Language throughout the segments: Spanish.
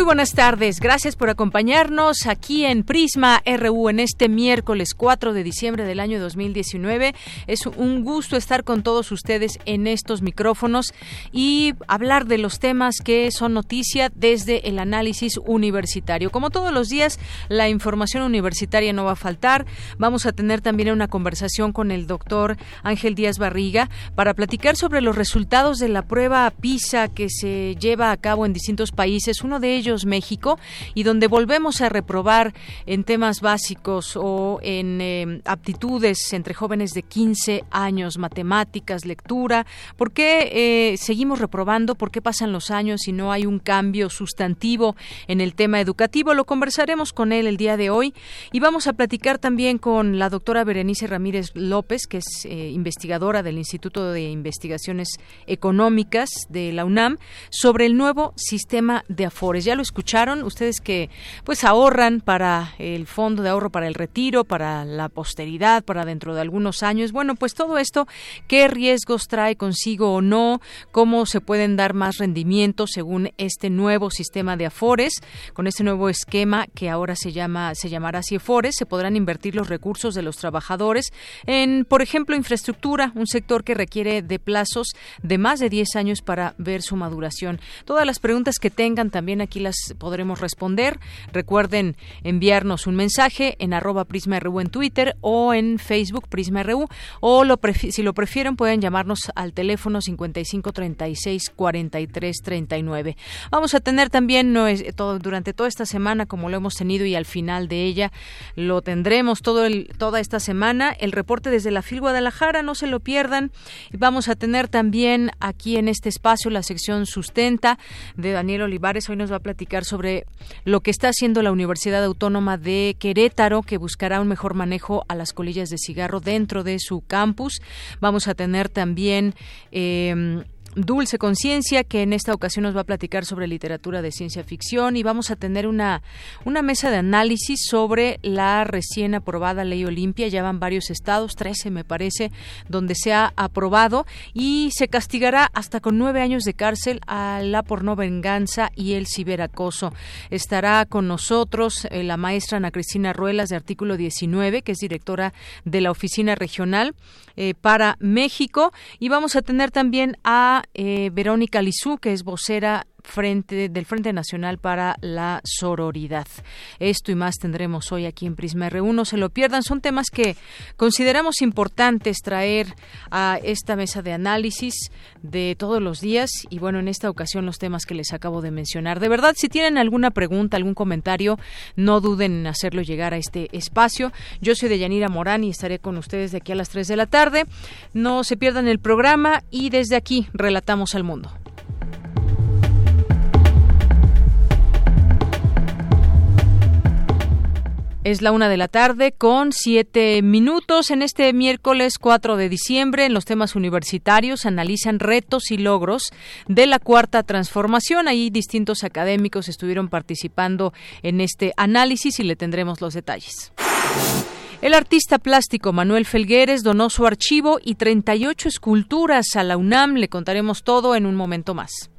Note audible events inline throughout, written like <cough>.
Muy buenas tardes, gracias por acompañarnos aquí en Prisma RU en este miércoles 4 de diciembre del año 2019. Es un gusto estar con todos ustedes en estos micrófonos y hablar de los temas que son noticia desde el análisis universitario. Como todos los días, la información universitaria no va a faltar. Vamos a tener también una conversación con el doctor Ángel Díaz Barriga para platicar sobre los resultados de la prueba PISA que se lleva a cabo en distintos países. Uno de ellos México y donde volvemos a reprobar en temas básicos o en eh, aptitudes entre jóvenes de 15 años, matemáticas, lectura. ¿Por qué eh, seguimos reprobando? ¿Por qué pasan los años y no hay un cambio sustantivo en el tema educativo? Lo conversaremos con él el día de hoy y vamos a platicar también con la doctora Berenice Ramírez López, que es eh, investigadora del Instituto de Investigaciones Económicas de la UNAM, sobre el nuevo sistema de Afores. Ya escucharon, ustedes que pues ahorran para el fondo de ahorro para el retiro, para la posteridad, para dentro de algunos años. Bueno, pues todo esto, qué riesgos trae consigo o no, cómo se pueden dar más rendimientos según este nuevo sistema de Afores, con este nuevo esquema que ahora se llama se llamará CIEFORES, se podrán invertir los recursos de los trabajadores en, por ejemplo, infraestructura, un sector que requiere de plazos de más de 10 años para ver su maduración. Todas las preguntas que tengan también aquí las podremos responder. Recuerden enviarnos un mensaje en arroba PrismaRU en Twitter o en Facebook PrismaRU o si lo prefieren pueden llamarnos al teléfono 55 36 43 39. Vamos a tener también no es, todo, durante toda esta semana como lo hemos tenido y al final de ella lo tendremos todo el, toda esta semana el reporte desde la FIL Guadalajara, no se lo pierdan. Vamos a tener también aquí en este espacio la sección Sustenta de Daniel Olivares. Hoy nos va a platicar sobre lo que está haciendo la Universidad Autónoma de Querétaro, que buscará un mejor manejo a las colillas de cigarro dentro de su campus. Vamos a tener también eh, Dulce Conciencia, que en esta ocasión nos va a platicar sobre literatura de ciencia ficción y vamos a tener una, una mesa de análisis sobre la recién aprobada Ley Olimpia. Ya van varios estados, 13 me parece, donde se ha aprobado y se castigará hasta con nueve años de cárcel a la porno venganza y el ciberacoso. Estará con nosotros eh, la maestra Ana Cristina Ruelas de Artículo 19, que es directora de la Oficina Regional eh, para México y vamos a tener también a eh, Verónica Lizú, que es vocera frente del Frente Nacional para la Sororidad. Esto y más tendremos hoy aquí en Prisma R1. No se lo pierdan. Son temas que consideramos importantes traer a esta mesa de análisis de todos los días y bueno, en esta ocasión los temas que les acabo de mencionar. De verdad, si tienen alguna pregunta, algún comentario, no duden en hacerlo llegar a este espacio. Yo soy Deyanira Morán y estaré con ustedes de aquí a las 3 de la tarde. No se pierdan el programa y desde aquí relatamos al mundo. Es la una de la tarde con siete minutos. En este miércoles 4 de diciembre, en los temas universitarios, analizan retos y logros de la cuarta transformación. Ahí distintos académicos estuvieron participando en este análisis y le tendremos los detalles. El artista plástico Manuel Felgueres donó su archivo y 38 esculturas a la UNAM. Le contaremos todo en un momento más.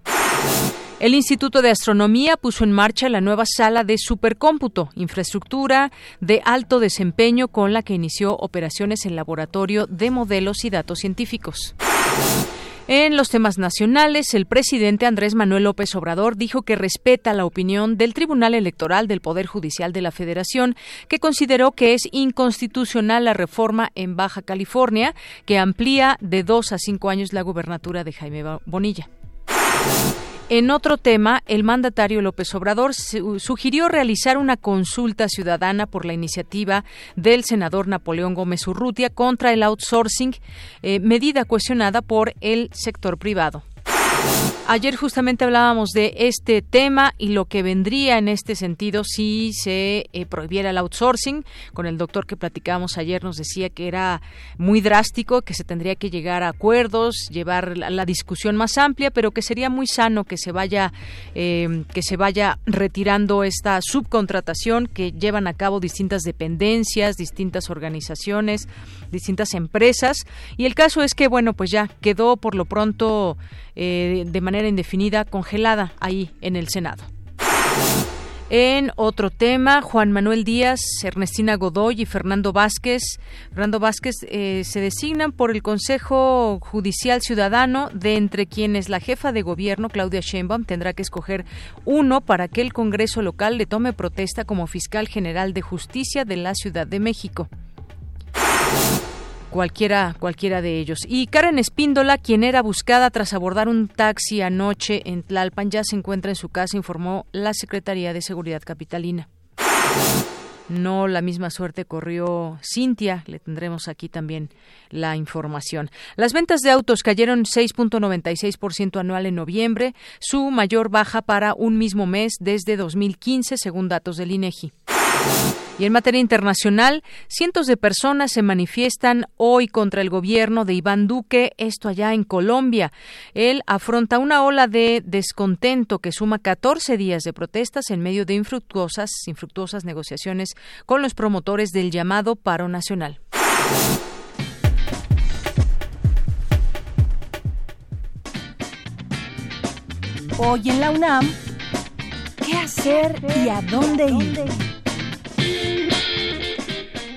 El Instituto de Astronomía puso en marcha la nueva sala de supercómputo, infraestructura de alto desempeño con la que inició operaciones en laboratorio de modelos y datos científicos. En los temas nacionales, el presidente Andrés Manuel López Obrador dijo que respeta la opinión del Tribunal Electoral del Poder Judicial de la Federación, que consideró que es inconstitucional la reforma en Baja California, que amplía de dos a cinco años la gubernatura de Jaime Bonilla. En otro tema, el mandatario López Obrador sugirió realizar una consulta ciudadana por la iniciativa del senador Napoleón Gómez Urrutia contra el outsourcing, eh, medida cuestionada por el sector privado. Ayer justamente hablábamos de este tema y lo que vendría en este sentido si se eh, prohibiera el outsourcing. Con el doctor que platicábamos ayer nos decía que era muy drástico, que se tendría que llegar a acuerdos, llevar la, discusión más amplia, pero que sería muy sano que se vaya eh, que se vaya retirando esta subcontratación que llevan a cabo distintas dependencias, distintas organizaciones, distintas empresas. Y el caso es que bueno pues ya quedó por lo pronto eh, de manera indefinida congelada ahí en el Senado. En otro tema, Juan Manuel Díaz, Ernestina Godoy y Fernando Vázquez. Fernando Vázquez eh, se designan por el Consejo Judicial Ciudadano, de entre quienes la jefa de gobierno, Claudia Sheinbaum, tendrá que escoger uno para que el Congreso local le tome protesta como fiscal general de justicia de la Ciudad de México cualquiera, cualquiera de ellos. Y Karen Espíndola, quien era buscada tras abordar un taxi anoche en Tlalpan, ya se encuentra en su casa, informó la Secretaría de Seguridad Capitalina. No la misma suerte corrió Cintia, le tendremos aquí también la información. Las ventas de autos cayeron 6.96% anual en noviembre, su mayor baja para un mismo mes desde 2015, según datos del INEGI. Y en materia internacional, cientos de personas se manifiestan hoy contra el gobierno de Iván Duque, esto allá en Colombia. Él afronta una ola de descontento que suma 14 días de protestas en medio de infructuosas, infructuosas negociaciones con los promotores del llamado paro nacional. Hoy en la UNAM, ¿qué hacer y a dónde ir?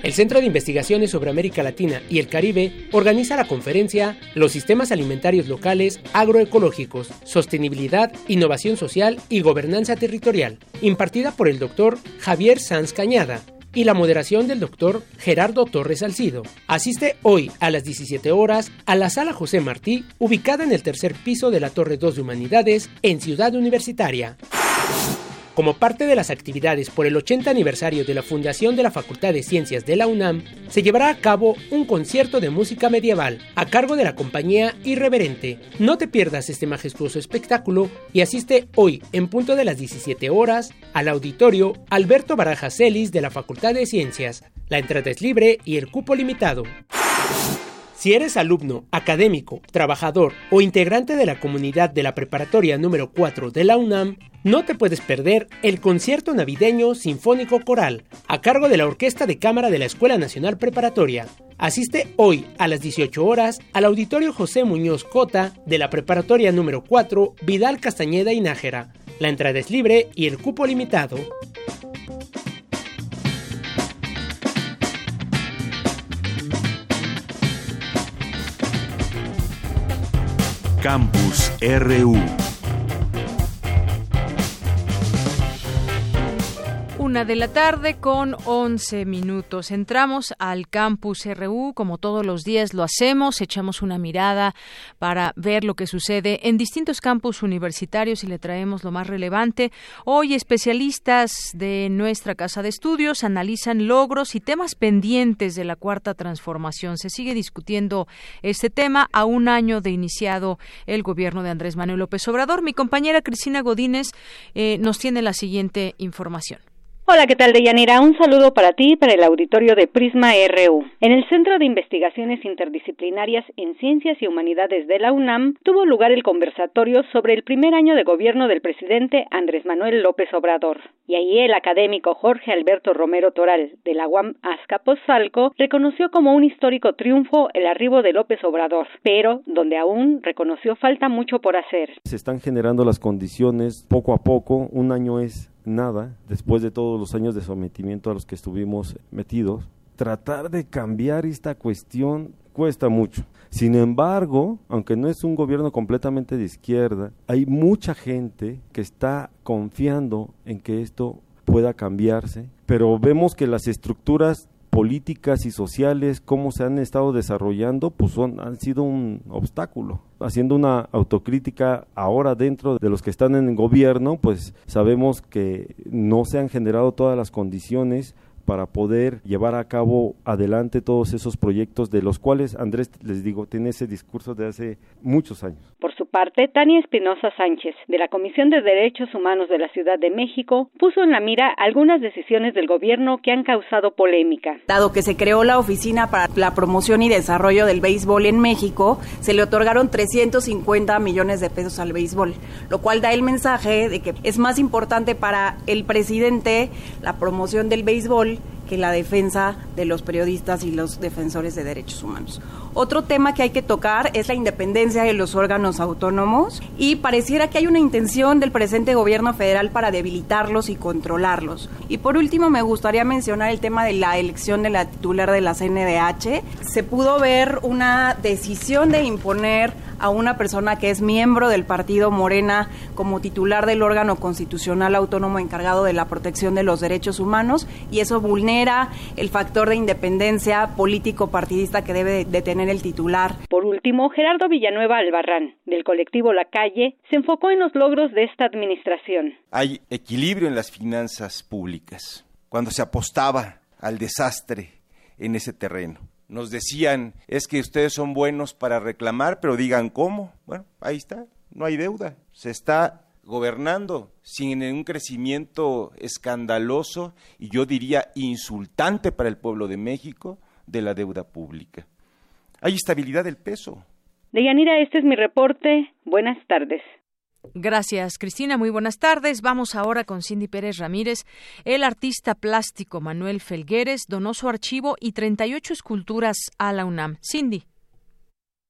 El Centro de Investigaciones sobre América Latina y el Caribe organiza la conferencia Los sistemas alimentarios locales agroecológicos, sostenibilidad, innovación social y gobernanza territorial, impartida por el doctor Javier Sanz Cañada y la moderación del doctor Gerardo Torres Alcido. Asiste hoy a las 17 horas a la sala José Martí, ubicada en el tercer piso de la Torre 2 de Humanidades, en Ciudad Universitaria. Como parte de las actividades por el 80 aniversario de la fundación de la Facultad de Ciencias de la UNAM, se llevará a cabo un concierto de música medieval a cargo de la compañía Irreverente. No te pierdas este majestuoso espectáculo y asiste hoy en punto de las 17 horas al auditorio Alberto Baraja Celis de la Facultad de Ciencias. La entrada es libre y el cupo limitado. Si eres alumno, académico, trabajador o integrante de la comunidad de la preparatoria número 4 de la UNAM, no te puedes perder el concierto navideño sinfónico coral a cargo de la Orquesta de Cámara de la Escuela Nacional Preparatoria. Asiste hoy a las 18 horas al Auditorio José Muñoz Cota de la preparatoria número 4 Vidal Castañeda y Nájera. La entrada es libre y el cupo limitado. Campus RU Una de la tarde con 11 minutos. Entramos al campus RU, como todos los días lo hacemos, echamos una mirada para ver lo que sucede en distintos campus universitarios y le traemos lo más relevante. Hoy especialistas de nuestra casa de estudios analizan logros y temas pendientes de la cuarta transformación. Se sigue discutiendo este tema a un año de iniciado el gobierno de Andrés Manuel López Obrador. Mi compañera Cristina Godínez eh, nos tiene la siguiente información. Hola, ¿qué tal, Deyanira? Un saludo para ti y para el auditorio de Prisma RU. En el Centro de Investigaciones Interdisciplinarias en Ciencias y Humanidades de la UNAM tuvo lugar el conversatorio sobre el primer año de gobierno del presidente Andrés Manuel López Obrador. Y ahí el académico Jorge Alberto Romero Toral, de la UAM Azcapotzalco, reconoció como un histórico triunfo el arribo de López Obrador, pero donde aún reconoció falta mucho por hacer. Se están generando las condiciones poco a poco, un año es nada, después de todos los años de sometimiento a los que estuvimos metidos, tratar de cambiar esta cuestión cuesta mucho. Sin embargo, aunque no es un gobierno completamente de izquierda, hay mucha gente que está confiando en que esto pueda cambiarse, pero vemos que las estructuras políticas y sociales, cómo se han estado desarrollando, pues son, han sido un obstáculo. Haciendo una autocrítica ahora dentro de los que están en el gobierno, pues sabemos que no se han generado todas las condiciones para poder llevar a cabo adelante todos esos proyectos de los cuales Andrés, les digo, tiene ese discurso de hace muchos años. Por parte, Tania Espinosa Sánchez, de la Comisión de Derechos Humanos de la Ciudad de México, puso en la mira algunas decisiones del gobierno que han causado polémica. Dado que se creó la Oficina para la Promoción y Desarrollo del Béisbol en México, se le otorgaron 350 millones de pesos al béisbol, lo cual da el mensaje de que es más importante para el presidente la promoción del béisbol que la defensa de los periodistas y los defensores de derechos humanos. Otro tema que hay que tocar es la independencia de los órganos autónomos y pareciera que hay una intención del presente gobierno federal para debilitarlos y controlarlos. Y por último me gustaría mencionar el tema de la elección de la titular de la CNDH. Se pudo ver una decisión de imponer a una persona que es miembro del partido Morena como titular del órgano constitucional autónomo encargado de la protección de los derechos humanos y eso vulnera el factor de independencia político partidista que debe de tener el titular. Por último, Gerardo Villanueva Albarrán, del colectivo La Calle, se enfocó en los logros de esta administración. Hay equilibrio en las finanzas públicas. Cuando se apostaba al desastre en ese terreno nos decían, es que ustedes son buenos para reclamar, pero digan cómo. Bueno, ahí está, no hay deuda. Se está gobernando sin un crecimiento escandaloso y yo diría insultante para el pueblo de México de la deuda pública. Hay estabilidad del peso. Deyanira, este es mi reporte. Buenas tardes. Gracias, Cristina. Muy buenas tardes. Vamos ahora con Cindy Pérez Ramírez. El artista plástico Manuel Felgueres donó su archivo y 38 esculturas a la UNAM. Cindy.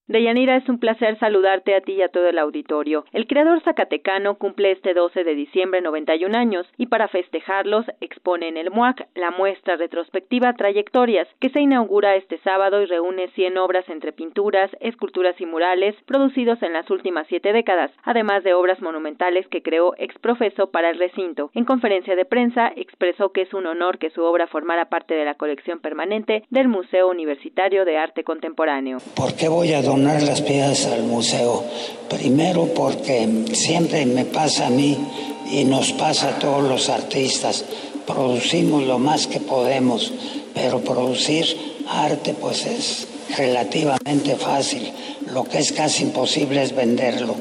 Deyanira, es un placer saludarte a ti y a todo el auditorio. El creador zacatecano cumple este 12 de diciembre 91 años y para festejarlos expone en el MUAC la muestra retrospectiva Trayectorias, que se inaugura este sábado y reúne 100 obras entre pinturas, esculturas y murales producidos en las últimas siete décadas, además de obras monumentales que creó exprofeso para el recinto. En conferencia de prensa expresó que es un honor que su obra formara parte de la colección permanente del Museo Universitario de Arte Contemporáneo. ¿Por qué voy a donar las piezas al museo. Primero porque siempre me pasa a mí y nos pasa a todos los artistas. Producimos lo más que podemos, pero producir arte pues es relativamente fácil. Lo que es casi imposible es venderlo.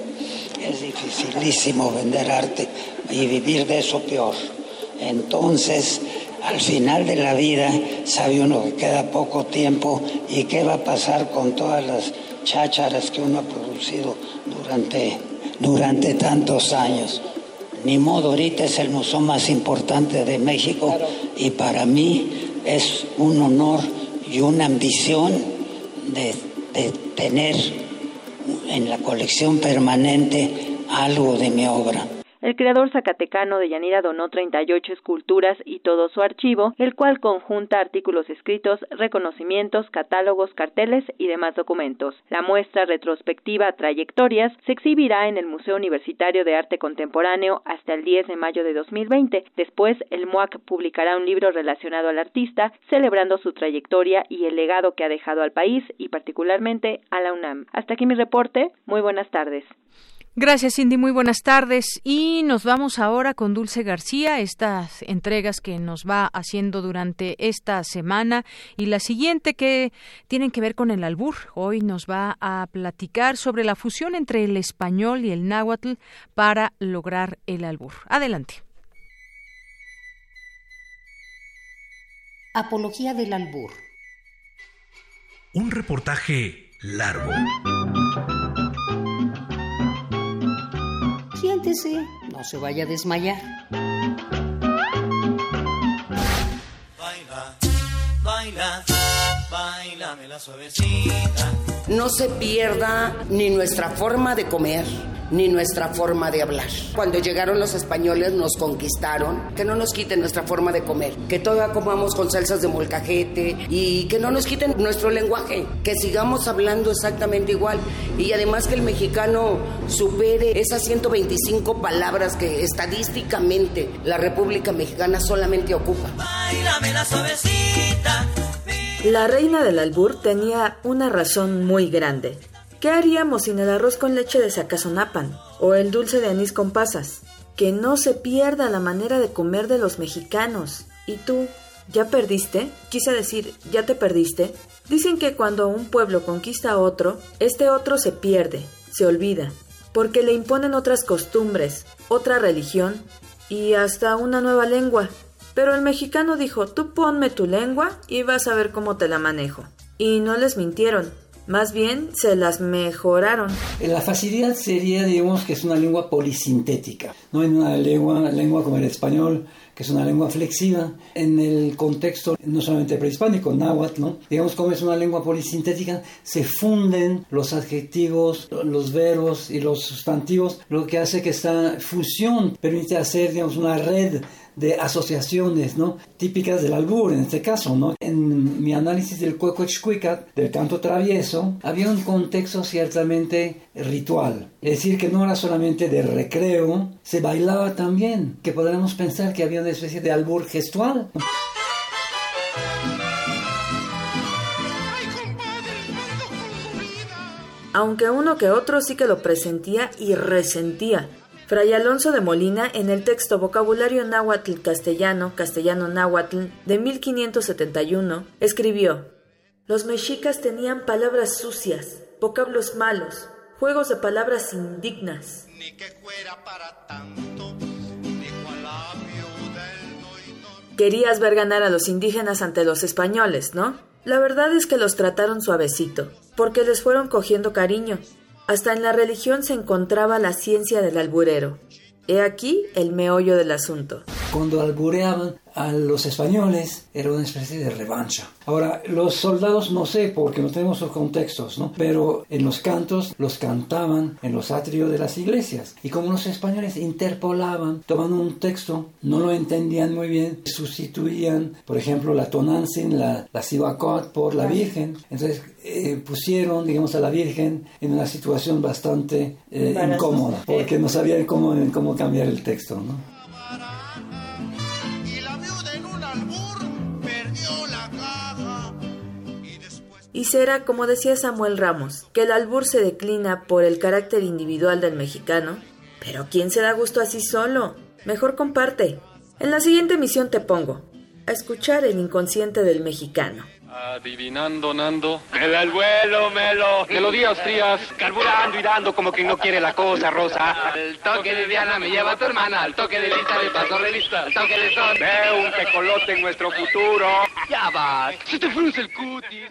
Es dificilísimo vender arte y vivir de eso peor. Entonces, al final de la vida sabe uno que queda poco tiempo y qué va a pasar con todas las chácharas que uno ha producido durante, durante tantos años. Ni modo, ahorita es el museo más importante de México y para mí es un honor y una ambición de, de tener en la colección permanente algo de mi obra. El creador zacatecano de Yanira donó 38 esculturas y todo su archivo, el cual conjunta artículos escritos, reconocimientos, catálogos, carteles y demás documentos. La muestra retrospectiva Trayectorias se exhibirá en el Museo Universitario de Arte Contemporáneo hasta el 10 de mayo de 2020. Después, el MUAC publicará un libro relacionado al artista, celebrando su trayectoria y el legado que ha dejado al país y particularmente a la UNAM. Hasta aquí mi reporte. Muy buenas tardes. Gracias, Cindy. Muy buenas tardes. Y nos vamos ahora con Dulce García, estas entregas que nos va haciendo durante esta semana y la siguiente que tienen que ver con el albur. Hoy nos va a platicar sobre la fusión entre el español y el náhuatl para lograr el albur. Adelante. Apología del albur. Un reportaje largo Siéntese, no se vaya a desmayar. Baila, baila, No se pierda ni nuestra forma de comer ni nuestra forma de hablar. Cuando llegaron los españoles nos conquistaron, que no nos quiten nuestra forma de comer, que todavía comamos con salsas de molcajete y que no nos quiten nuestro lenguaje, que sigamos hablando exactamente igual y además que el mexicano supere esas 125 palabras que estadísticamente la República Mexicana solamente ocupa. Bailame la suavecita La reina del albur tenía una razón muy grande. ¿Qué haríamos sin el arroz con leche de Sacazonapan o el dulce de anís con pasas? Que no se pierda la manera de comer de los mexicanos. ¿Y tú? ¿Ya perdiste? Quise decir, ¿ya te perdiste? Dicen que cuando un pueblo conquista a otro, este otro se pierde, se olvida, porque le imponen otras costumbres, otra religión y hasta una nueva lengua. Pero el mexicano dijo, tú ponme tu lengua y vas a ver cómo te la manejo. Y no les mintieron, más bien se las mejoraron. La facilidad sería, digamos, que es una lengua polisintética, no en una lengua, lengua como el español, que es una lengua flexiva en el contexto no solamente prehispánico, náhuatl, ¿no? Digamos, como es una lengua polisintética, se funden los adjetivos, los verbos y los sustantivos, lo que hace que esta fusión permite hacer, digamos, una red de asociaciones ¿no? típicas del albur en este caso. ¿no? En mi análisis del Cuecochcuicat, del canto travieso, había un contexto ciertamente ritual. Es decir, que no era solamente de recreo, se bailaba también, que podríamos pensar que había una especie de albur gestual. Aunque uno que otro sí que lo presentía y resentía, Fray Alonso de Molina, en el texto Vocabulario Náhuatl Castellano, Castellano Náhuatl, de 1571, escribió: Los mexicas tenían palabras sucias, vocablos malos, juegos de palabras indignas. Querías ver ganar a los indígenas ante los españoles, ¿no? La verdad es que los trataron suavecito, porque les fueron cogiendo cariño, hasta en la religión se encontraba la ciencia del alburero. He aquí el meollo del asunto. Cuando albureaban a los españoles era una especie de revancha. Ahora, los soldados no sé porque no tenemos los contextos, ¿no? Pero en los cantos los cantaban en los atrios de las iglesias. Y como los españoles interpolaban, tomando un texto, no lo entendían muy bien, sustituían, por ejemplo, la Tonantzin, la, la Sibacot por la Virgen. Entonces eh, pusieron, digamos, a la Virgen en una situación bastante eh, incómoda, porque no sabían cómo, cómo cambiar el texto, ¿no? Y será, como decía Samuel Ramos, que el albur se declina por el carácter individual del mexicano. Pero ¿quién se da gusto así solo? Mejor comparte. En la siguiente emisión te pongo a escuchar el inconsciente del mexicano. Adivinando, Nando. El vuelo, Melo. Melodías frías. Carburando y dando como quien no quiere la cosa, Rosa. El toque de Diana me lleva a tu hermana. Al toque de lista le paso revista. Al toque de sol. Veo un tecolote en nuestro futuro. Ya va. Se te frunce el cutis.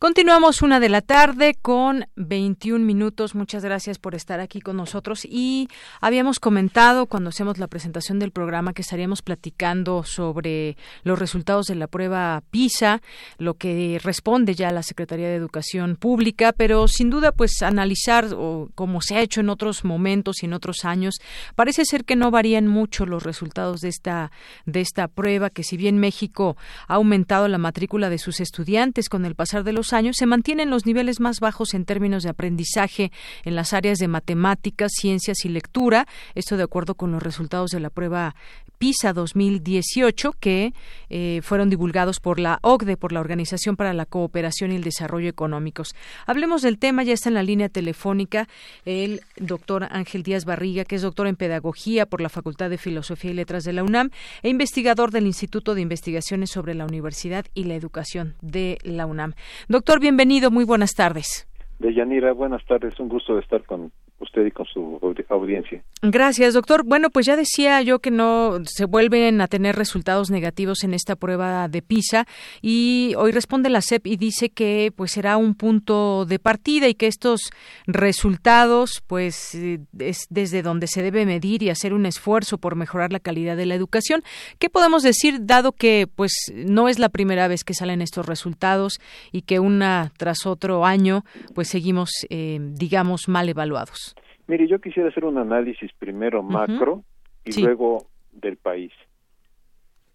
Continuamos una de la tarde con 21 minutos. Muchas gracias por estar aquí con nosotros. Y habíamos comentado cuando hacemos la presentación del programa que estaríamos platicando sobre los resultados de la prueba PISA, lo que responde ya la Secretaría de Educación Pública, pero sin duda, pues analizar, o como se ha hecho en otros momentos y en otros años, parece ser que no varían mucho los resultados de esta, de esta prueba, que si bien México ha aumentado la matrícula de sus estudiantes con el pasar de los años se mantienen los niveles más bajos en términos de aprendizaje en las áreas de matemáticas, ciencias y lectura. Esto de acuerdo con los resultados de la prueba PISA 2018 que eh, fueron divulgados por la OCDE, por la Organización para la Cooperación y el Desarrollo Económicos. Hablemos del tema, ya está en la línea telefónica el doctor Ángel Díaz Barriga, que es doctor en Pedagogía por la Facultad de Filosofía y Letras de la UNAM e investigador del Instituto de Investigaciones sobre la Universidad y la Educación de la UNAM. Doctor, bienvenido, muy buenas tardes. Deyanira, buenas tardes, un gusto estar con usted y con su audiencia. Gracias, doctor. Bueno, pues ya decía yo que no se vuelven a tener resultados negativos en esta prueba de PISA y hoy responde la CEP y dice que pues será un punto de partida y que estos resultados pues eh, es desde donde se debe medir y hacer un esfuerzo por mejorar la calidad de la educación. ¿Qué podemos decir dado que pues no es la primera vez que salen estos resultados y que una tras otro año pues seguimos eh, digamos mal evaluados? Mire, yo quisiera hacer un análisis primero macro y luego del país.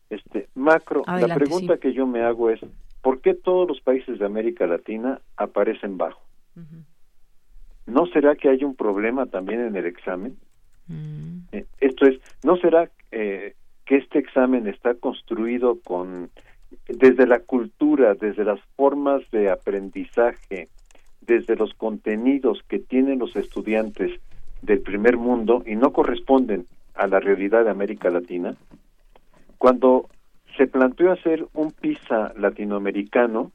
Este, macro, la pregunta que yo me hago es, ¿por qué todos los países de América Latina aparecen bajo? ¿No será que hay un problema también en el examen? Mm. Eh, esto es, ¿no será eh, que este examen está construido con desde la cultura, desde las formas de aprendizaje, desde los contenidos que tienen los estudiantes del primer mundo y no corresponden a la realidad de América Latina? Cuando se planteó hacer un PISA latinoamericano,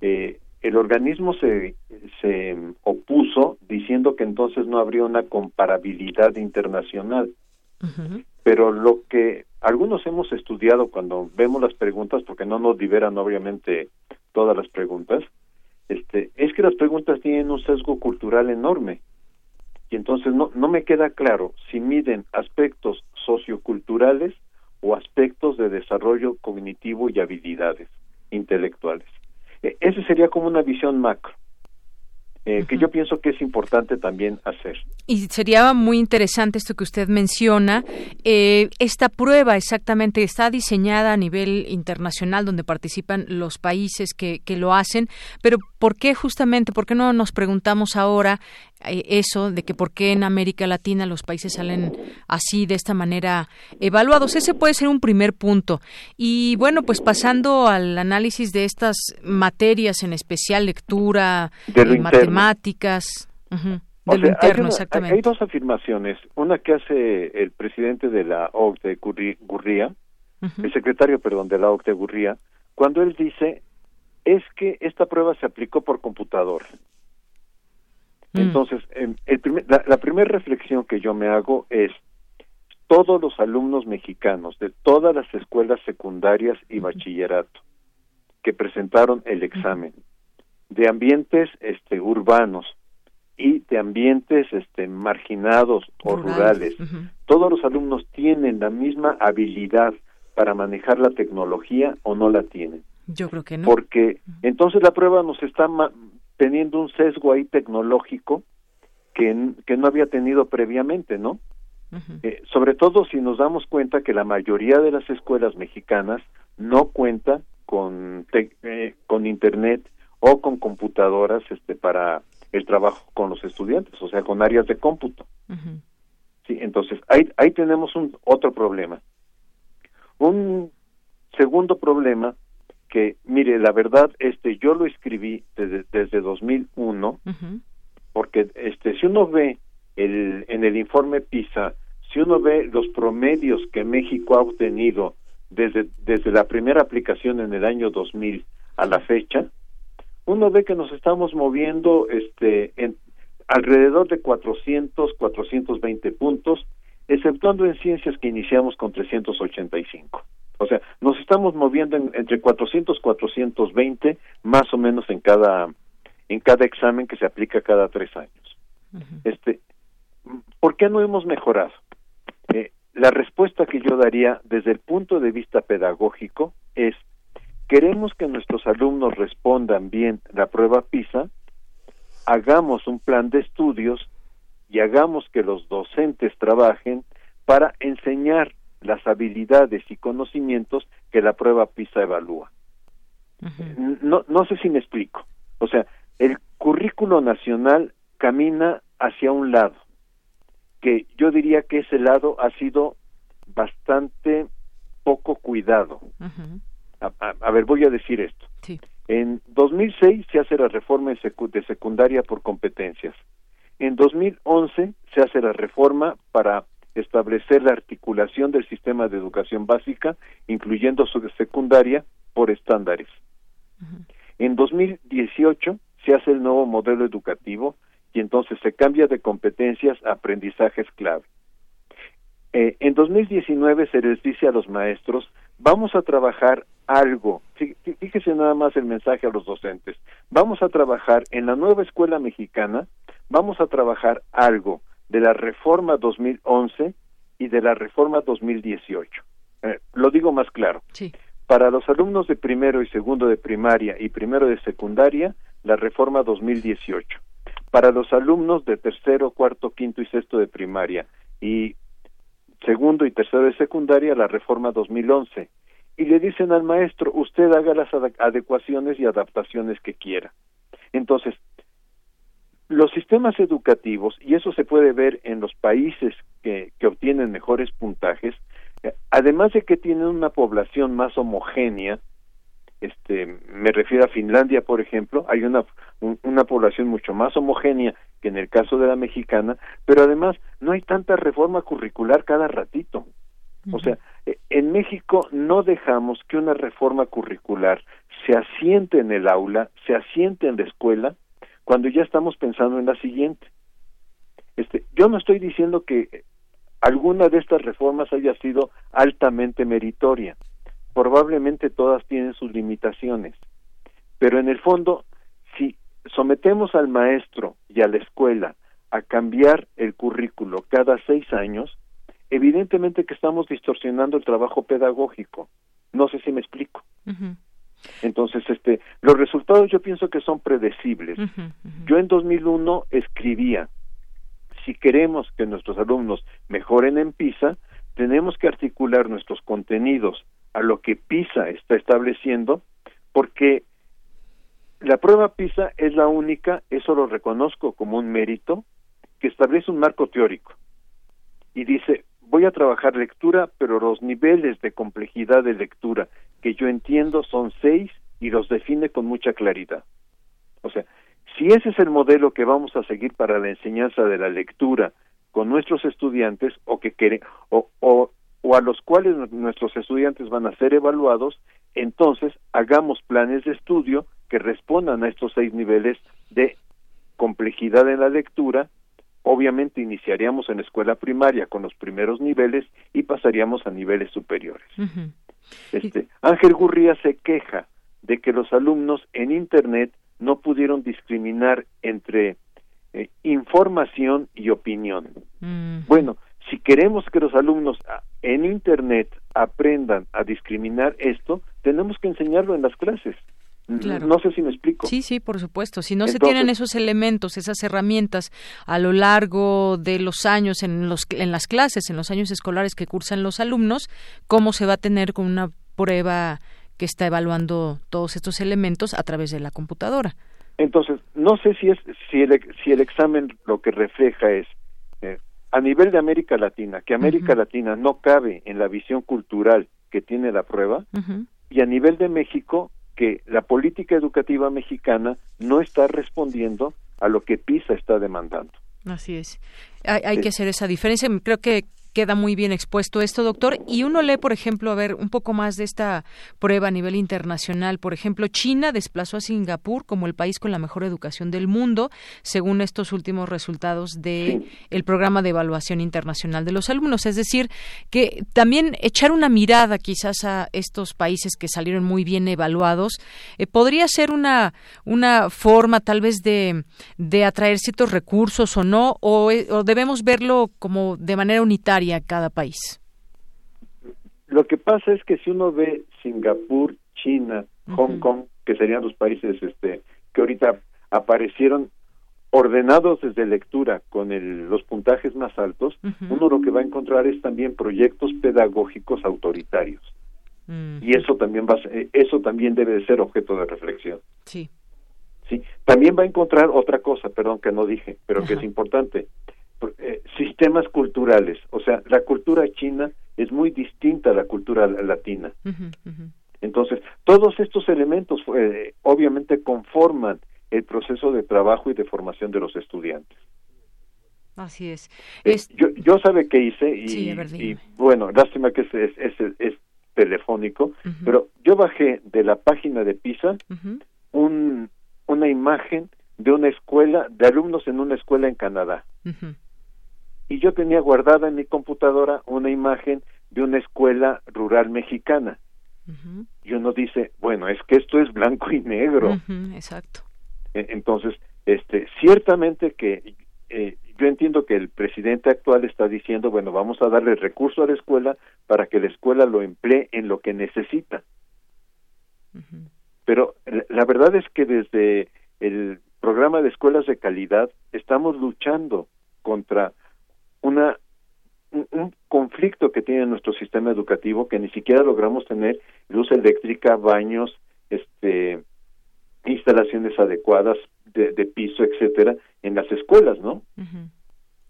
eh, el organismo se, se opuso diciendo que entonces no habría una comparabilidad internacional. Pero lo que algunos hemos estudiado cuando vemos las preguntas, porque no nos liberan obviamente todas las preguntas, este, es que las preguntas tienen un sesgo cultural enorme. Y entonces no, no me queda claro si miden aspectos socioculturales o aspectos de desarrollo cognitivo y habilidades intelectuales. E, ese sería como una visión macro. Eh, que yo pienso que es importante también hacer. Y sería muy interesante esto que usted menciona. Eh, esta prueba exactamente está diseñada a nivel internacional donde participan los países que, que lo hacen, pero ¿por qué justamente, por qué no nos preguntamos ahora eso de que por qué en América Latina los países salen así, de esta manera evaluados. Ese puede ser un primer punto. Y bueno, pues pasando al análisis de estas materias, en especial lectura, de matemáticas. de lo interno, exactamente. Hay dos afirmaciones. Una que hace el presidente de la OCDE, Gurría, el secretario, perdón, de la OCDE, Gurría, cuando él dice es que esta prueba se aplicó por computadora. Mm. Entonces, el la, primera reflexión que yo me hago es, todos los alumnos mexicanos de todas las escuelas secundarias y bachillerato que presentaron el examen, de ambientes este, urbanos y de ambientes este, marginados o rurales, todos los alumnos tienen la misma habilidad para manejar la tecnología o no la tienen. Yo creo que no. Porque entonces la prueba nos está teniendo un sesgo ahí tecnológico que, que no había tenido previamente, ¿no? Eh, sobre todo si nos damos cuenta que la mayoría de las escuelas mexicanas no cuenta con eh, con internet o con computadoras este para el trabajo con los estudiantes, o sea, con áreas de cómputo. Sí, entonces ahí ahí tenemos un otro problema. Un segundo problema que, mire, la verdad, este, yo lo escribí desde, desde 2001, porque este, si uno ve el, en el informe PISA, si uno ve los promedios que México ha obtenido desde, desde la primera aplicación en el año 2000 a la fecha, uno ve que nos estamos moviendo este, en, alrededor de 400, 420 puntos, exceptuando en ciencias que iniciamos con 385. O sea, nos estamos moviendo entre 400 420 más o menos en cada en cada examen que se aplica cada tres años. Este, ¿por qué no hemos mejorado? Eh, la respuesta que yo daría desde el punto de vista pedagógico es queremos que nuestros alumnos respondan bien la prueba PISA, hagamos un plan de estudios y hagamos que los docentes trabajen para enseñar las habilidades y conocimientos que la prueba PISA evalúa. no, no sé si me explico. O sea, el currículo nacional camina hacia un lado, que yo diría que ese lado ha sido bastante poco cuidado. a, ver, voy a decir esto. En 2006 se hace la reforma de secundaria por competencias. En 2011 se hace la reforma para establecer la articulación del sistema de educación básica, incluyendo su secundaria, por estándares. En 2018 se hace el nuevo modelo educativo y entonces se cambia de competencias a aprendizajes clave. Eh, en 2019 se les dice a los maestros, vamos a trabajar algo, fíjese nada más el mensaje a los docentes, vamos a trabajar en la nueva escuela mexicana, vamos a trabajar algo de la reforma 2011 y de la reforma 2018. Eh, lo digo más claro. Para los alumnos de primero y segundo de primaria y primero de secundaria, la reforma 2018. Para los alumnos de tercero, cuarto, quinto y sexto de primaria y segundo y tercero de secundaria, la reforma 2011. y le dicen al maestro, usted haga las adecuaciones y adaptaciones que quiera. Entonces, los sistemas educativos, y eso se puede ver en los países que, que obtienen mejores puntajes, eh, además de que tienen una población más homogénea, este, me refiero a Finlandia, por ejemplo, hay una, una población mucho más homogénea que en el caso de la mexicana, pero además no hay tanta reforma curricular cada ratito. O sea, eh, en México no dejamos que una reforma curricular se asiente en el aula, se asiente en la escuela, cuando ya estamos pensando en la siguiente. Este, yo no estoy diciendo que alguna de estas reformas haya sido altamente meritoria. Probablemente todas tienen sus limitaciones. Pero en el fondo, si sometemos al maestro y a la escuela a cambiar el currículo cada seis años, evidentemente que estamos distorsionando el trabajo pedagógico. No sé si me explico. Entonces, este, los resultados yo pienso que son predecibles. Yo en 2001 escribía, si queremos que nuestros alumnos mejoren en PISA, tenemos que articular nuestros contenidos a lo que PISA está estableciendo, porque la prueba PISA es la única, eso lo reconozco como un mérito, que establece un marco teórico y dice, voy a trabajar lectura, pero los niveles de complejidad de lectura que yo entiendo son seis y los define con mucha claridad. O sea, si ese es el modelo que vamos a seguir para la enseñanza de la lectura con nuestros estudiantes o que o, o, o a los cuales nuestros estudiantes van a ser evaluados, entonces hagamos planes de estudio que respondan a estos seis niveles de complejidad en la lectura obviamente iniciaríamos en la escuela primaria con los primeros niveles y pasaríamos a niveles superiores. este, Ángel Gurría se queja de que los alumnos en Internet no pudieron discriminar entre eh, información y opinión. Bueno, si queremos que los alumnos ah, en Internet aprendan a discriminar esto, tenemos que enseñarlo en las clases. No sé si me explico. Sí, sí, por supuesto. Si no se tienen esos elementos, esas herramientas a lo largo de los años en, los, en las clases, en los años escolares que cursan los alumnos, ¿cómo se va a tener con una prueba que está evaluando todos estos elementos a través de la computadora? Entonces, no sé si es si el, si el examen lo que refleja es eh, a nivel de América Latina, que América Latina no cabe en la visión cultural que tiene la prueba, y a nivel de México que la política educativa mexicana no está respondiendo a lo que PISA está demandando. Así es. Hay, que hacer esa diferencia. Creo que queda muy bien expuesto esto, doctor. Y uno lee, por ejemplo, a ver un poco más de esta prueba a nivel internacional. Por ejemplo, China desplazó a Singapur como el país con la mejor educación del mundo, según estos últimos resultados de el programa de evaluación internacional de los alumnos. Es decir, que también echar una mirada quizás a estos países que salieron muy bien evaluados eh, podría ser una una forma tal vez de, de atraer ciertos recursos o no, o, eh, o debemos verlo como de manera unitaria cada país? Lo que pasa es que si uno ve Singapur, China, Hong Kong, que serían los países este, que ahorita aparecieron ordenados desde lectura con los puntajes más altos, uno lo que va a encontrar es también proyectos pedagógicos autoritarios. Y eso también va eh, eso también debe de ser objeto de reflexión. Sí. Sí, también va a encontrar otra cosa, perdón que no dije, pero que es importante. Eh, sistemas culturales. O sea, la cultura china es muy distinta a la cultura latina. Entonces, todos estos elementos eh, obviamente conforman el proceso de trabajo y de formación de los estudiantes. Así es. Eh, yo, yo sabe qué hice y, bueno, lástima que es, es, es, telefónico, pero yo bajé de la página de PISA un, una imagen de una escuela, de alumnos en una escuela en Canadá y yo tenía guardada en mi computadora una imagen de una escuela rural mexicana. Y uno dice, bueno, es que esto es blanco y negro. exacto. E, entonces, este, ciertamente que eh, yo entiendo que el presidente actual está diciendo, bueno, vamos a darle recurso a la escuela para que la escuela lo emplee en lo que necesita. Pero la verdad es que desde el programa de escuelas de calidad estamos luchando contra una un, conflicto que tiene nuestro sistema educativo que ni siquiera logramos tener luz eléctrica, baños, este, instalaciones adecuadas de, piso, etcétera, en las escuelas, ¿no?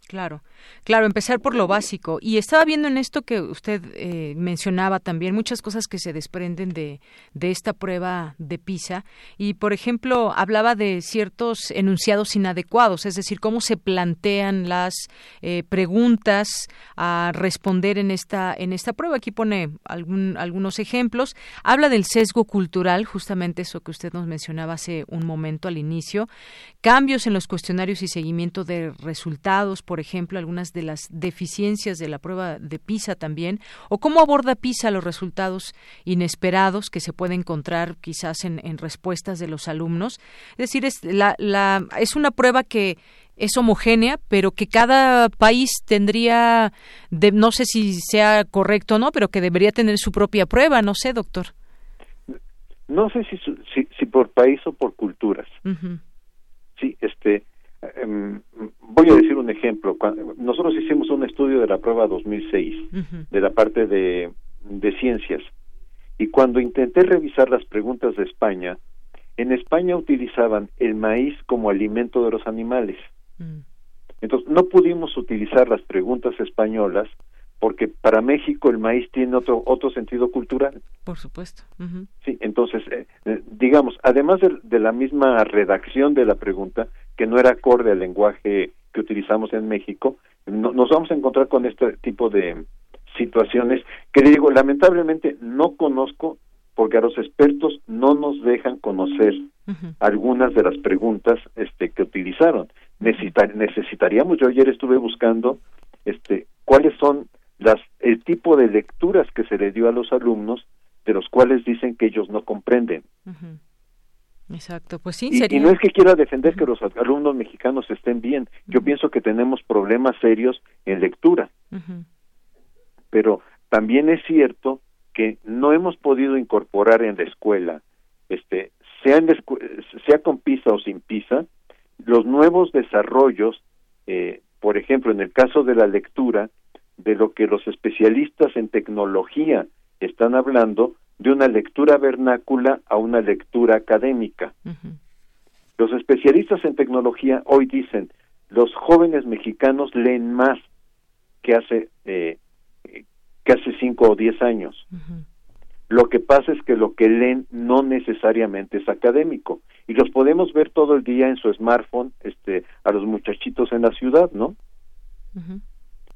Claro, claro, empezar por lo básico. Y estaba viendo en esto que usted eh, mencionaba también muchas cosas que se desprenden de, de esta prueba de PISA. Y, por ejemplo, hablaba de ciertos enunciados inadecuados, es decir, cómo se plantean las eh, preguntas a responder en esta, en esta prueba. Aquí pone algún, algunos ejemplos. Habla del sesgo cultural, justamente eso que usted nos mencionaba hace un momento al inicio. Cambios en los cuestionarios y seguimiento de resultados, ejemplo, algunas de las deficiencias de la prueba de PISA también, o cómo aborda PISA los resultados inesperados que se puede encontrar quizás en, respuestas de los alumnos. Es decir, es, la, la, es una prueba que es homogénea, pero que cada país tendría, de, no sé si sea correcto o no, pero que debería tener su propia prueba, no sé, doctor. No sé si, si, si por país o por culturas. Sí, este, voy a decir un ejemplo. nosotros hicimos un estudio de la prueba 2006, de la parte de, de ciencias, y cuando intenté revisar las preguntas de España, en España utilizaban el maíz como alimento de los animales. Mm. Entonces, no pudimos utilizar las preguntas españolas porque para México el maíz tiene otro otro sentido cultural. Por supuesto. Sí, entonces, eh, eh, digamos, además de, la misma redacción de la pregunta, que no era acorde al lenguaje que utilizamos en México, nos vamos a encontrar con este tipo de situaciones que le digo, lamentablemente no conozco porque a los expertos no nos dejan conocer algunas de las preguntas este, que utilizaron. necesitaríamos, yo ayer estuve buscando este, cuáles son las, el tipo de lecturas que se le dio a los alumnos, de los cuales dicen que ellos no comprenden. Exacto, pues sí. Y, no es que quiera defender que los alumnos mexicanos estén bien, yo pienso que tenemos problemas serios en lectura. Pero también es cierto que no hemos podido incorporar en la escuela, este, sea, sea con PISA o sin PISA, los nuevos desarrollos, eh, por ejemplo, en el caso de la lectura, de lo que los especialistas en tecnología están hablando de una lectura vernácula a una lectura académica. Los especialistas en tecnología hoy dicen los jóvenes mexicanos leen más que hace eh, que hace cinco o diez años. Lo que pasa es que lo que leen no necesariamente es académico y los podemos ver todo el día en su smartphone, este, a los muchachitos en la ciudad, ¿no?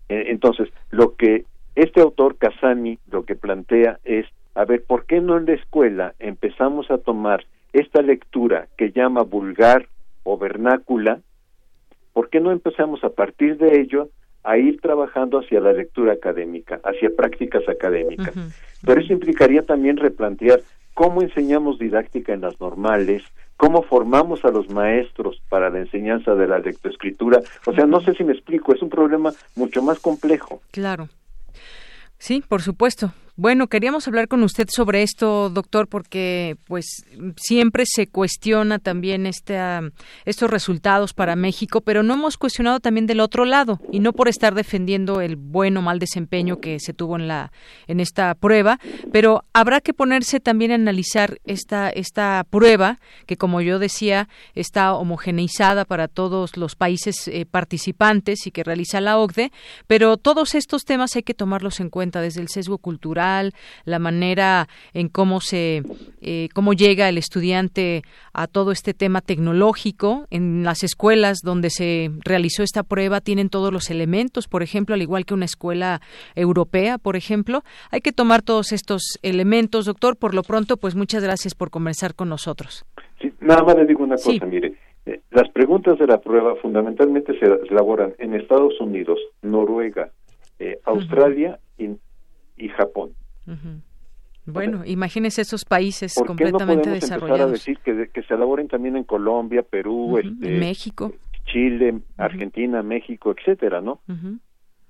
Eh, entonces, lo que este autor Casani lo que plantea es, a ver, ¿por qué no en la escuela empezamos a tomar esta lectura que llama vulgar o vernácula? ¿Por qué no empezamos a partir de ello a ir trabajando hacia la lectura académica, hacia prácticas académicas? Pero eso implicaría también replantear cómo enseñamos didáctica en las normales, cómo formamos a los maestros para la enseñanza de la lectoescritura. O sea, no sé si me explico, es un problema mucho más complejo. Claro. Sí, por supuesto. Bueno, queríamos hablar con usted sobre esto, doctor, porque pues siempre se cuestiona también estos resultados para México, pero no hemos cuestionado también del otro lado y no por estar defendiendo el buen o mal desempeño que se tuvo en la en esta prueba, pero habrá que ponerse también a analizar esta esta prueba que como yo decía está homogeneizada para todos los países eh, participantes y que realiza la OCDE, pero todos estos temas hay que tomarlos en cuenta desde el sesgo cultural la manera en cómo se eh, cómo llega el estudiante a todo este tema tecnológico en las escuelas donde se realizó esta prueba tienen todos los elementos, por ejemplo, al igual que una escuela europea, por ejemplo, hay que tomar todos estos elementos, doctor. Por lo pronto, pues muchas gracias por conversar con nosotros. Sí, nada más le digo una cosa, mire, eh, las preguntas de la prueba fundamentalmente se elaboran en Estados Unidos, Noruega, eh, Australia y y Japón. Bueno, imagínese esos países completamente no desarrollados. a decir que, se elaboren también en Colombia, Perú, este, México, Chile, Argentina, México, etcétera, ¿no?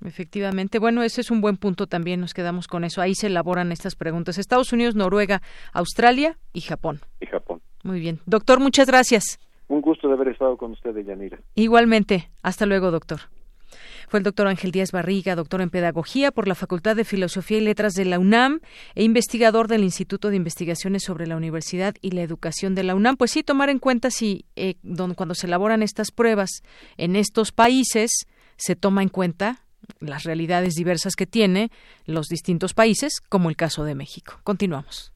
Efectivamente, bueno, ese es un buen punto también, nos quedamos con eso. Ahí se elaboran estas preguntas. Estados Unidos, Noruega, Australia y Japón. Y Japón. Muy bien. Doctor, muchas gracias. Un gusto de haber estado con usted, Yanira. Igualmente. Hasta luego, doctor. Fue el doctor Ángel Díaz Barriga, doctor en Pedagogía por la Facultad de Filosofía y Letras de la UNAM e investigador del Instituto de Investigaciones sobre la Universidad y la Educación de la UNAM. Pues sí, tomar en cuenta si eh, cuando se elaboran estas pruebas en estos países se toma en cuenta las realidades diversas que tiene los distintos países, como el caso de México. Continuamos.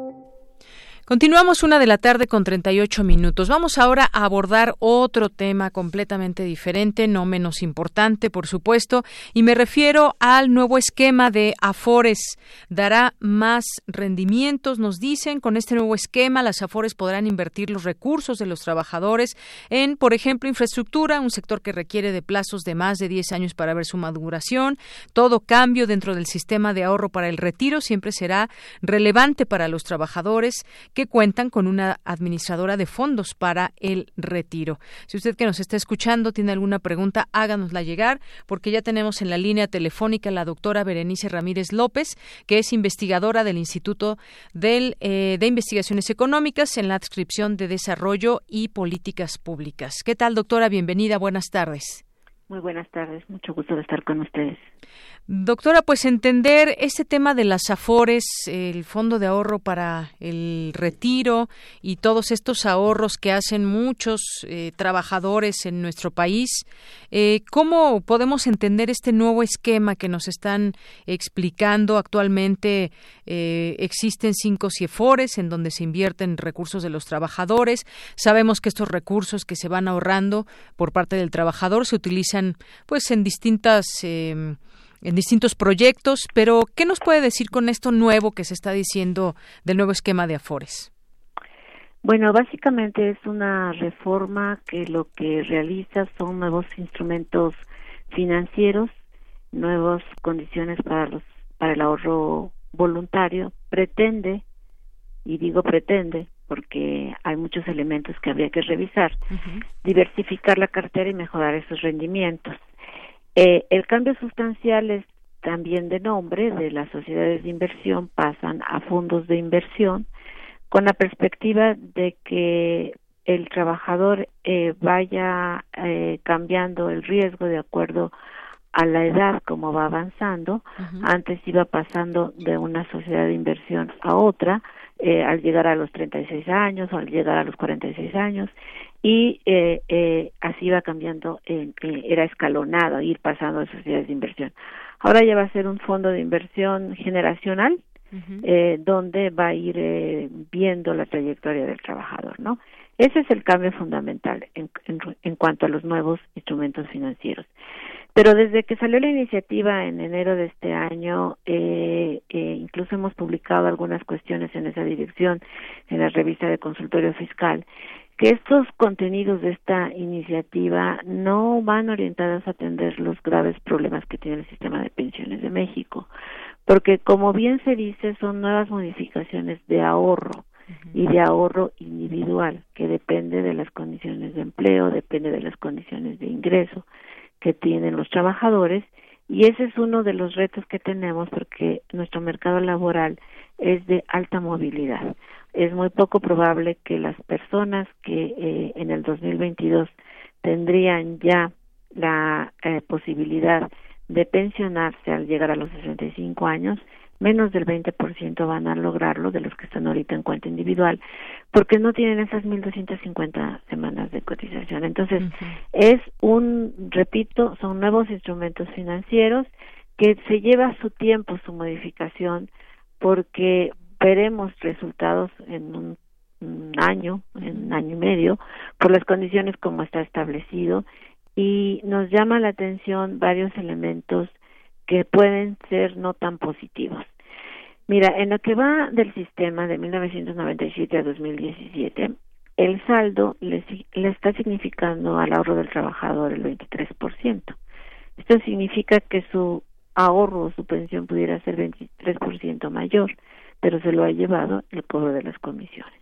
Continuamos una de la tarde con 38 minutos. Vamos ahora a abordar otro tema completamente diferente, no menos importante, por supuesto, y me refiero al nuevo esquema de Afores. Dará más rendimientos, nos dicen. Con este nuevo esquema, las Afores podrán invertir los recursos de los trabajadores en, por ejemplo, infraestructura, un sector que requiere de plazos de más de 10 años para ver su maduración. Todo cambio dentro del sistema de ahorro para el retiro siempre será relevante para los trabajadores cuentan con una administradora de fondos para el retiro. Si usted que nos está escuchando tiene alguna pregunta, háganosla llegar, porque ya tenemos en la línea telefónica la doctora Berenice Ramírez López, que es investigadora del Instituto eh, de Investigaciones Económicas en la adscripción de Desarrollo y Políticas Públicas. ¿Qué tal, doctora? Bienvenida, buenas tardes. Muy buenas tardes, mucho gusto de estar con ustedes. Doctora, pues entender este tema de las AFORES, el Fondo de Ahorro para el Retiro y todos estos ahorros que hacen muchos eh, trabajadores en nuestro país, eh, ¿cómo podemos entender este nuevo esquema que nos están explicando actualmente? Eh, existen cinco CIEFORES en donde se invierten recursos de los trabajadores. Sabemos que estos recursos que se van ahorrando por parte del trabajador se utilizan pues en distintas em, en distintos proyectos, pero ¿qué nos puede decir con esto nuevo que se está diciendo del nuevo esquema de Afores? Bueno, básicamente es una reforma que lo que realiza son nuevos instrumentos financieros, nuevas condiciones para los para el ahorro voluntario, pretende y digo pretende porque hay muchos elementos que habría que revisar, diversificar la cartera y mejorar esos rendimientos. Eh, el cambio sustancial es también de nombre de las sociedades de inversión pasan a fondos de inversión con la perspectiva de que el trabajador eh, vaya eh, cambiando el riesgo de acuerdo a la edad como va avanzando. Antes iba pasando de una sociedad de inversión a otra eh, al llegar a los 36 años o al llegar a los 46 años y eh, eh, así va cambiando, eh, era escalonado ir pasando de sociedades de inversión. Ahora ya va a ser un fondo de inversión generacional eh, donde va a ir eh, viendo la trayectoria del trabajador, ¿no? Ese es el cambio fundamental en, en, en cuanto a los nuevos instrumentos financieros. Pero desde que salió la iniciativa en enero de este año, eh, eh, incluso hemos publicado algunas cuestiones en esa dirección en la revista de consultorio fiscal, que estos contenidos de esta iniciativa no van orientados a atender los graves problemas que tiene el sistema de pensiones de México, porque como bien se dice, son nuevas modificaciones de ahorro y de ahorro individual, que depende de las condiciones de empleo, depende de las condiciones de ingreso que tienen los trabajadores y ese es uno de los retos que tenemos porque nuestro mercado laboral es de alta movilidad. Es muy poco probable que las personas que eh, en el 2022 tendrían ya la eh, posibilidad de pensionarse al llegar a los 65 años menos del 20% van a lograrlo de los que están ahorita en cuenta individual, porque no tienen esas 1.250 semanas de cotización. Entonces, es un, repito, son nuevos instrumentos financieros que se lleva su tiempo su modificación, porque veremos resultados en un, un año, en un año y medio, por las condiciones como está establecido, y nos llama la atención varios elementos que pueden ser no tan positivos. Mira, en lo que va del sistema de 1997 a 2017, el saldo le, le está significando al ahorro del trabajador el 23%. Esto significa que su ahorro o su pensión pudiera ser 23% mayor, pero se lo ha llevado el cobro de las comisiones.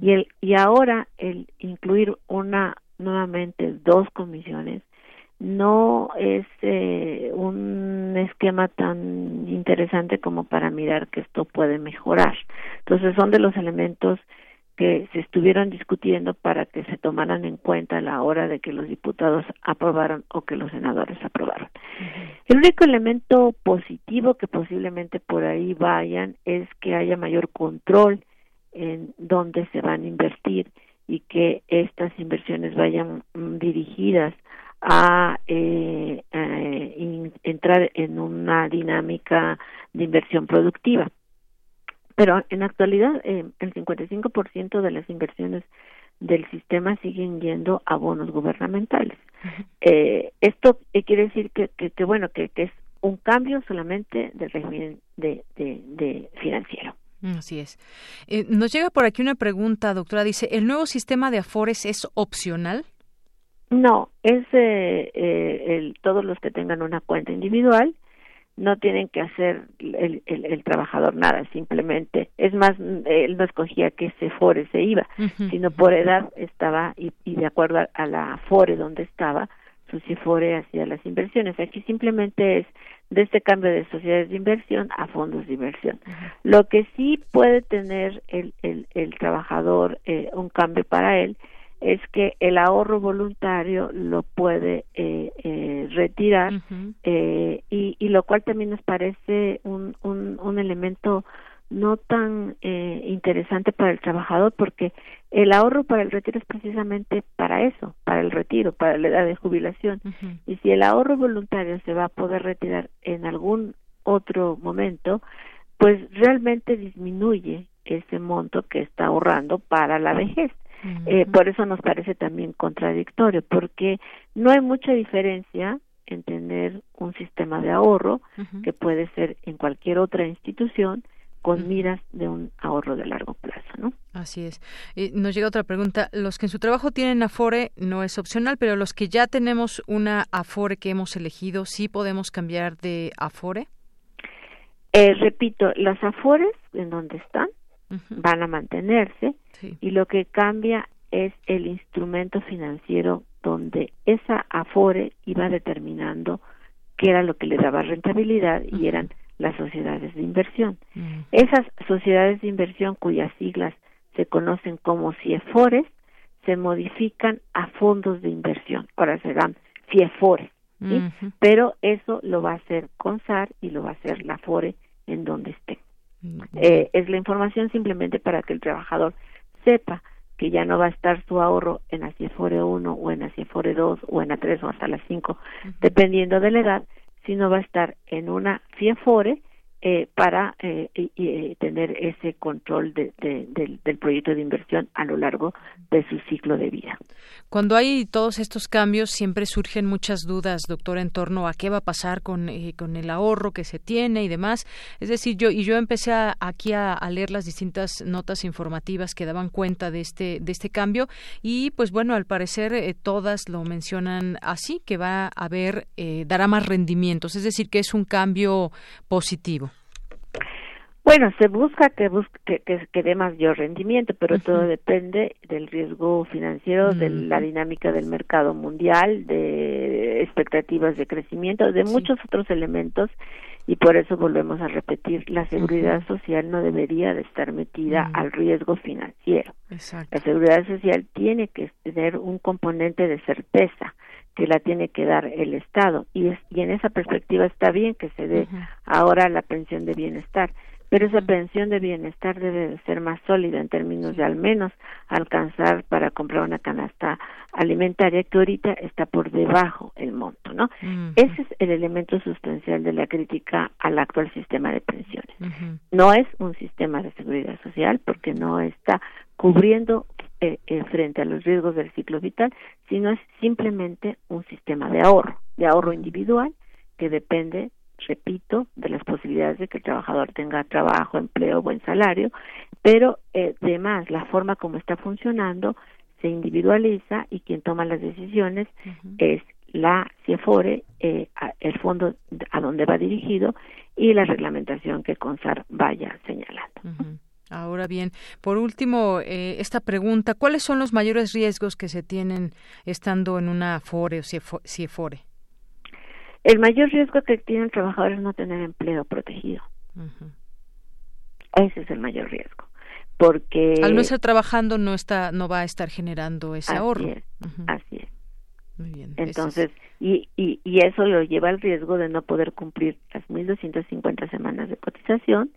y el y ahora el incluir una nuevamente dos comisiones no es eh, un esquema tan interesante como para mirar que esto puede mejorar. Entonces son de los elementos que se estuvieron discutiendo para que se tomaran en cuenta a la hora de que los diputados aprobaran o que los senadores aprobaran. El único elemento positivo que posiblemente por ahí vayan es que haya mayor control en dónde se van a invertir y que estas inversiones vayan mm, dirigidas a, eh, entrar en una dinámica de inversión productiva. Pero en la actualidad eh, el 55% de las inversiones del sistema siguen yendo a bonos gubernamentales. eh, esto quiere decir que, que, bueno, que, que, es un cambio solamente del régimen de, de, de financiero. Así es. Eh, nos llega por aquí una pregunta, doctora. Dice, ¿el nuevo sistema de Afores es opcional? No, es eh, eh, el, todos los que tengan una cuenta individual no tienen que hacer el, el, el, trabajador nada, simplemente, es más, él no escogía que ese FORE se iba, sino por edad estaba y, y, de acuerdo a la FORE donde estaba, su CIFORE hacía las inversiones. Aquí simplemente es de este cambio de sociedades de inversión a fondos de inversión. Lo que sí puede tener el, el, el trabajador eh, un cambio para él es que el ahorro voluntario lo puede eh, eh, retirar eh, y, y, lo cual también nos parece un, un, un elemento no tan eh, interesante para el trabajador porque el ahorro para el retiro es precisamente para eso, para el retiro, para la edad de jubilación. Y si el ahorro voluntario se va a poder retirar en algún otro momento, pues realmente disminuye ese monto que está ahorrando para la vejez. Eh, por eso nos parece también contradictorio, porque no hay mucha diferencia en tener un sistema de ahorro que puede ser en cualquier otra institución con miras de un ahorro de largo plazo, ¿no? Así es. Y nos llega otra pregunta. Los que en su trabajo tienen Afore no es opcional, pero los que ya tenemos una Afore que hemos elegido, ¿sí podemos cambiar de Afore? Eh, repito, las Afores en donde están van a mantenerse y lo que cambia es el instrumento financiero donde esa afore iba determinando qué era lo que le daba rentabilidad y eran las sociedades de inversión. Esas sociedades de inversión cuyas siglas se conocen como CIEFORES se modifican a fondos de inversión. Ahora serán CIEFORES, ¿sí? pero eso lo va a hacer CONSAR y lo va a hacer la FORE en donde esté. Eh, es la información simplemente para que el trabajador sepa que ya no va a estar su ahorro en la CIEFORE 1 o en la CIEFORE 2 o en la 3 o hasta la 5, dependiendo de la edad, sino va a estar en una CIEFORE eh, para eh, eh, tener ese control de, de, del, del, proyecto de inversión a lo largo de su ciclo de vida. Cuando hay todos estos cambios, siempre surgen muchas dudas, doctor, en torno a qué va a pasar con, eh, con el ahorro que se tiene y demás. Es decir, yo y yo empecé a, aquí a, a, leer las distintas notas informativas que daban cuenta de este de este cambio y, pues bueno, al parecer eh, todas lo mencionan así, que va a haber dará más rendimientos, es decir, que es un cambio positivo. Bueno, se busca que busque que, que dé mayor rendimiento, pero uh -huh. todo depende del riesgo financiero, uh -huh. de la dinámica del mercado mundial, de expectativas de crecimiento, de sí. muchos otros elementos y por eso volvemos a repetir, la seguridad uh -huh. social no debería de estar metida al riesgo financiero. Exacto. La seguridad social tiene que tener un componente de certeza que la tiene que dar el Estado y, es, y en esa perspectiva está bien que se dé ahora la pensión de bienestar pero esa pensión de bienestar debe de ser más sólida en términos de al menos alcanzar para comprar una canasta alimentaria que ahorita está por debajo el monto, ¿no? Uh -huh. Ese es el elemento sustancial de la crítica al actual sistema de pensiones. Uh -huh. No es un sistema de seguridad social porque no está cubriendo eh, eh, frente a los riesgos del ciclo vital, sino es simplemente un sistema de ahorro, de ahorro individual que depende repito, de las posibilidades de que el trabajador tenga trabajo, empleo, buen salario, pero eh, además la forma como está funcionando se individualiza y quien toma las decisiones uh -huh. es la CIEFORE, eh, el fondo a donde va dirigido y la reglamentación que CONSAR vaya señalando. Uh -huh. Ahora bien, por último, eh, esta pregunta, ¿cuáles son los mayores riesgos que se tienen estando en una FORE o CIEFORE? El mayor riesgo que tiene el trabajador es no tener empleo protegido. Ese es el mayor riesgo. Porque al no estar trabajando no está no va a estar generando ese ahorro. Así es. Muy bien. Entonces, y, y, y eso lo lleva al riesgo de no poder cumplir las 1.250 semanas de cotización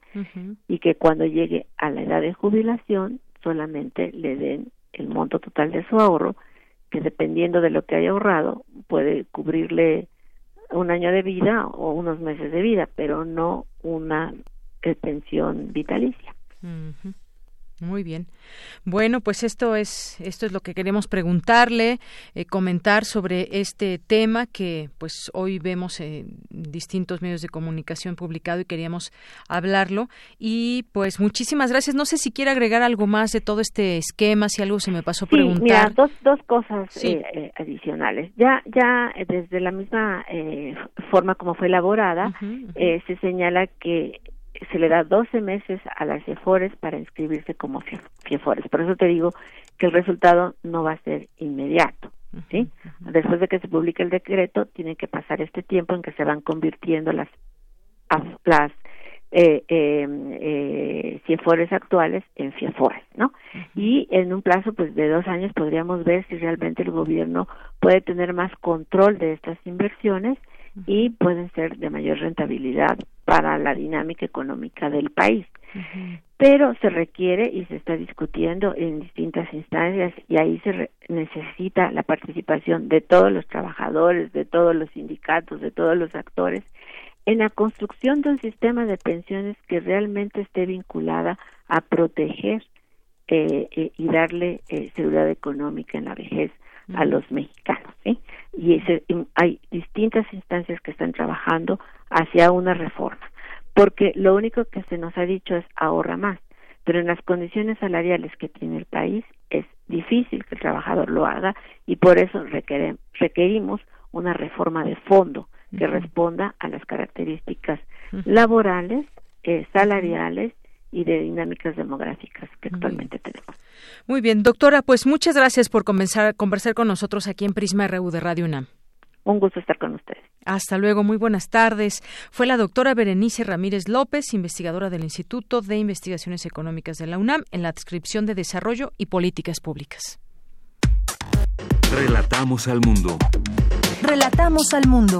y que cuando llegue a la edad de jubilación solamente le den el monto total de su ahorro, que dependiendo de lo que haya ahorrado puede cubrirle un año de vida o unos meses de vida, pero no una pensión vitalicia. Muy bien. Bueno, pues esto es esto es lo que queremos preguntarle, eh, comentar sobre este tema que pues hoy vemos en distintos medios de comunicación publicado y queríamos hablarlo y pues muchísimas gracias. No sé si quiere agregar algo más de todo este esquema, si algo se me pasó a preguntar. Mira, dos dos cosas eh, eh, adicionales. Ya ya desde la misma forma como fue elaborada se señala que se le da 12 meses a las CIEFORES para inscribirse como CIEFORES. Por eso te digo que el resultado no va a ser inmediato. ¿sí? Después de que se publique el decreto, tiene que pasar este tiempo en que se van convirtiendo las, las eh, em, eh, CIEFORES actuales en CIEFORES, ¿no? Y en un plazo pues de dos años podríamos ver si realmente el gobierno puede tener más control de estas inversiones y pueden ser de mayor rentabilidad para la dinámica económica del país. Pero se requiere y se está discutiendo en distintas instancias y ahí se necesita la participación de todos los trabajadores, de todos los sindicatos, de todos los actores en la construcción de un sistema de pensiones que realmente esté vinculada a proteger eh, eh, y darle eh, seguridad económica en la vejez a los mexicanos. ¿sí? Y hay distintas instancias que están trabajando hacia una reforma, porque lo único que se nos ha dicho es ahorra más, pero en las condiciones salariales que tiene el país es difícil que el trabajador lo haga y por eso requerimos una reforma de fondo que responda a las características laborales, eh, salariales y de dinámicas demográficas que actualmente tenemos. Muy bien, doctora, pues muchas gracias por comenzar, conversar con nosotros aquí en Prisma RU de Radio UNAM. Un gusto estar con ustedes. Hasta luego, muy buenas tardes. Fue la doctora Berenice Ramírez López, investigadora del Instituto de Investigaciones Económicas de la UNAM, en la descripción de Desarrollo y Políticas Públicas. Relatamos al mundo. Relatamos al mundo.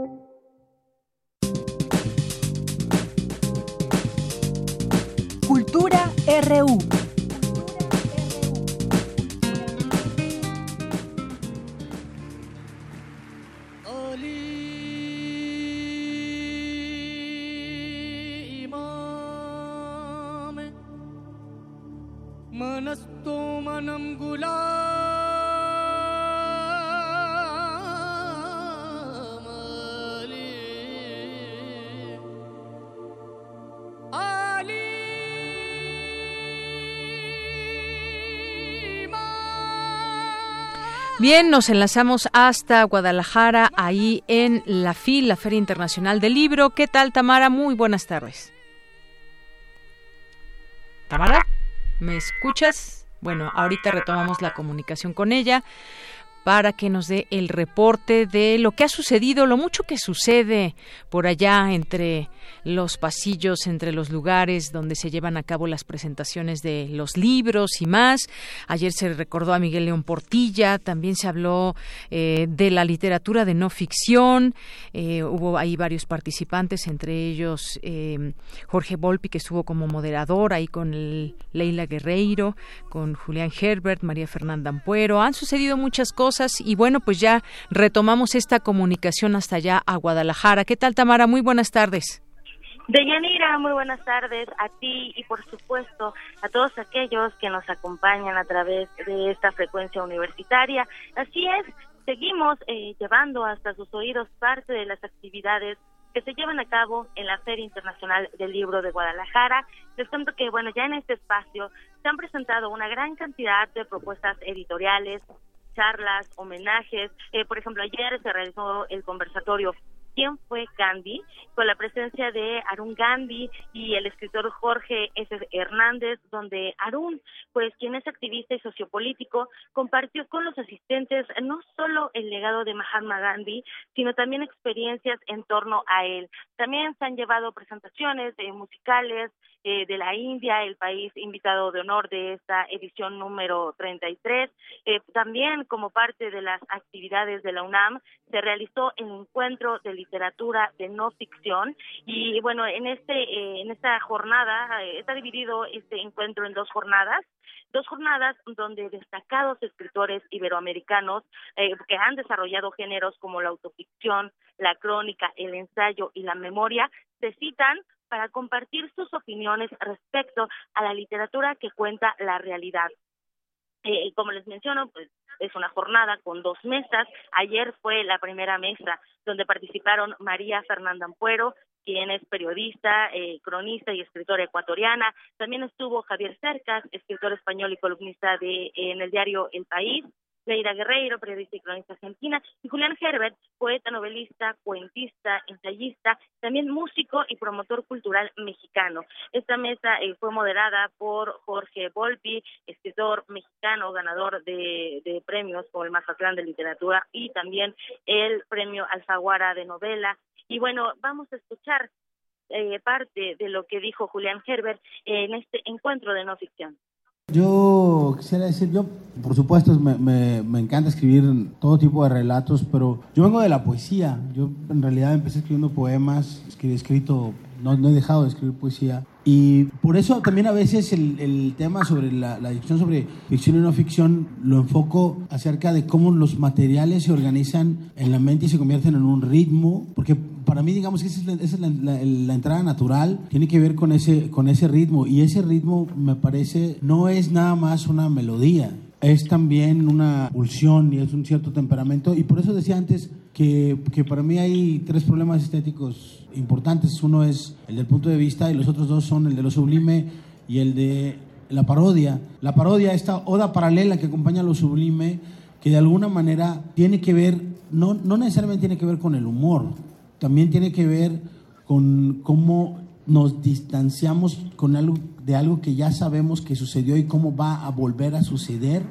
Bien, nos enlazamos hasta Guadalajara, ahí en la FIL, la Feria Internacional del Libro. ¿Qué tal, Tamara? Muy buenas tardes. ¿Me escuchas? Bueno, ahorita retomamos la comunicación con ella para que nos dé el reporte de lo que ha sucedido, lo mucho que sucede por allá entre los pasillos, entre los lugares donde se llevan a cabo las presentaciones de los libros y más. Ayer se recordó a Miguel León Portilla, también se habló eh, de la literatura de no ficción, eh, hubo ahí varios participantes, entre ellos eh, Jorge Volpi, que estuvo como moderador ahí con Leila Guerreiro, con Julián Herbert, María Fernanda Ampuero. Han sucedido muchas cosas y bueno, pues ya retomamos esta comunicación hasta allá a Guadalajara. ¿Qué tal, Tamara? Muy buenas tardes. Deyanira, muy buenas tardes a ti y por supuesto a todos aquellos que nos acompañan a través de esta frecuencia universitaria. Así es, seguimos eh, llevando hasta sus oídos parte de las actividades que se llevan a cabo en la Feria Internacional del Libro de Guadalajara. Les cuento que, bueno, ya en este espacio se han presentado una gran cantidad de propuestas editoriales, charlas, homenajes. Eh, por ejemplo, ayer se realizó el conversatorio quién fue Gandhi, con la presencia de Arun Gandhi y el escritor Jorge S. Hernández, donde Arun, pues quien es activista y sociopolítico, compartió con los asistentes no solo el legado de Mahatma Gandhi, sino también experiencias en torno a él. También se han llevado presentaciones eh, musicales, eh, de la India, el país invitado de honor de esta edición número 33. Eh, también como parte de las actividades de la UNAM se realizó el encuentro de literatura de no ficción y bueno, en este eh, en esta jornada está dividido este encuentro en dos jornadas dos jornadas donde destacados escritores iberoamericanos que han desarrollado géneros como la autoficción, la crónica, el ensayo y la memoria se citan para compartir sus opiniones respecto a la literatura que cuenta la realidad. Eh, como les menciono, pues es una jornada con dos mesas. Ayer fue la primera mesa donde participaron María Fernanda Ampuero, quien es periodista, eh, cronista y escritora ecuatoriana. También estuvo Javier Cercas, escritor español y columnista de en el diario El País. Leira Guerreiro, periodista y cronista argentina, y Julián Herbert, poeta, novelista, cuentista, ensayista, también músico y promotor cultural mexicano. Esta mesa eh, fue moderada por Jorge Volpi, escritor mexicano, ganador de, de premios como el Mazatlán de Literatura y también el premio Alfaguara de Novela. Y bueno, vamos a escuchar eh, parte de lo que dijo Julián Herbert en este encuentro de no ficción. Yo quisiera decir, yo por supuesto me, me, me, encanta escribir todo tipo de relatos, pero yo vengo de la poesía. Yo en realidad empecé escribiendo poemas, he escrito, no, no he dejado de escribir poesía. Y por eso también a veces el, el tema sobre la, la discusión sobre ficción y no ficción lo enfoco acerca de cómo los materiales se organizan en la mente y se convierten en un ritmo, porque para mí digamos que esa es, la, esa es la, la, la, entrada natural, tiene que ver con ese, con ese ritmo y ese ritmo me parece no es nada más una melodía, es también una pulsión y es un cierto temperamento y por eso decía antes que, que para mí hay tres problemas estéticos importantes. Uno es el del punto de vista y los otros dos son el de lo sublime y el de la parodia. La parodia, esta oda paralela que acompaña a lo sublime, que de alguna manera tiene que ver, no, no necesariamente tiene que ver con el humor, también tiene que ver con cómo nos distanciamos con algo, de algo que ya sabemos que sucedió y cómo va a volver a suceder.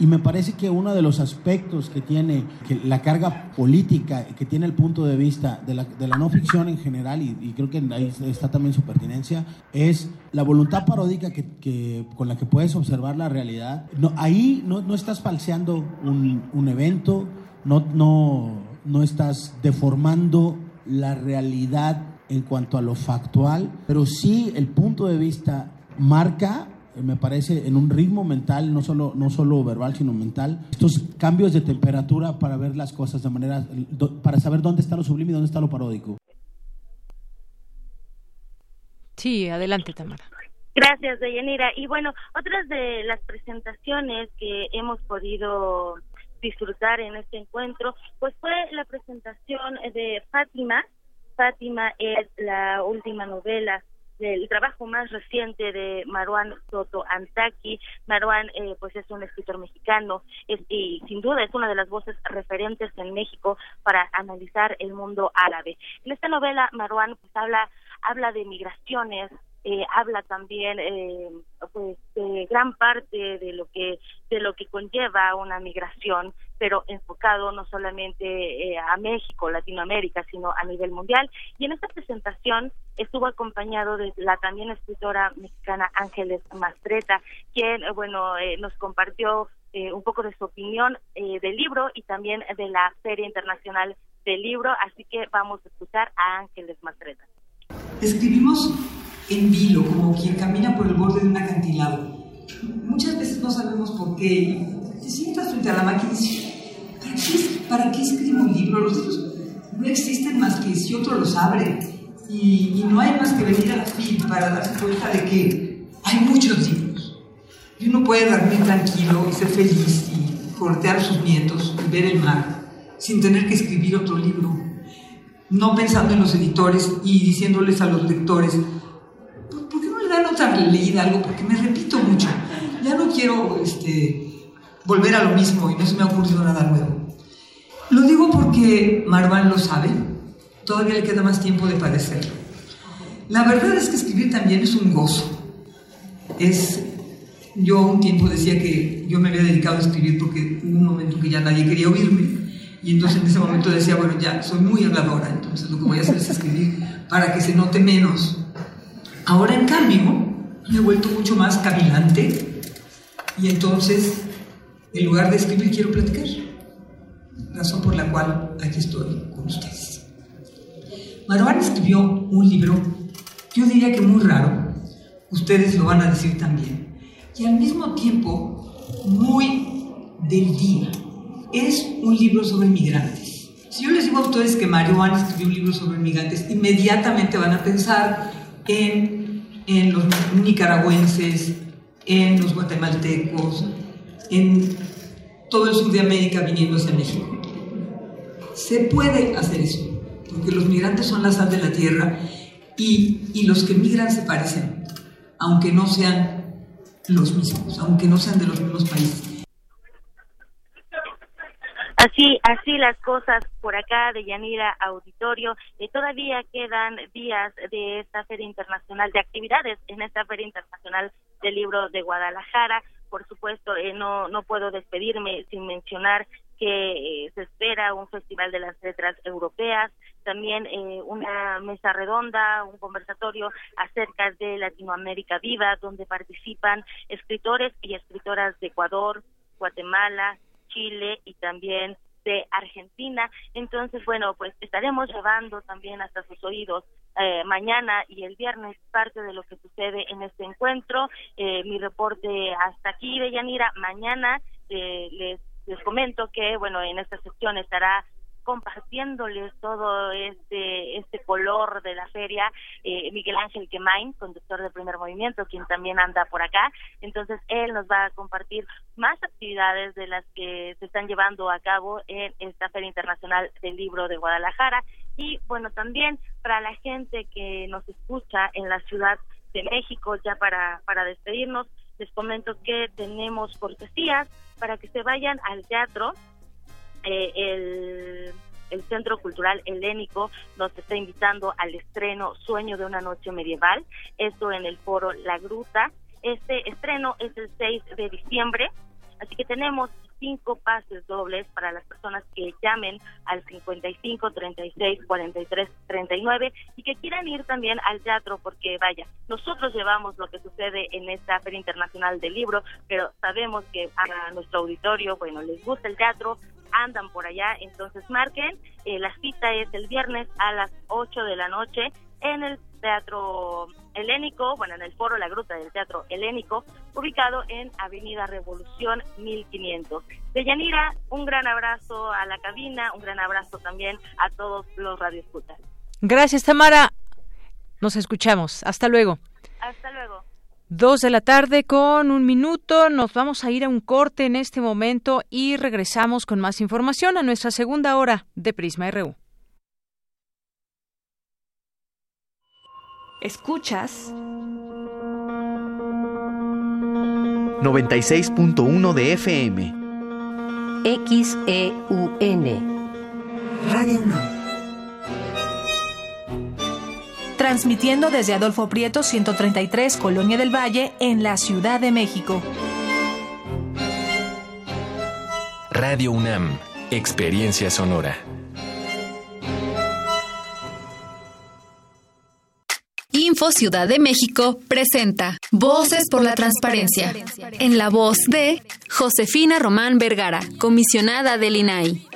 Y me parece que uno de los aspectos que tiene que la carga política, que tiene el punto de vista de la, de la no ficción en general, y, y, creo que ahí está también su pertinencia, es la voluntad paródica que, que con la que puedes observar la realidad. No, ahí no, no estás falseando un, un evento, no, no, no estás deformando la realidad en cuanto a lo factual, pero sí el punto de vista marca, me parece, en un ritmo mental, no solo, no solo verbal, sino mental, estos cambios de temperatura para ver las cosas de manera, para saber dónde está lo sublime y dónde está lo paródico. Sí, adelante, Tamara. Gracias, Deyanira. Y bueno, otras de las presentaciones que hemos podido disfrutar en este encuentro, pues fue la presentación de Fátima, Fátima es la última novela del trabajo más reciente de Marwan Soto Antaki. Marwan, eh, pues es un escritor mexicano es, y sin duda es una de las voces referentes en México para analizar el mundo árabe. En esta novela, Marwan pues habla habla de migraciones, eh, habla también eh, pues de gran parte de lo que de lo que conlleva una migración pero enfocado no solamente eh, a México, Latinoamérica, sino a nivel mundial. Y en esta presentación estuvo acompañado de la también escritora mexicana Ángeles Mastreta, quien, bueno, eh, nos compartió eh, un poco de su opinión del libro y también de la Feria Internacional del Libro. Así que vamos a escuchar a Ángeles Mastreta. Escribimos en vilo, como quien camina por el borde de un acantilado. Muchas veces no sabemos por qué. Te sientas frente a la máquina y dices, ¿para qué, ¿para qué escribo un libro? Los libros no existen más que si otro los abre. Y, y no hay más que venir a la para darse cuenta de que hay muchos libros. Y uno puede dormir tranquilo y ser feliz y cortear sus nietos y ver el mar sin tener que escribir otro libro. No pensando en los editores y diciéndoles a los lectores, ¿por qué no le dan otra leída algo? Porque me repito mucho. Ya no quiero este, volver a lo mismo y no se me ha ocurrido nada nuevo. Lo digo porque Marwan lo sabe, todavía le queda más tiempo de padecerlo. La verdad es que escribir también es un gozo. Es, yo un tiempo decía que yo me había dedicado a escribir porque hubo un momento que ya nadie quería oírme y entonces en ese momento decía, bueno, ya soy muy habladora, entonces lo que voy a hacer es escribir para que se note menos. Ahora en cambio me he vuelto mucho más cavilante y entonces en lugar de escribir quiero platicar. Razón por la cual aquí estoy con ustedes. Marwan escribió un libro, yo diría que muy raro, ustedes lo van a decir también, y al mismo tiempo muy del día. Es un libro sobre migrantes. Si yo les digo a ustedes que Marwan escribió un libro sobre migrantes, inmediatamente van a pensar en, en los nicaragüenses, en los guatemaltecos, en todo el sur de América viniendo hacia México. Se puede hacer eso, porque los migrantes son la sal de la tierra y, y los que migran se parecen, aunque no sean los mismos, aunque no sean de los mismos países. Así, así las cosas por acá de Yanira Auditorio. Eh, todavía quedan días de esta Feria Internacional de Actividades en esta Feria Internacional del Libro de Guadalajara. Por supuesto, eh, no, no puedo despedirme sin mencionar que eh, se espera un Festival de las Letras Europeas, también eh, una mesa redonda, un conversatorio acerca de Latinoamérica Viva, donde participan escritores y escritoras de Ecuador, Guatemala, Chile y también de Argentina. Entonces, bueno, pues estaremos llevando también hasta sus oídos eh, mañana y el viernes parte de lo que sucede en este encuentro. Eh, mi reporte hasta aquí de Yanira. Mañana eh, les, les comento que, bueno, en esta sección estará compartiéndoles todo este este color de la feria eh, Miguel Ángel Quemain, conductor de primer movimiento, quien también anda por acá. Entonces él nos va a compartir más actividades de las que se están llevando a cabo en esta Feria Internacional del Libro de Guadalajara y bueno también para la gente que nos escucha en la Ciudad de México ya para para despedirnos les comento que tenemos cortesías para que se vayan al teatro eh, el, el Centro Cultural Helénico nos está invitando al estreno Sueño de una Noche Medieval, esto en el foro La Gruta. Este estreno es el 6 de diciembre, así que tenemos cinco pases dobles para las personas que llamen al 55 36 43 39 y que quieran ir también al teatro porque vaya, nosotros llevamos lo que sucede en esta Feria Internacional del Libro, pero sabemos que a nuestro auditorio, bueno, les gusta el teatro, andan por allá, entonces marquen, eh, la cita es el viernes a las 8 de la noche en el Teatro Helénico, bueno, en el foro La Gruta del Teatro Helénico, ubicado en Avenida Revolución 1500. De Yanira, un gran abrazo a la cabina, un gran abrazo también a todos los radioescuchas. Gracias, Tamara. Nos escuchamos. Hasta luego. Hasta luego. Dos de la tarde con un minuto. Nos vamos a ir a un corte en este momento y regresamos con más información a nuestra segunda hora de Prisma RU. Escuchas 96.1 de FM. XEUN. Radio UNAM. Transmitiendo desde Adolfo Prieto 133, Colonia del Valle, en la Ciudad de México. Radio UNAM. Experiencia sonora. Info Ciudad de México presenta Voces por la Transparencia. En la voz de Josefina Román Vergara, comisionada del INAI.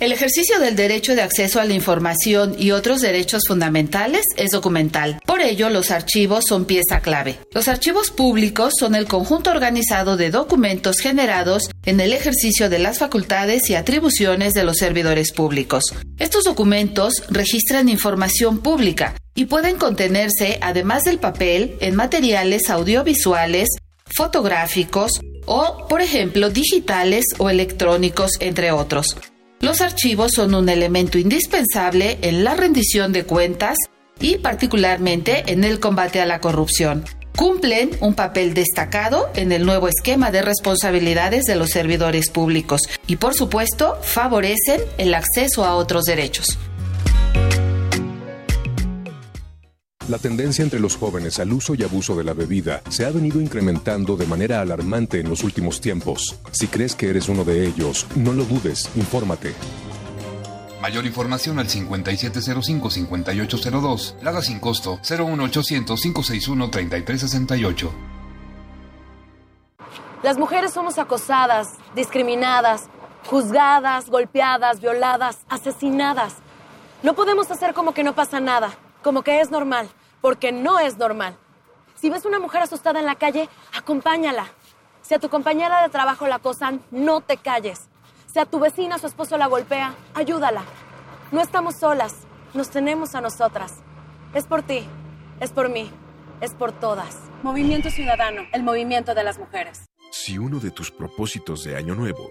El ejercicio del derecho de acceso a la información y otros derechos fundamentales es documental. Por ello, los archivos son pieza clave. Los archivos públicos son el conjunto organizado de documentos generados en el ejercicio de las facultades y atribuciones de los servidores públicos. Estos documentos registran información pública y pueden contenerse, además del papel, en materiales audiovisuales, fotográficos o, por ejemplo, digitales o electrónicos, entre otros. Los archivos son un elemento indispensable en la rendición de cuentas y particularmente en el combate a la corrupción. Cumplen un papel destacado en el nuevo esquema de responsabilidades de los servidores públicos y por supuesto favorecen el acceso a otros derechos. La tendencia entre los jóvenes al uso y abuso de la bebida se ha venido incrementando de manera alarmante en los últimos tiempos. Si crees que eres uno de ellos, no lo dudes, infórmate. Mayor información al 5705-5802. Lada sin costo 01800-561-3368. Las mujeres somos acosadas, discriminadas, juzgadas, golpeadas, violadas, asesinadas. No podemos hacer como que no pasa nada como que es normal, porque no es normal. Si ves una mujer asustada en la calle, acompáñala. Si a tu compañera de trabajo la acosan, no te calles. Si a tu vecina su esposo la golpea, ayúdala. No estamos solas, nos tenemos a nosotras. Es por ti, es por mí, es por todas. Movimiento Ciudadano, el movimiento de las mujeres. Si uno de tus propósitos de Año Nuevo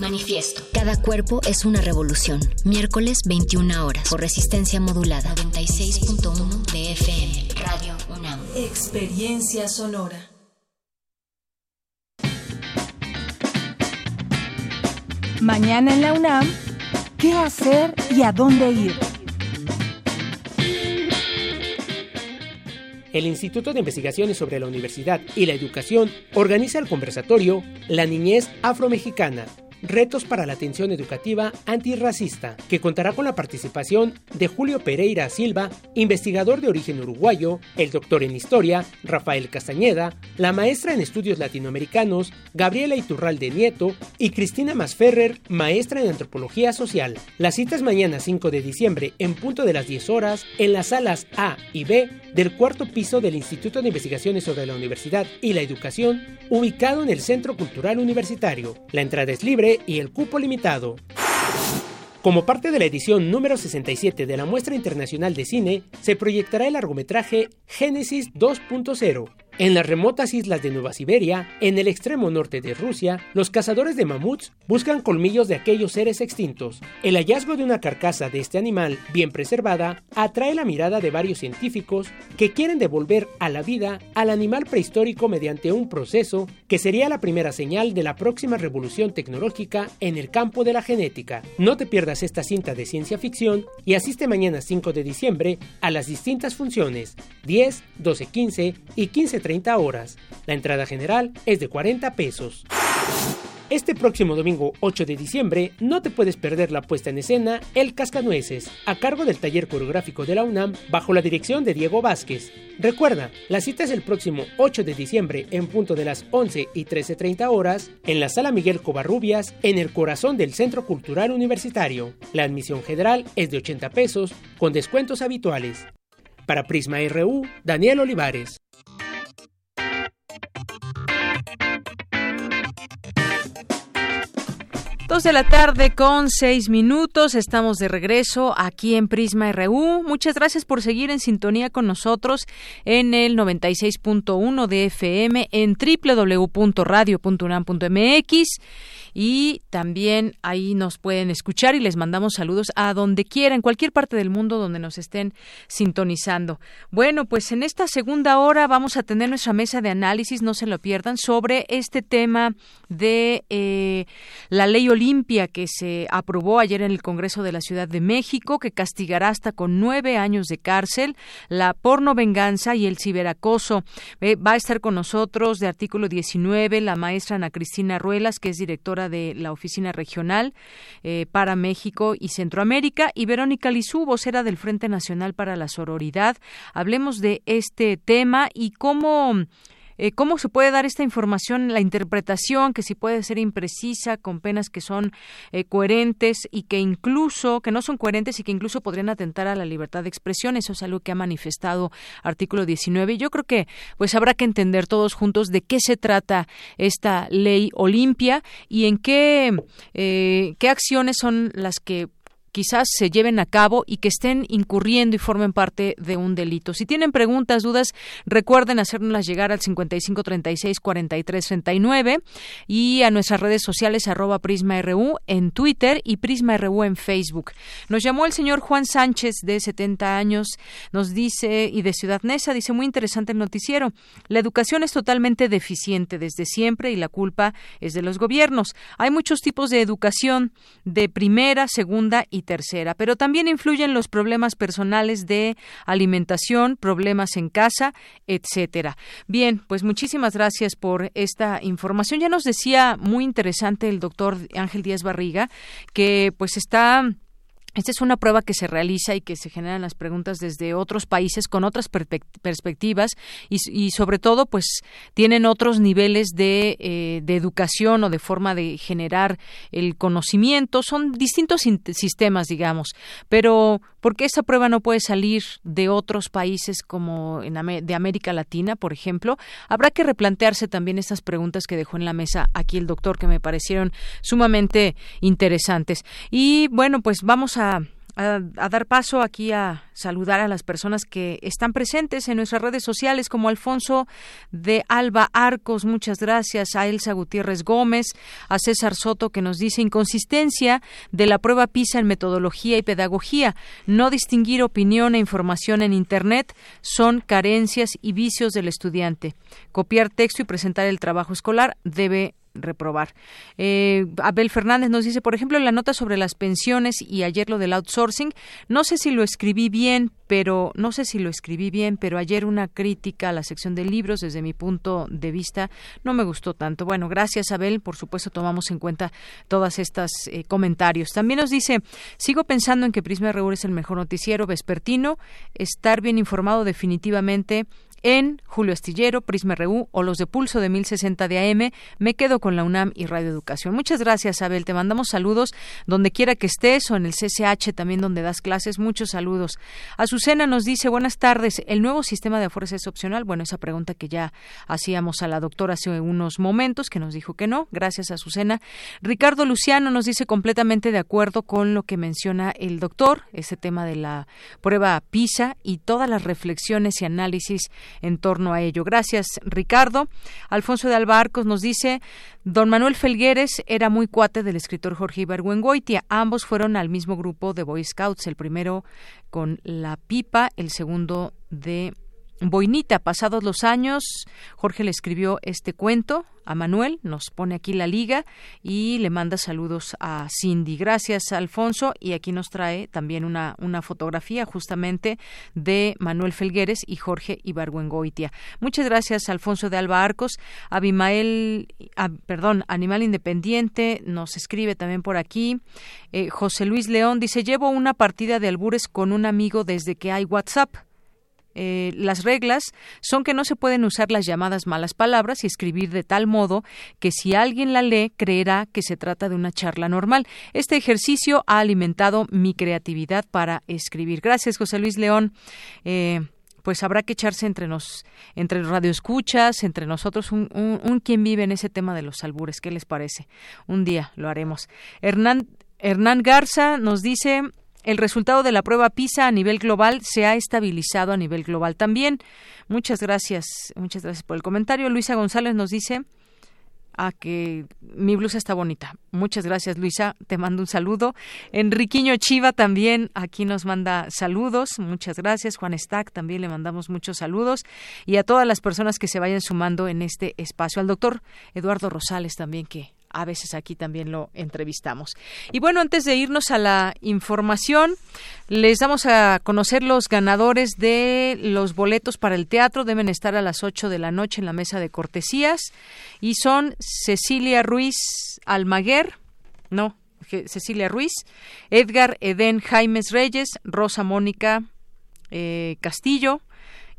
Manifiesto. Cada cuerpo es una revolución. Miércoles 21 horas. Por resistencia modulada. 96.1 de FM. Radio UNAM. Experiencia sonora. Mañana en la UNAM, ¿qué hacer y a dónde ir? El Instituto de Investigaciones sobre la Universidad y la Educación organiza el conversatorio La Niñez Afromexicana, Retos para la Atención Educativa Antirracista, que contará con la participación de Julio Pereira Silva, investigador de origen uruguayo, el doctor en Historia, Rafael Castañeda, la maestra en Estudios Latinoamericanos, Gabriela Iturralde Nieto y Cristina Masferrer, maestra en Antropología Social. La cita es mañana 5 de diciembre en punto de las 10 horas en las salas A y B del cuarto piso del Instituto de Investigaciones sobre la Universidad y la Educación, ubicado en el Centro Cultural Universitario. La entrada es libre y el cupo limitado. Como parte de la edición número 67 de la Muestra Internacional de Cine, se proyectará el largometraje Génesis 2.0, en las remotas islas de Nueva Siberia, en el extremo norte de Rusia, los cazadores de mamuts buscan colmillos de aquellos seres extintos. El hallazgo de una carcasa de este animal bien preservada atrae la mirada de varios científicos que quieren devolver a la vida al animal prehistórico mediante un proceso que sería la primera señal de la próxima revolución tecnológica en el campo de la genética. No te pierdas esta cinta de ciencia ficción y asiste mañana 5 de diciembre a las distintas funciones 10, 12, 15 y 15 30 horas. La entrada general es de 40 pesos. Este próximo domingo 8 de diciembre no te puedes perder la puesta en escena El Cascanueces, a cargo del taller coreográfico de la UNAM bajo la dirección de Diego Vázquez. Recuerda, la cita es el próximo 8 de diciembre en punto de las 11 y 13.30 horas en la sala Miguel Covarrubias en el corazón del Centro Cultural Universitario. La admisión general es de 80 pesos con descuentos habituales. Para Prisma RU, Daniel Olivares. Dos de la tarde con seis minutos. Estamos de regreso aquí en Prisma RU. Muchas gracias por seguir en sintonía con nosotros en el 96.1 de FM en www.radio.unam.mx y también ahí nos pueden escuchar y les mandamos saludos a donde quiera, en cualquier parte del mundo donde nos estén sintonizando. Bueno, pues en esta segunda hora vamos a tener nuestra mesa de análisis, no se lo pierdan, sobre este tema de eh, la ley Olimpia que se aprobó ayer en el Congreso de la Ciudad de México, que castigará hasta con nueve años de cárcel la porno venganza y el ciberacoso. Eh, va a estar con nosotros de artículo 19 la maestra Ana Cristina Ruelas, que es directora de la Oficina Regional eh, para México y Centroamérica, y Verónica Lizú, vocera del Frente Nacional para la Sororidad. Hablemos de este tema y cómo eh, cómo se puede dar esta información, la interpretación, que si puede ser imprecisa, con penas que son eh, coherentes y que incluso, que no son coherentes y que incluso podrían atentar a la libertad de expresión. Eso es algo que ha manifestado artículo 19. Y yo creo que pues habrá que entender todos juntos de qué se trata esta ley Olimpia y en qué, eh, qué acciones son las que quizás se lleven a cabo y que estén incurriendo y formen parte de un delito. Si tienen preguntas, dudas, recuerden hacérnoslas llegar al 5536-4339 y a nuestras redes sociales arroba PrismaRU en Twitter y PrismaRU en Facebook. Nos llamó el señor Juan Sánchez de 70 años, nos dice, y de Ciudad Neza, dice muy interesante el noticiero. La educación es totalmente deficiente desde siempre y la culpa es de los gobiernos. Hay muchos tipos de educación de primera, segunda y tercera, pero también influyen los problemas personales de alimentación, problemas en casa, etcétera. Bien, pues muchísimas gracias por esta información. Ya nos decía muy interesante el doctor Ángel Díaz Barriga que pues está esta es una prueba que se realiza y que se generan las preguntas desde otros países con otras perspectivas y, sobre todo pues tienen otros niveles de, eh, de, educación o de forma de generar el conocimiento. Son distintos sistemas, digamos. Pero ¿por qué esta prueba no puede salir de otros países como en, de América Latina, por ejemplo? Habrá que replantearse también estas preguntas que dejó en la mesa aquí el doctor que me parecieron sumamente interesantes. Y bueno, pues vamos a a, dar paso aquí a saludar a las personas que están presentes en nuestras redes sociales, como Alfonso de Alba Arcos, muchas gracias, a Elsa Gutiérrez Gómez, a César Soto, que nos dice inconsistencia de la prueba PISA en metodología y pedagogía, no distinguir opinión e información en Internet. Son carencias y vicios del estudiante. Copiar texto y presentar el trabajo escolar debe reprobar. Eh, Abel Fernández nos dice, por ejemplo, la nota sobre las pensiones y ayer lo del outsourcing, no sé si lo escribí bien, pero no sé si lo escribí bien, pero ayer una crítica a la sección de libros desde mi punto de vista no me gustó tanto. Bueno, gracias Abel, por supuesto tomamos en cuenta todas estas eh, comentarios. También nos dice, sigo pensando en que Prisma RU es el mejor noticiero vespertino, estar bien informado definitivamente en Julio Astillero, Prisma RU o los de Pulso de 1060 de AM. Me quedo con la UNAM y Radio Educación. Muchas gracias, Abel. Te mandamos saludos donde quiera que estés o en el CCH también donde das clases. Muchos saludos. Azucena nos dice, buenas tardes, ¿el nuevo sistema de fuerza es opcional? Bueno, esa pregunta que ya hacíamos a la doctora hace unos momentos, que nos dijo que no. Gracias, Azucena. Ricardo Luciano nos dice completamente de acuerdo con lo que menciona el doctor, ese tema de la prueba PISA y todas las reflexiones y análisis en torno a ello. Gracias, Ricardo. Alfonso de Albarcos nos dice, don Manuel Felgueres era muy cuate del escritor Jorge Ibargüengoitia. Ambos fueron al mismo grupo de Boy Scouts, el primero con la pipa, el segundo de Boinita. Pasados los años, Jorge le escribió este cuento a Manuel, nos pone aquí la liga y le manda saludos a Cindy. Gracias, Alfonso. Y aquí nos trae también una, una fotografía justamente de Manuel Felgueres y Jorge Ibargüengoitia. Muchas gracias, Alfonso de Alba Arcos. Abimael, perdón, Animal Independiente nos escribe también por aquí. Eh, José Luis León dice, llevo una partida de albures con un amigo desde que hay WhatsApp. Eh, las reglas son que no se pueden usar las llamadas malas palabras y escribir de tal modo que si alguien la lee creerá que se trata de una charla normal. Este ejercicio ha alimentado mi creatividad para escribir. Gracias, José Luis León. Eh, pues habrá que echarse entre nos, entre los radioescuchas, entre nosotros, un, un, quien vive en ese tema de los albures. ¿Qué les parece? Un día lo haremos. Hernán, Hernán Garza nos dice el resultado de la prueba PISA a nivel global se ha estabilizado a nivel global también. Muchas gracias, muchas gracias por el comentario. Luisa González nos dice a que mi blusa está bonita. Muchas gracias, Luisa. Te mando un saludo. Enriquiño Chiva también aquí nos manda saludos. Muchas gracias. Juan Stack también le mandamos muchos saludos. Y a todas las personas que se vayan sumando en este espacio. Al doctor Eduardo Rosales también, que a veces aquí también lo entrevistamos. Y bueno, antes de irnos a la información, les damos a conocer los ganadores de los boletos para el teatro. Deben estar a las 8 de la noche en la mesa de cortesías. Y son Cecilia Ruiz Almaguer, no, Cecilia Ruiz, Edgar Eden Jaimes Reyes, Rosa Mónica eh, Castillo,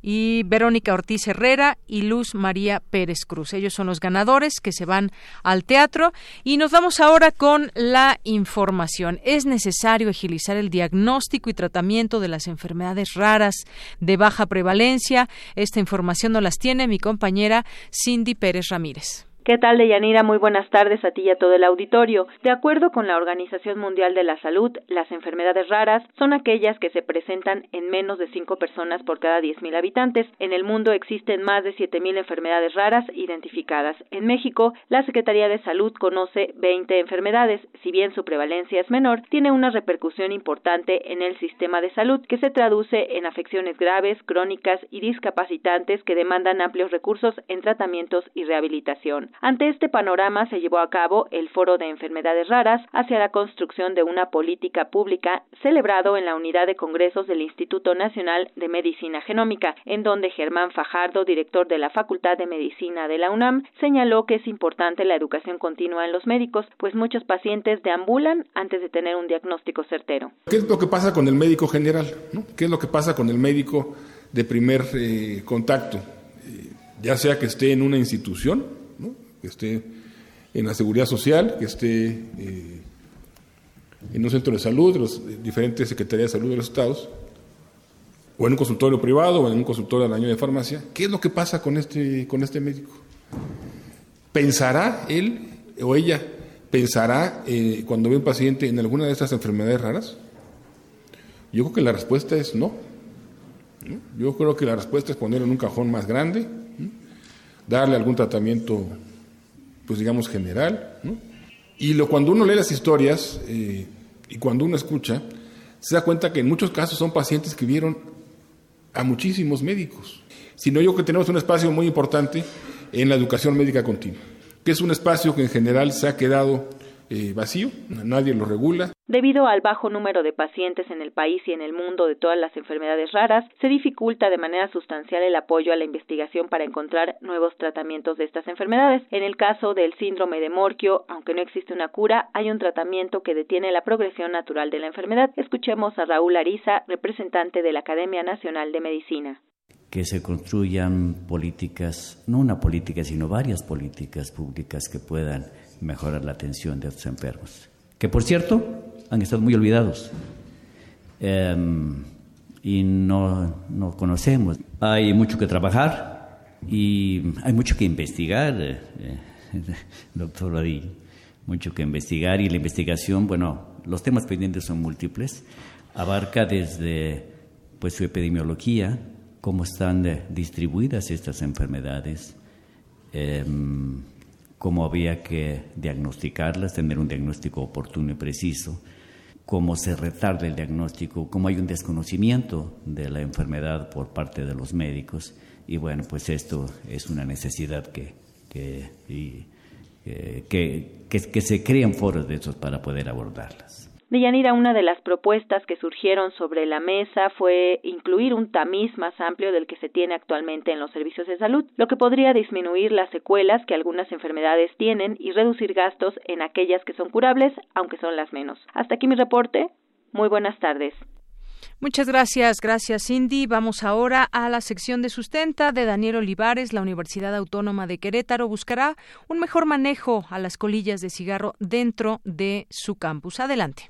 y Verónica Ortiz Herrera y Luz María Pérez Cruz. Ellos son los ganadores que se van al teatro y nos vamos ahora con la información. Es necesario agilizar el diagnóstico y tratamiento de las enfermedades raras de baja prevalencia. Esta información nos las tiene mi compañera Cindy Pérez Ramírez. ¿Qué tal, Deyanira? Muy buenas tardes a ti y a todo el auditorio. De acuerdo con la Organización Mundial de la Salud, las enfermedades raras son aquellas que se presentan en menos de cinco personas por cada 10.000 habitantes. En el mundo existen más de 7.000 enfermedades raras identificadas. En México, la Secretaría de Salud conoce 20 enfermedades. Si bien su prevalencia es menor, tiene una repercusión importante en el sistema de salud que se traduce en afecciones graves, crónicas y discapacitantes que demandan amplios recursos en tratamientos y rehabilitación. Ante este panorama se llevó a cabo el Foro de Enfermedades Raras hacia la construcción de una política pública celebrado en la unidad de congresos del Instituto Nacional de Medicina Genómica, en donde Germán Fajardo, director de la Facultad de Medicina de la UNAM, señaló que es importante la educación continua en los médicos, pues muchos pacientes deambulan antes de tener un diagnóstico certero. ¿Qué es lo que pasa con el médico general? ¿Qué es lo que pasa con el médico de primer eh, contacto? Eh, ya sea que esté en una institución, que esté en la seguridad social, que esté eh, en un centro de salud, las diferentes secretarías de salud de los estados, o en un consultorio privado, o en un consultorio al año de farmacia. ¿Qué es lo que pasa con este, con este médico? ¿Pensará él o ella, pensará eh, cuando ve un paciente en alguna de estas enfermedades raras? Yo creo que la respuesta es no. Yo creo que la respuesta es ponerlo en un cajón más grande, darle algún tratamiento pues digamos, general. Y lo, cuando uno lee las historias eh, y cuando uno escucha, se da cuenta que en muchos casos son pacientes que vieron a muchísimos médicos. Sino yo que tenemos un espacio muy importante en la educación médica continua, que es un espacio que en general se ha quedado eh, vacío, nadie lo regula. Debido al bajo número de pacientes en el país y en el mundo de todas las enfermedades raras, se dificulta de manera sustancial el apoyo a la investigación para encontrar nuevos tratamientos de estas enfermedades. En el caso del síndrome de Morquio, aunque no existe una cura, hay un tratamiento que detiene la progresión natural de la enfermedad. Escuchemos a Raúl Ariza, representante de la Academia Nacional de Medicina que se construyan políticas, no una política, sino varias políticas públicas que puedan mejorar la atención de estos enfermos, que por cierto han estado muy olvidados. Em, y no, no, conocemos. Hay mucho que trabajar y hay mucho que investigar, eh, eh <laughs> doctor Ladillo, mucho que investigar. Y la investigación, bueno, los temas pendientes son múltiples, abarca desde pues su epidemiología, cómo están eh, distribuidas estas enfermedades, eh, cómo había que diagnosticarlas, tener un diagnóstico oportuno y preciso, cómo se retarda el diagnóstico, cómo hay un desconocimiento de la enfermedad por parte de los médicos. Y bueno, pues esto es una necesidad que, que, eh, que, que se creen foros de esos para poder abordarlas. Deyanira, una de las propuestas que surgieron sobre la mesa fue incluir un tamiz más amplio del que se tiene actualmente en los servicios de salud, lo que podría disminuir las secuelas que algunas enfermedades tienen y reducir gastos en aquellas que son curables, aunque son las menos. Hasta aquí mi reporte. Muy buenas tardes. Muchas gracias, gracias Cindy. Vamos ahora a la sección de sustenta de Daniel Olivares. La Universidad Autónoma de Querétaro buscará un mejor manejo a las colillas de cigarro dentro de su campus. Adelante.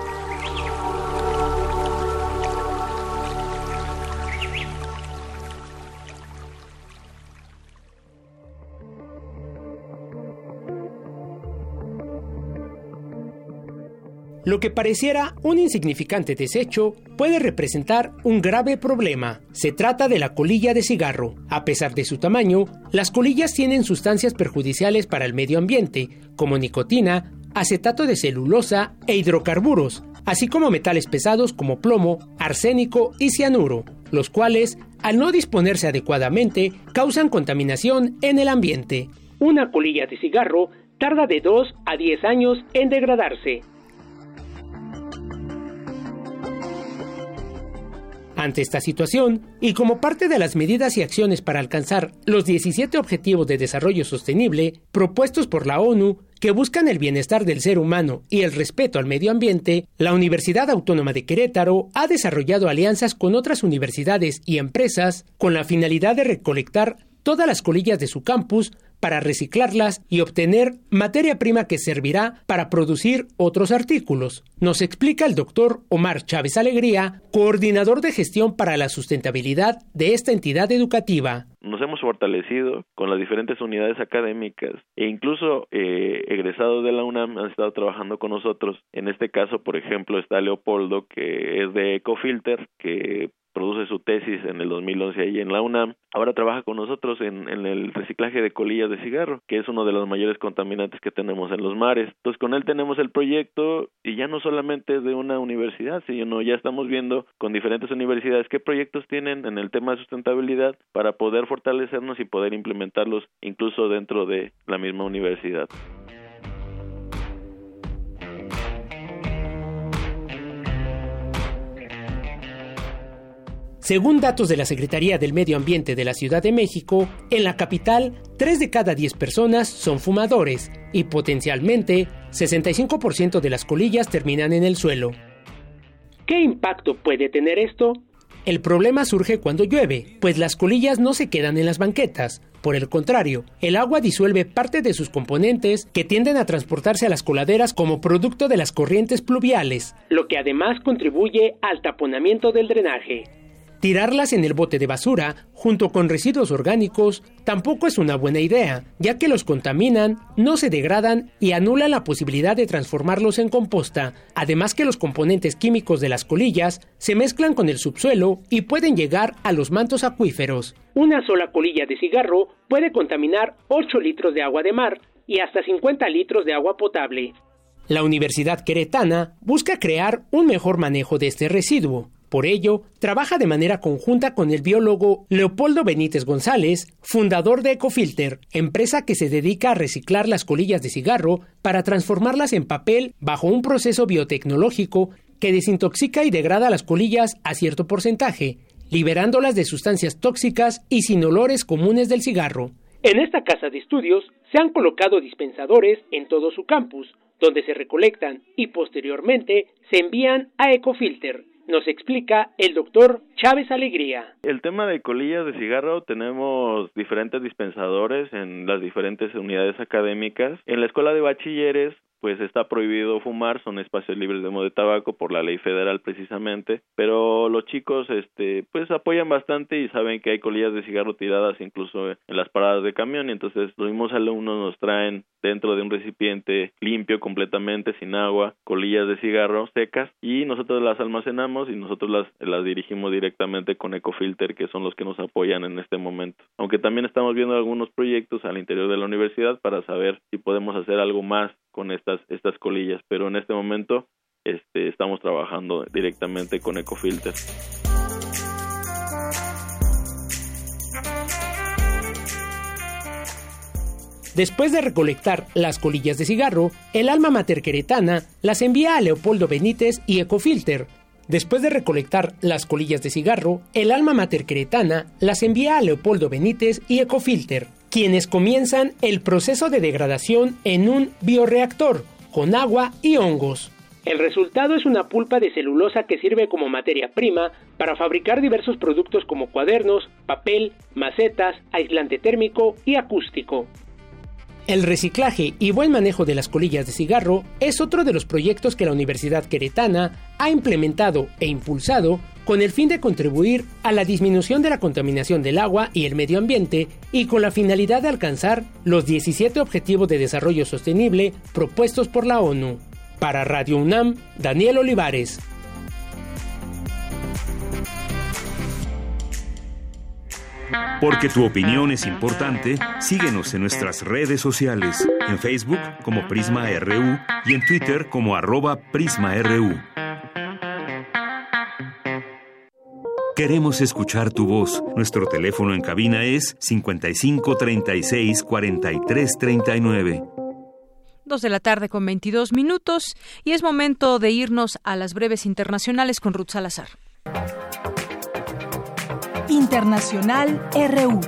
Lo que pareciera un insignificante desecho puede representar un grave problema. Se trata de la colilla de cigarro. A pesar de su tamaño, las colillas tienen sustancias perjudiciales para el medio ambiente, como nicotina, acetato de celulosa e hidrocarburos, así como metales pesados como plomo, arsénico y cianuro, los cuales, al no disponerse adecuadamente, causan contaminación en el ambiente. Una colilla de cigarro tarda de 2 a 10 años en degradarse. Ante esta situación, y como parte de las medidas y acciones para alcanzar los 17 Objetivos de Desarrollo Sostenible propuestos por la ONU, que buscan el bienestar del ser humano y el respeto al medio ambiente, la Universidad Autónoma de Querétaro ha desarrollado alianzas con otras universidades y empresas con la finalidad de recolectar todas las colillas de su campus para reciclarlas y obtener materia prima que servirá para producir otros artículos. Nos explica el doctor Omar Chávez Alegría, coordinador de gestión para la sustentabilidad de esta entidad educativa. Nos hemos fortalecido con las diferentes unidades académicas e incluso eh, egresados de la UNAM han estado trabajando con nosotros. En este caso, por ejemplo, está Leopoldo, que es de Ecofilter, que produce su tesis en el 2011 ahí en la UNAM. Ahora trabaja con nosotros en, en, el reciclaje de colillas de cigarro, que es uno de los mayores contaminantes que tenemos en los mares. Entonces con él tenemos el proyecto y ya no solamente de una universidad, sino ya estamos viendo con diferentes universidades qué proyectos tienen en el tema de sustentabilidad para poder fortalecernos y poder implementarlos incluso dentro de la misma universidad. Según datos de la Secretaría del Medio Ambiente de la Ciudad de México, en la capital, 3 de cada 10 personas son fumadores y potencialmente 65% de las colillas terminan en el suelo. ¿Qué impacto puede tener esto? El problema surge cuando llueve, pues las colillas no se quedan en las banquetas. Por el contrario, el agua disuelve parte de sus componentes que tienden a transportarse a las coladeras como producto de las corrientes pluviales, lo que además contribuye al taponamiento del drenaje. Tirarlas en el bote de basura, junto con residuos orgánicos, tampoco es una buena idea, ya que los contaminan, no se degradan y anulan la posibilidad de transformarlos en composta, además que los componentes químicos de las colillas se mezclan con el subsuelo y pueden llegar a los mantos acuíferos. Una sola colilla de cigarro puede contaminar 8 litros de agua de mar y hasta 50 litros de agua potable. La Universidad Queretana busca crear un mejor manejo de este residuo. Por ello, trabaja de manera conjunta con el biólogo Leopoldo Benítez González, fundador de Ecofilter, empresa que se dedica a reciclar las colillas de cigarro para transformarlas en papel bajo un proceso biotecnológico que desintoxica y degrada las colillas a cierto porcentaje, liberándolas de sustancias tóxicas y sin olores comunes del cigarro. En esta casa de estudios se han colocado dispensadores en todo su campus, donde se recolectan y posteriormente se envían a Ecofilter, nos explica el doctor Chávez Alegría. El tema de colillas de cigarro tenemos diferentes dispensadores en las diferentes unidades académicas. En la escuela de bachilleres pues está prohibido fumar, son espacios libres de humo de tabaco por la ley federal precisamente, pero los chicos este pues apoyan bastante y saben que hay colillas de cigarro tiradas incluso en las paradas de camión y entonces los mismos alumnos nos traen dentro de un recipiente limpio completamente sin agua, colillas de cigarro secas y nosotros las almacenamos y nosotros las, las dirigimos directamente con Ecofilter que son los que nos apoyan en este momento. Aunque también estamos viendo algunos proyectos al interior de la universidad para saber si podemos hacer algo más con estas, estas colillas, pero en este momento este, estamos trabajando directamente con Ecofilter. Después de recolectar las colillas de cigarro, el alma mater queretana las envía a Leopoldo Benítez y Ecofilter. Después de recolectar las colillas de cigarro, el alma mater queretana las envía a Leopoldo Benítez y Ecofilter quienes comienzan el proceso de degradación en un bioreactor con agua y hongos. El resultado es una pulpa de celulosa que sirve como materia prima para fabricar diversos productos como cuadernos, papel, macetas, aislante térmico y acústico. El reciclaje y buen manejo de las colillas de cigarro es otro de los proyectos que la Universidad Queretana ha implementado e impulsado con el fin de contribuir a la disminución de la contaminación del agua y el medio ambiente y con la finalidad de alcanzar los 17 Objetivos de Desarrollo Sostenible propuestos por la ONU. Para Radio UNAM, Daniel Olivares. Porque tu opinión es importante, síguenos en nuestras redes sociales, en Facebook como Prisma RU y en Twitter como arroba PrismaRU. Queremos escuchar tu voz. Nuestro teléfono en cabina es 55 36 43 39. Dos de la tarde con 22 minutos y es momento de irnos a las breves internacionales con Ruth Salazar. Internacional RU.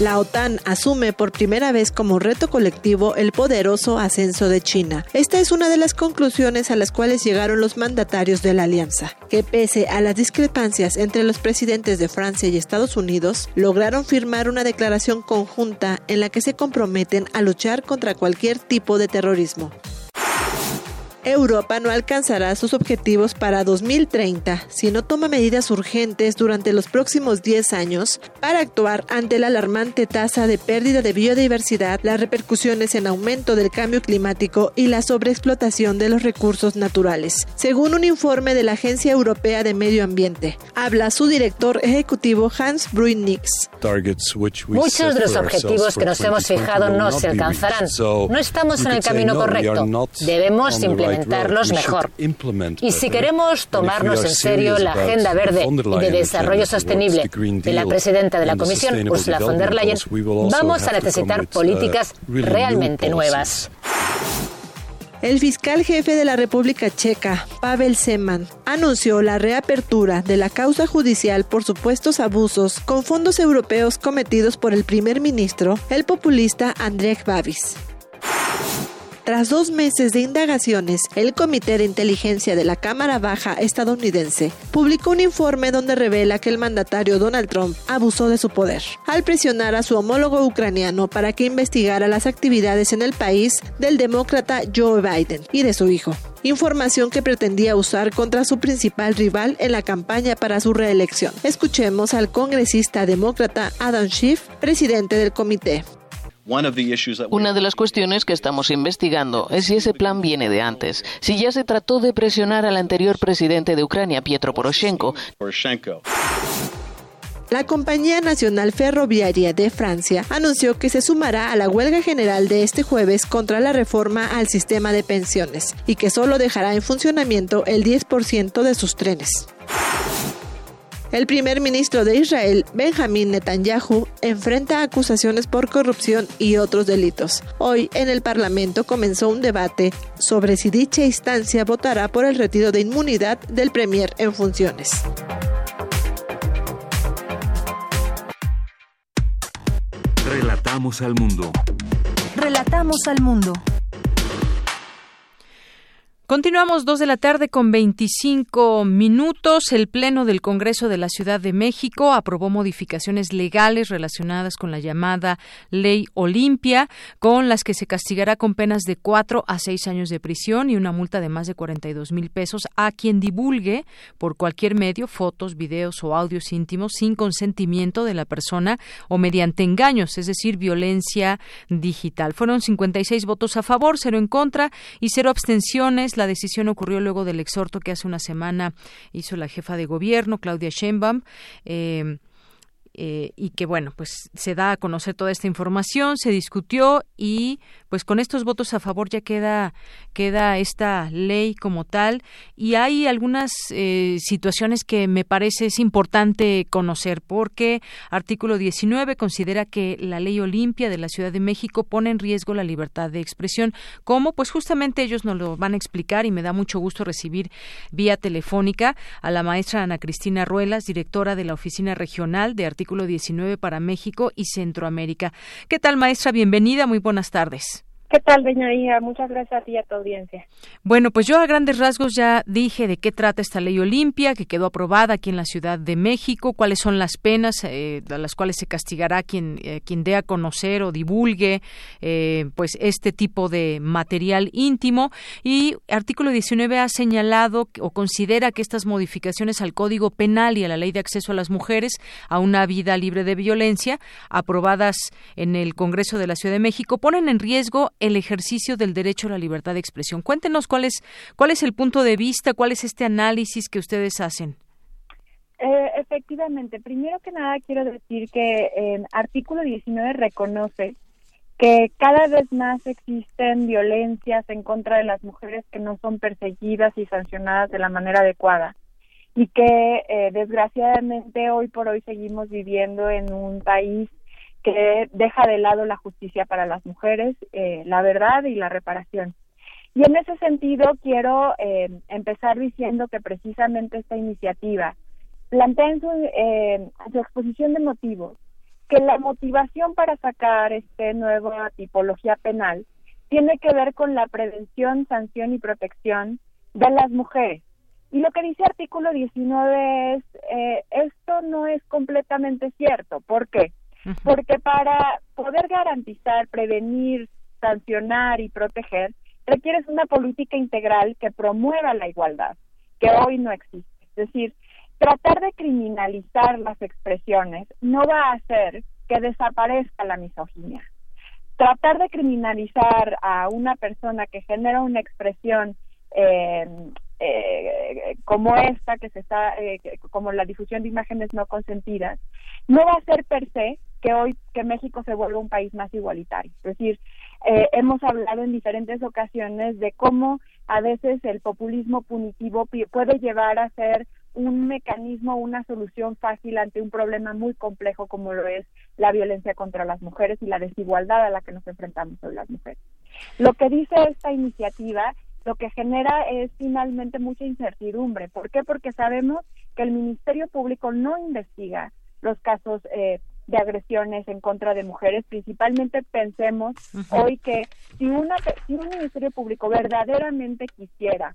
La OTAN asume por primera vez como reto colectivo el poderoso ascenso de China. Esta es una de las conclusiones a las cuales llegaron los mandatarios de la alianza, que pese a las discrepancias entre los presidentes de Francia y Estados Unidos, lograron firmar una declaración conjunta en la que se comprometen a luchar contra cualquier tipo de terrorismo. Europa no alcanzará sus objetivos para 2030 si no toma medidas urgentes durante los próximos 10 años para actuar ante la alarmante tasa de pérdida de biodiversidad, las repercusiones en aumento del cambio climático y la sobreexplotación de los recursos naturales, según un informe de la Agencia Europea de Medio Ambiente. Habla su director ejecutivo Hans Bruynix. Muchos de los objetivos que nos hemos fijado no se alcanzarán. No estamos en el camino correcto. Debemos implementar mejor. Y si queremos tomarnos en serio la Agenda Verde y de Desarrollo Sostenible de la presidenta de la Comisión, Ursula von der Leyen, vamos a necesitar políticas realmente nuevas. El fiscal jefe de la República Checa, Pavel Seman, anunció la reapertura de la causa judicial por supuestos abusos con fondos europeos cometidos por el primer ministro, el populista Andrej Babis. Tras dos meses de indagaciones, el Comité de Inteligencia de la Cámara Baja estadounidense publicó un informe donde revela que el mandatario Donald Trump abusó de su poder al presionar a su homólogo ucraniano para que investigara las actividades en el país del demócrata Joe Biden y de su hijo. Información que pretendía usar contra su principal rival en la campaña para su reelección. Escuchemos al congresista demócrata Adam Schiff, presidente del comité. Una de las cuestiones que estamos investigando es si ese plan viene de antes, si ya se trató de presionar al anterior presidente de Ucrania, Pietro Poroshenko. La Compañía Nacional Ferroviaria de Francia anunció que se sumará a la huelga general de este jueves contra la reforma al sistema de pensiones y que solo dejará en funcionamiento el 10% de sus trenes. El primer ministro de Israel, Benjamin Netanyahu, enfrenta acusaciones por corrupción y otros delitos. Hoy en el Parlamento comenzó un debate sobre si dicha instancia votará por el retiro de inmunidad del premier en funciones. Relatamos al mundo. Relatamos al mundo. Continuamos dos de la tarde con 25 minutos. El Pleno del Congreso de la Ciudad de México aprobó modificaciones legales relacionadas con la llamada Ley Olimpia, con las que se castigará con penas de cuatro a seis años de prisión y una multa de más de 42 mil pesos a quien divulgue por cualquier medio fotos, videos o audios íntimos sin consentimiento de la persona o mediante engaños, es decir, violencia digital. Fueron 56 votos a favor, cero en contra y cero abstenciones la decisión ocurrió luego del exhorto que hace una semana hizo la jefa de gobierno, Claudia Sheinbaum. Eh, eh, y que bueno pues se da a conocer toda esta información se discutió y pues con estos votos a favor ya queda queda esta ley como tal y hay algunas eh, situaciones que me parece es importante conocer porque artículo 19 considera que la ley Olimpia de la Ciudad de México pone en riesgo la libertad de expresión cómo pues justamente ellos nos lo van a explicar y me da mucho gusto recibir vía telefónica a la maestra Ana Cristina Ruelas directora de la oficina regional de artículo 19 para México y Centroamérica. ¿Qué tal, maestra? Bienvenida, muy buenas tardes. ¿Qué tal, Hija? Muchas gracias a ti y a tu audiencia. Bueno, pues yo a grandes rasgos ya dije de qué trata esta ley Olimpia, que quedó aprobada aquí en la Ciudad de México, cuáles son las penas eh, a las cuales se castigará quien, eh, quien dé a conocer o divulgue eh, pues este tipo de material íntimo. Y artículo 19 ha señalado o considera que estas modificaciones al Código Penal y a la Ley de Acceso a las Mujeres a una vida libre de violencia, aprobadas en el Congreso de la Ciudad de México, ponen en riesgo el ejercicio del derecho a la libertad de expresión. Cuéntenos cuál es, cuál es el punto de vista, cuál es este análisis que ustedes hacen. Eh, efectivamente. Primero que nada quiero decir que el artículo 19 reconoce que cada vez más existen violencias en contra de las mujeres que no son perseguidas y sancionadas de la manera adecuada y que eh, desgraciadamente hoy por hoy seguimos viviendo en un país que deja de lado la justicia para las mujeres, eh, la verdad y la reparación. Y en ese sentido quiero eh, empezar diciendo que precisamente esta iniciativa plantea en su exposición de motivos que la motivación para sacar esta nueva tipología penal tiene que ver con la prevención, sanción y protección de las mujeres. Y lo que dice artículo 19 es, eh, esto no es completamente cierto. ¿Por qué? Porque para poder garantizar, prevenir, sancionar y proteger, requieres una política integral que promueva la igualdad, que hoy no existe. Es decir, tratar de criminalizar las expresiones no va a hacer que desaparezca la misoginia. Tratar de criminalizar a una persona que genera una expresión eh, eh, como esta que se está eh, como la difusión de imágenes no consentidas no va a ser per se que hoy que México se vuelva un país más igualitario es decir hemos hablado en diferentes ocasiones de cómo a veces el populismo punitivo puede llevar a ser un mecanismo, una solución fácil ante un problema muy complejo como lo es la violencia contra las mujeres y la desigualdad a la que nos enfrentamos hoy las mujeres. Lo que dice esta iniciativa lo que genera es finalmente mucha incertidumbre. ¿Por qué? Porque sabemos que el Ministerio Público no investiga los casos eh, de agresiones en contra de mujeres. Principalmente pensemos hoy que si, una, si un Ministerio Público verdaderamente quisiera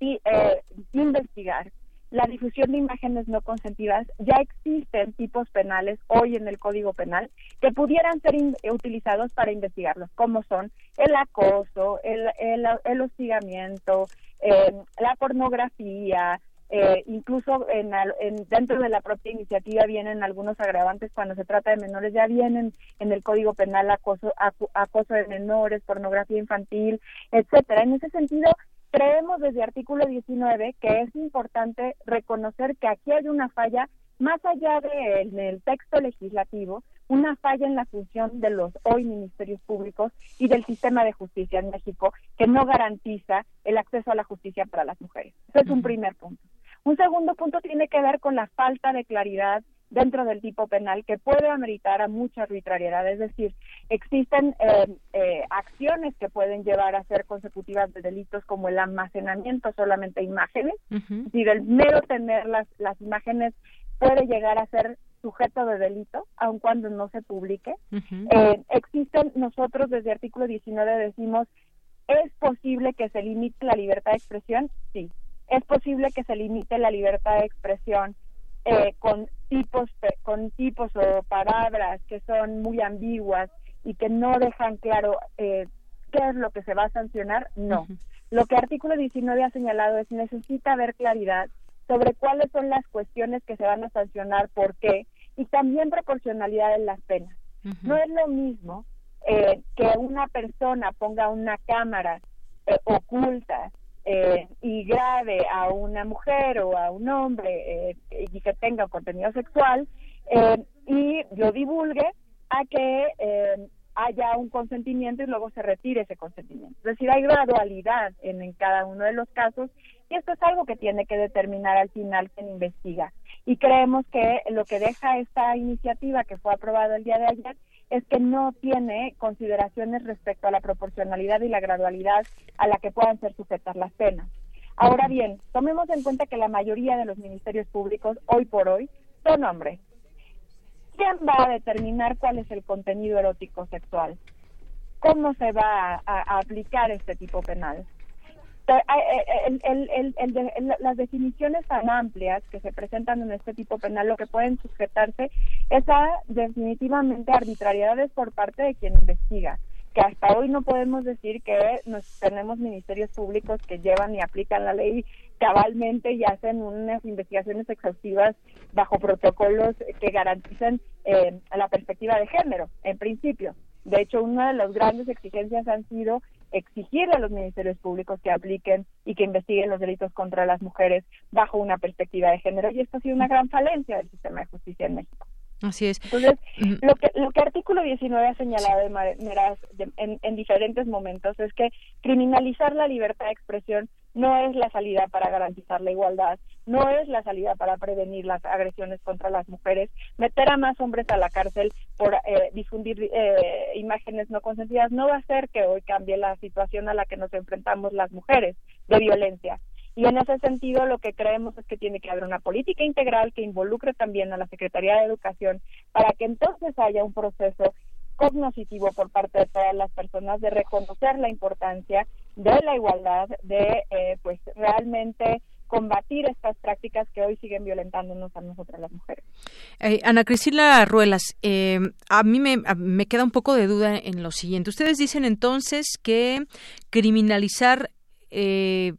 eh, investigar la difusión de imágenes no consentidas, ya existen tipos penales hoy en el Código Penal que pudieran ser utilizados para investigarlos, como son el acoso, el, el, hostigamiento, eh, la pornografía, eh, incluso en, dentro de la propia iniciativa vienen algunos agravantes cuando se trata de menores, ya vienen en el Código Penal acoso, acoso de menores, pornografía infantil, etcétera. En ese sentido, Creemos desde artículo 19 que es importante reconocer que aquí hay una falla, más allá del el texto legislativo, una falla en la función de los hoy ministerios públicos y del sistema de justicia en México que no garantiza el acceso a la justicia para las mujeres. Ese es un primer punto. Un segundo punto tiene que ver con la falta de claridad dentro del tipo penal que puede ameritar a mucha arbitrariedad. Es decir, existen eh, eh, acciones que pueden llevar a ser consecutivas de delitos como el almacenamiento solamente imágenes. y del mero tener las, las imágenes puede llegar a ser sujeto de delito, aun cuando no se publique. Eh, existen, nosotros desde artículo 19 decimos, ¿es posible que se limite la libertad de expresión? Sí. ¿Es posible que se limite la libertad de expresión eh, con tipos con tipos o palabras que son muy ambiguas y que no dejan claro eh, qué es lo que se va a sancionar, no. Lo que artículo 19 ha señalado es necesita haber claridad sobre cuáles son las cuestiones que se van a sancionar, por qué, y también proporcionalidad en las penas. No es lo mismo eh, que una persona ponga una cámara oculta eh, y grave a una mujer o a un hombre eh, y que tenga contenido sexual eh, y lo divulgue a que haya un consentimiento y luego se retire ese consentimiento. Es decir, hay gradualidad en, en cada uno de los casos y esto es algo que tiene que determinar al final quien investiga. Y creemos que lo que deja esta iniciativa que fue aprobada el día de ayer es que no tiene consideraciones respecto a la proporcionalidad y la gradualidad a la que puedan ser sujetas las penas. Ahora bien, tomemos en cuenta que la mayoría de los ministerios públicos hoy por hoy son hombres. ¿Quién va a determinar cuál es el contenido erótico sexual? ¿Cómo se va a, aplicar este tipo penal? Las definiciones tan amplias que se presentan en este tipo penal lo que pueden sujetarse es a definitivamente arbitrariedades por parte de quien investiga que hasta hoy no podemos decir que nos, tenemos ministerios públicos que llevan y aplican la ley cabalmente y hacen unas investigaciones exhaustivas bajo protocolos que garanticen eh, la perspectiva de género, en principio. De hecho, una de las grandes exigencias han sido exigirle a los ministerios públicos que apliquen y que investiguen los delitos contra las mujeres bajo una perspectiva de género. Y esto ha sido una gran falencia del sistema de justicia en México. Así es. Entonces, lo que, lo que artículo 19 ha señalado de maneras en, en, diferentes momentos es que criminalizar la libertad de expresión no es la salida para garantizar la igualdad, no es la salida para prevenir las agresiones contra las mujeres, meter a más hombres a la cárcel por eh, difundir eh, imágenes no consentidas no va a hacer que hoy cambie la situación a la que nos enfrentamos las mujeres de violencia. Y en ese sentido, lo que creemos es que tiene que haber una política integral que involucre también a la Secretaría de Educación para que entonces haya un proceso cognoscitivo por parte de todas las personas de reconocer la importancia de la igualdad, de eh, pues realmente combatir estas prácticas que hoy siguen violentándonos a nosotras las mujeres. Eh, Ana Cristina Ruelas, eh, a mí me, me, queda un poco de duda en lo siguiente. Ustedes dicen entonces que criminalizar eh,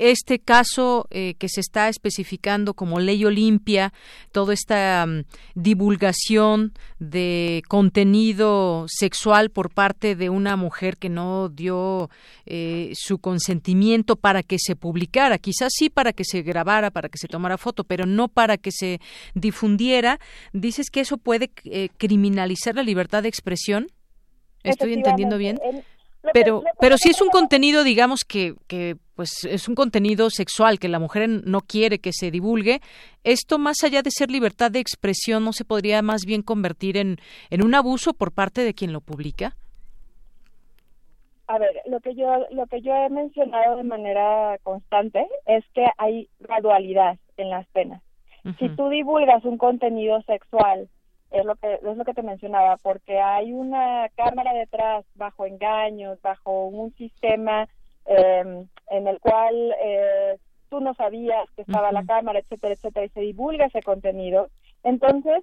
este caso eh, que se está especificando como ley Olimpia, toda esta mm, divulgación de contenido sexual por parte de una mujer que no dio eh, su consentimiento para que se publicara, quizás sí para que se grabara, para que se tomara foto, pero no para que se difundiera, dices que eso puede eh, criminalizar la libertad de expresión. ¿Estoy entendiendo bien? Pero pero si es un contenido digamos que, que pues es un contenido sexual que la mujer no quiere que se divulgue esto más allá de ser libertad de expresión no se podría más bien convertir en en un abuso por parte de quien lo publica a ver lo que yo lo que yo he mencionado de manera constante es que hay gradualidad en las penas. Si tú divulgas un contenido sexual es lo que es lo que te mencionaba porque hay una cámara detrás bajo engaños bajo un sistema eh, en el cual eh, tú no sabías que estaba la cámara etcétera etcétera y se divulga ese contenido. Entonces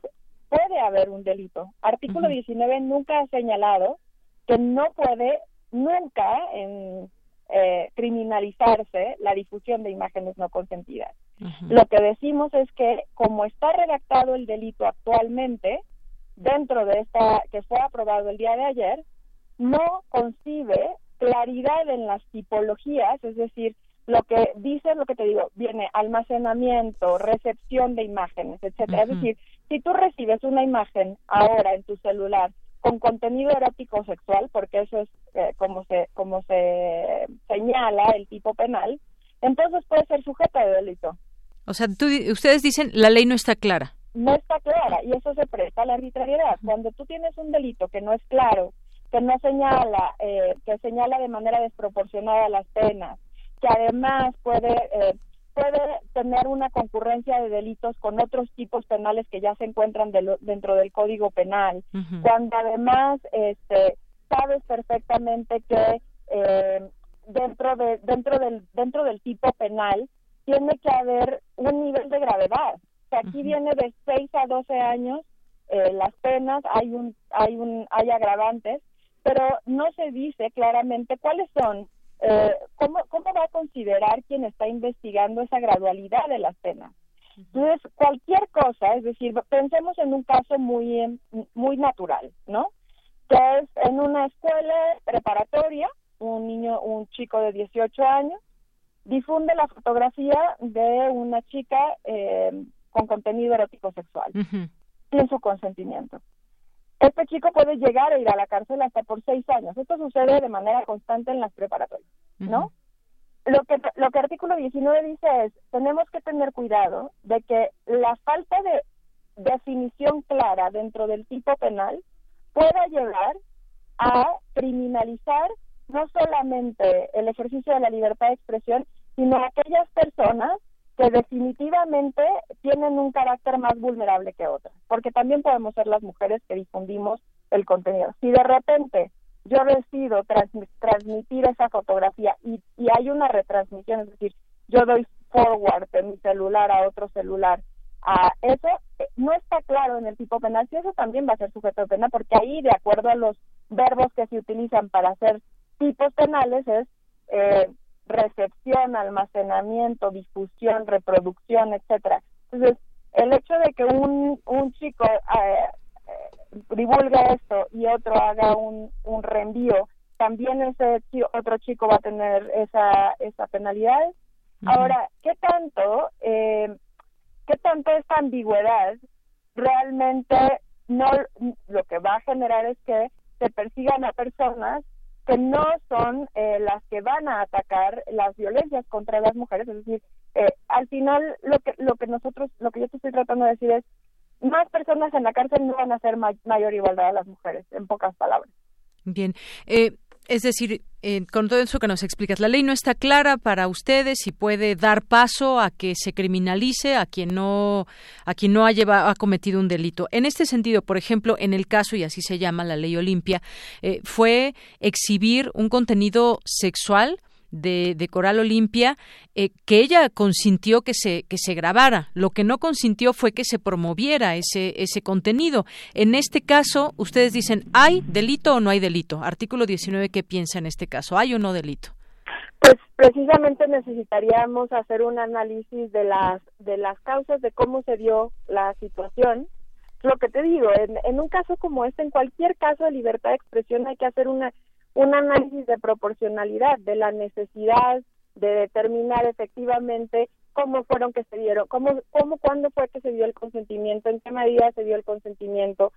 puede haber un delito. Artículo 19 nunca ha señalado que no puede nunca en eh, criminalizarse la difusión de imágenes no consentidas. Lo que decimos es que como está redactado el delito actualmente, dentro de esta que fue aprobado el día de ayer, no concibe claridad en las tipologías, es decir, lo que dice lo que te digo, viene almacenamiento, recepción de imágenes, etcétera. Es decir, si tú recibes una imagen ahora en tu celular con contenido erótico sexual, porque eso es eh, como se como se señala el tipo penal, entonces puede ser sujeto de delito. O sea, ustedes dicen la ley no está clara. No está clara y eso se presta a la arbitrariedad. Cuando tú tienes un delito que no es claro, que no señala, eh, que señala de manera desproporcionada las penas, que además puede eh, puede tener una concurrencia de delitos con otros tipos penales que ya se encuentran dentro del Código Penal, cuando además este, sabes perfectamente que eh, dentro de dentro del dentro del tipo penal tiene que haber un nivel de gravedad. O sea, aquí viene de 6 a 12 años eh, las penas, hay un hay un hay agravantes, pero no se dice claramente cuáles son eh, ¿cómo, ¿cómo va a considerar quien está investigando esa gradualidad de las penas? Entonces, cualquier cosa, es decir, pensemos en un caso muy, muy natural, ¿no? Que es en una escuela preparatoria, un niño, un chico de 18 años, difunde la fotografía de una chica eh, con contenido erótico sexual, sin su consentimiento este chico puede llegar a ir a la cárcel hasta por seis años. Esto sucede de manera constante en las preparatorias, ¿no? Lo que, lo que artículo 19 dice es, tenemos que tener cuidado de que la falta de definición clara dentro del tipo penal pueda llevar a criminalizar no solamente el ejercicio de la libertad de expresión, sino aquellas personas que definitivamente tienen un carácter más vulnerable que otras, porque también podemos ser las mujeres que difundimos el contenido. Si de repente yo decido transmitir esa fotografía y, y hay una retransmisión, es decir, yo doy forward de mi celular a otro celular, a eso eh, no está claro en el tipo penal si eso también va a ser sujeto de pena, porque ahí, de acuerdo a los verbos que se utilizan para hacer tipos penales, es eh, recepción, almacenamiento, difusión, reproducción, etcétera. Entonces, el hecho de que un, un chico eh, eh, divulgue esto y otro haga un, un reenvío también ese otro chico va a tener esa, esa penalidad. Ahora, ¿qué tanto, eh, qué tanto esta ambigüedad realmente no lo que va a generar es que se persigan a personas que no son eh, las que van a atacar las violencias contra las mujeres, es decir, eh, al final lo que lo que nosotros lo que yo te estoy tratando de decir es más personas en la cárcel no van a hacer mayor igualdad a las mujeres, en pocas palabras. Bien. Eh, es decir, eh, con todo eso que nos explicas, la ley no está clara para ustedes y puede dar paso a que se criminalice a quien no a quien no ha, llevado, ha cometido un delito. En este sentido, por ejemplo, en el caso y así se llama la ley Olimpia, eh, fue exhibir un contenido sexual de, Coral Olimpia eh, que ella consintió que se, que se grabara. Lo que no consintió fue que se promoviera ese, ese contenido. En este caso, ustedes dicen, ¿hay delito o no hay delito? Artículo 19, ¿qué piensa en este caso? ¿Hay o no delito? Pues precisamente necesitaríamos hacer un análisis de las, de las causas de cómo se dio la situación. Lo que te digo, en, en un caso como este, en cualquier caso de libertad de expresión hay que hacer una un análisis de proporcionalidad, de la necesidad de determinar efectivamente cómo fueron que se dieron, cómo, cómo, cuándo fue que se dio el consentimiento, en qué medida se dio el consentimiento,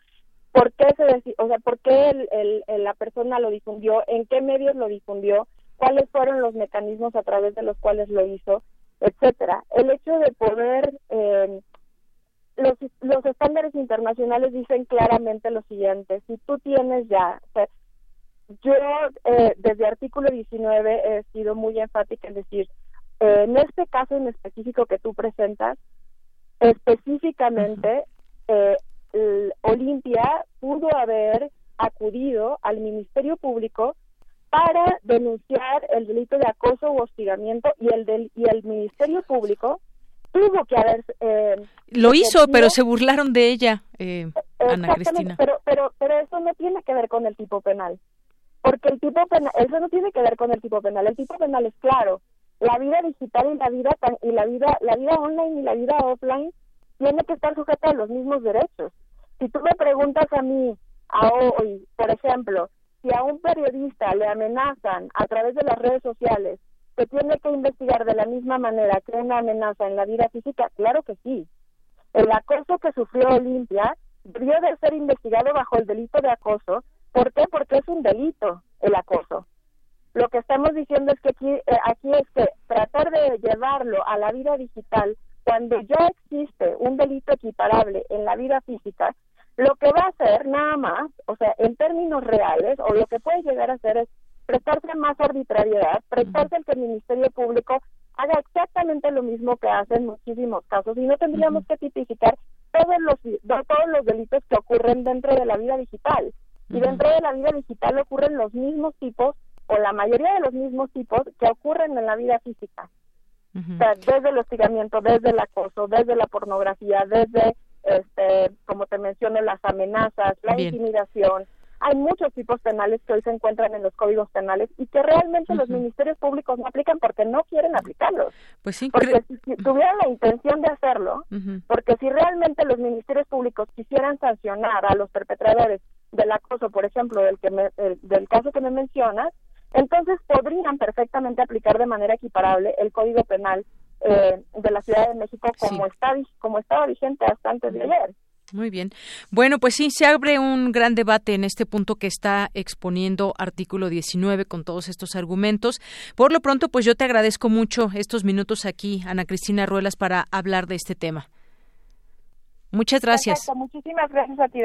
por qué se o sea, por qué la persona lo difundió, en qué medios lo difundió, cuáles fueron los mecanismos a través de los cuales lo hizo, etcétera. El hecho de poder eh, los, los estándares internacionales dicen claramente lo siguiente, si tú tienes ya, yo eh, desde artículo 19 he sido muy enfática en decir, eh, en este caso en específico que tú presentas, específicamente eh, Olimpia pudo haber acudido al Ministerio Público para denunciar el delito de acoso u hostigamiento y el del, y el Ministerio Público tuvo que haber eh, lo hizo pero se burlaron de ella Ana Cristina. pero pero pero eso no tiene que ver con el tipo penal porque el tipo penal, eso no tiene que ver con el tipo penal, el tipo penal es claro, la vida digital y la vida y la vida la vida online y la vida offline tiene que estar sujeta a los mismos derechos. Si tú me preguntas a mí a hoy, por ejemplo, si a un periodista le amenazan a través de las redes sociales, ¿se tiene que investigar de la misma manera que una amenaza en la vida física? Claro que sí. El acoso que sufrió Olimpia debió de ser investigado bajo el delito de acoso ¿Por qué? Porque es un delito el acoso. Lo que estamos diciendo es que aquí, eh, aquí es que tratar de llevarlo a la vida digital cuando ya existe un delito equiparable en la vida física, lo que va a hacer nada más, o sea, en términos reales, o lo que puede llegar a hacer es prestarse más arbitrariedad, prestarse al que el Ministerio Público haga exactamente lo mismo que hace en muchísimos casos y no tendríamos que tipificar todos los, todos los delitos que ocurren dentro de la vida digital. Y dentro de la vida digital ocurren los mismos tipos, o la mayoría de los mismos tipos, que ocurren en la vida física. O sea, desde el hostigamiento, desde el acoso, desde la pornografía, desde, este, como te menciono, las amenazas, la intimidación. Hay muchos tipos penales que hoy se encuentran en los códigos penales y que realmente los ministerios públicos no aplican porque no quieren aplicarlos. Pues sí. Porque si, tuvieran la intención de hacerlo, porque si realmente los ministerios públicos quisieran sancionar a los perpetradores del acoso, por ejemplo, del, que del caso que me mencionas, entonces podrían perfectamente aplicar de manera equiparable el Código Penal eh, de la Ciudad de México como está como estaba vigente hasta antes de ayer. Muy bien. Bueno, pues sí, se abre un gran debate en este punto que está exponiendo artículo 19 con todos estos argumentos. Por lo pronto, pues yo te agradezco mucho estos minutos aquí, Ana Cristina Ruelas, para hablar de este tema. Muchas gracias. Muchísimas gracias a ti.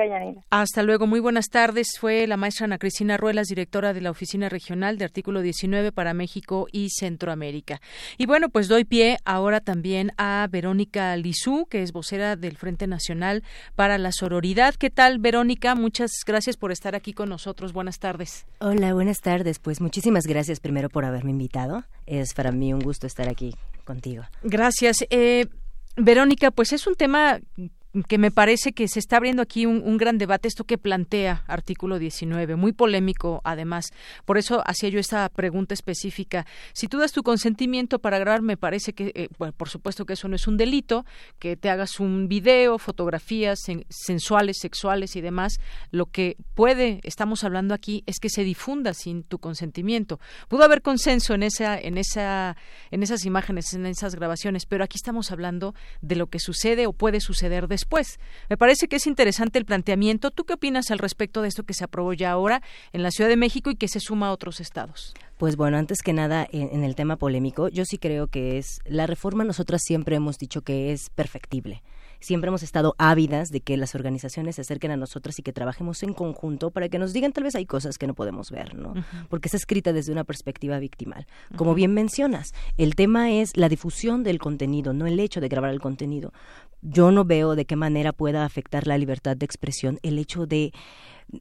Hasta luego. Muy buenas tardes. Fue la maestra Ana Cristina Ruelas, directora de la Oficina Regional de Artículo 19 para México y Centroamérica. Y bueno, pues doy pie ahora también a Verónica Lizú, que es vocera del Frente Nacional para la Sororidad. ¿Qué tal, Verónica? Muchas gracias por estar aquí con nosotros. Buenas tardes. Hola, buenas tardes. Pues muchísimas gracias primero por haberme invitado. Es para mí un gusto estar aquí contigo. Gracias. Eh, Verónica, pues es un tema que me parece que se está abriendo aquí un, un, gran debate, esto que plantea artículo 19, muy polémico además. Por eso hacía yo esta pregunta específica. Si tú das tu consentimiento para grabar, me parece que, eh, bueno, por supuesto que eso no es un delito, que te hagas un video, fotografías sensuales, sexuales y demás. Lo que puede, estamos hablando aquí, es que se difunda sin tu consentimiento. Pudo haber consenso en esa, en esa, en esas imágenes, en esas grabaciones, pero aquí estamos hablando de lo que sucede o puede suceder después. Me parece que es interesante el planteamiento. ¿Tú qué opinas al respecto de esto que se aprobó ya ahora en la Ciudad de México y que se suma a otros estados? Pues bueno, antes que nada, en, el tema polémico, yo sí creo que es la reforma. Nosotras siempre hemos dicho que es perfectible siempre hemos estado ávidas de que las organizaciones se acerquen a nosotras y que trabajemos en conjunto para que nos digan tal vez hay cosas que no podemos ver, ¿no? Porque es escrita desde una perspectiva victimal. Como bien mencionas, el tema es la difusión del contenido, no el hecho de grabar el contenido. Yo no veo de qué manera pueda afectar la libertad de expresión el hecho de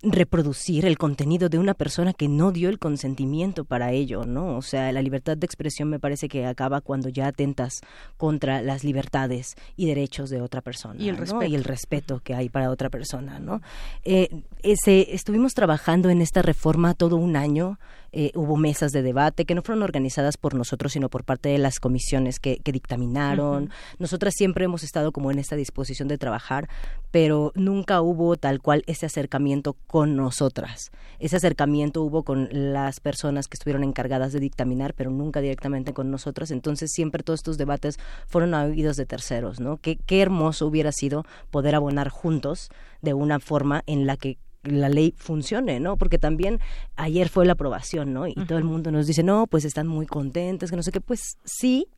reproducir el contenido de una persona que no dio el consentimiento para ello, ¿no? O sea, la libertad de expresión me parece que acaba cuando ya atentas contra las libertades y derechos de otra persona. Y el respeto. Y el respeto que hay para otra persona, ¿no? Eh, ese, estuvimos trabajando en esta reforma todo un año eh, hubo mesas de debate que no fueron organizadas por nosotros, sino por parte de las comisiones que, dictaminaron. Nosotras siempre hemos estado como en esta disposición de trabajar, pero nunca hubo tal cual ese acercamiento con nosotras. Ese acercamiento hubo con las personas que estuvieron encargadas de dictaminar, pero nunca directamente con nosotras. Entonces siempre todos estos debates fueron oídos de terceros, ¿no? Qué, qué hermoso hubiera sido poder abonar juntos de una forma en la que la ley funcione, ¿no? Porque también ayer fue la aprobación, ¿no? Y todo el mundo nos dice, no, pues están muy contentos, que no sé qué, pues sí,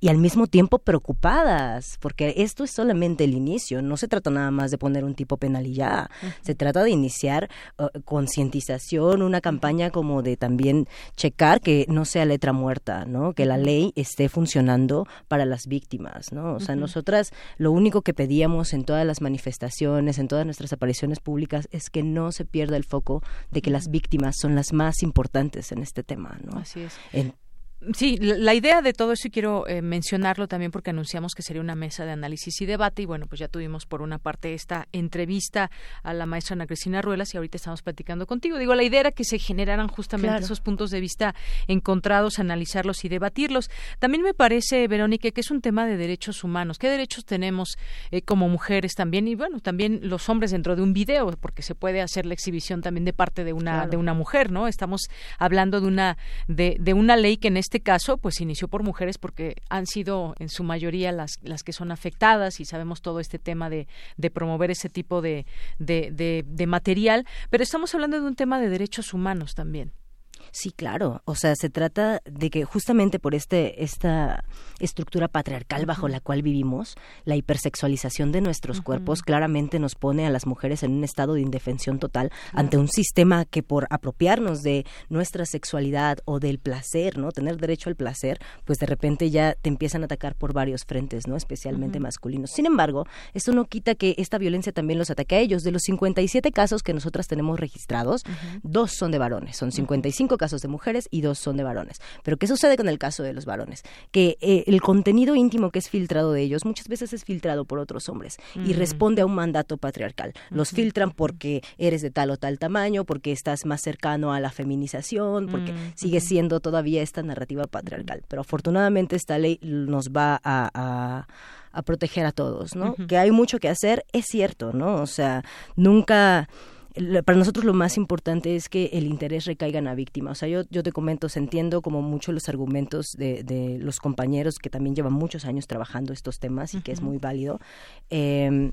y al mismo tiempo preocupadas, porque esto es solamente el inicio, no se trata nada más de poner un tipo penal y ya, se trata de iniciar uh, concientización, una campaña como de también checar que no sea letra muerta, ¿no? Que la ley esté funcionando para las víctimas, ¿no? O sea, nosotras lo único que pedíamos en todas las manifestaciones, en todas nuestras apariciones públicas es que no se pierda el foco de que las víctimas son las más importantes en este tema, ¿no? Así es. Sí, la idea de todo eso y quiero eh, mencionarlo también porque anunciamos que sería una mesa de análisis y debate y bueno, pues ya tuvimos por una parte esta entrevista a la maestra Ana Cristina Ruelas y ahorita estamos platicando contigo. Digo, la idea era que se generaran justamente esos puntos de vista encontrados, analizarlos y debatirlos. También me parece, Verónica, que es un tema de derechos humanos. ¿Qué derechos tenemos eh, como mujeres también? Y bueno, también los hombres dentro de un video, porque se puede hacer la exhibición también de parte de una, de una mujer, ¿no? Estamos hablando de una, de, de una ley que en este caso, pues inició por mujeres porque han sido en su mayoría las, las que son afectadas y sabemos todo este tema de, de promover ese tipo de, de, de material, pero estamos hablando de un tema de derechos humanos también. Sí, claro. O sea, se trata de que justamente por este esta estructura patriarcal bajo la cual vivimos, la hipersexualización de nuestros cuerpos claramente nos pone a las mujeres en un estado de indefensión total ante un sistema que por apropiarnos de nuestra sexualidad o del placer, ¿no? Tener derecho al placer, pues de repente ya te empiezan a atacar por varios frentes, ¿no? Especialmente masculinos. Sin embargo, esto no quita que esta violencia también los ataque a ellos. De los 57 casos que nosotras tenemos registrados, dos son de varones, son 55 casos de mujeres y dos son de varones. Pero ¿qué sucede con el caso de los varones? Que eh, el contenido íntimo que es filtrado de ellos muchas veces es filtrado por otros hombres y mm. responde a un mandato patriarcal. Los filtran porque eres de tal o tal tamaño, porque estás más cercano a la feminización, porque mm, sigue siendo todavía esta narrativa patriarcal. Pero afortunadamente esta ley nos va a, a proteger a todos, ¿no? Que hay mucho que hacer, es cierto, ¿no? O sea, nunca para nosotros lo más importante es que el interés recaiga en la víctima. O sea, yo, yo te comento, se entiendo como mucho los argumentos de, de los compañeros que también llevan muchos años trabajando estos temas y que es muy válido. Eh,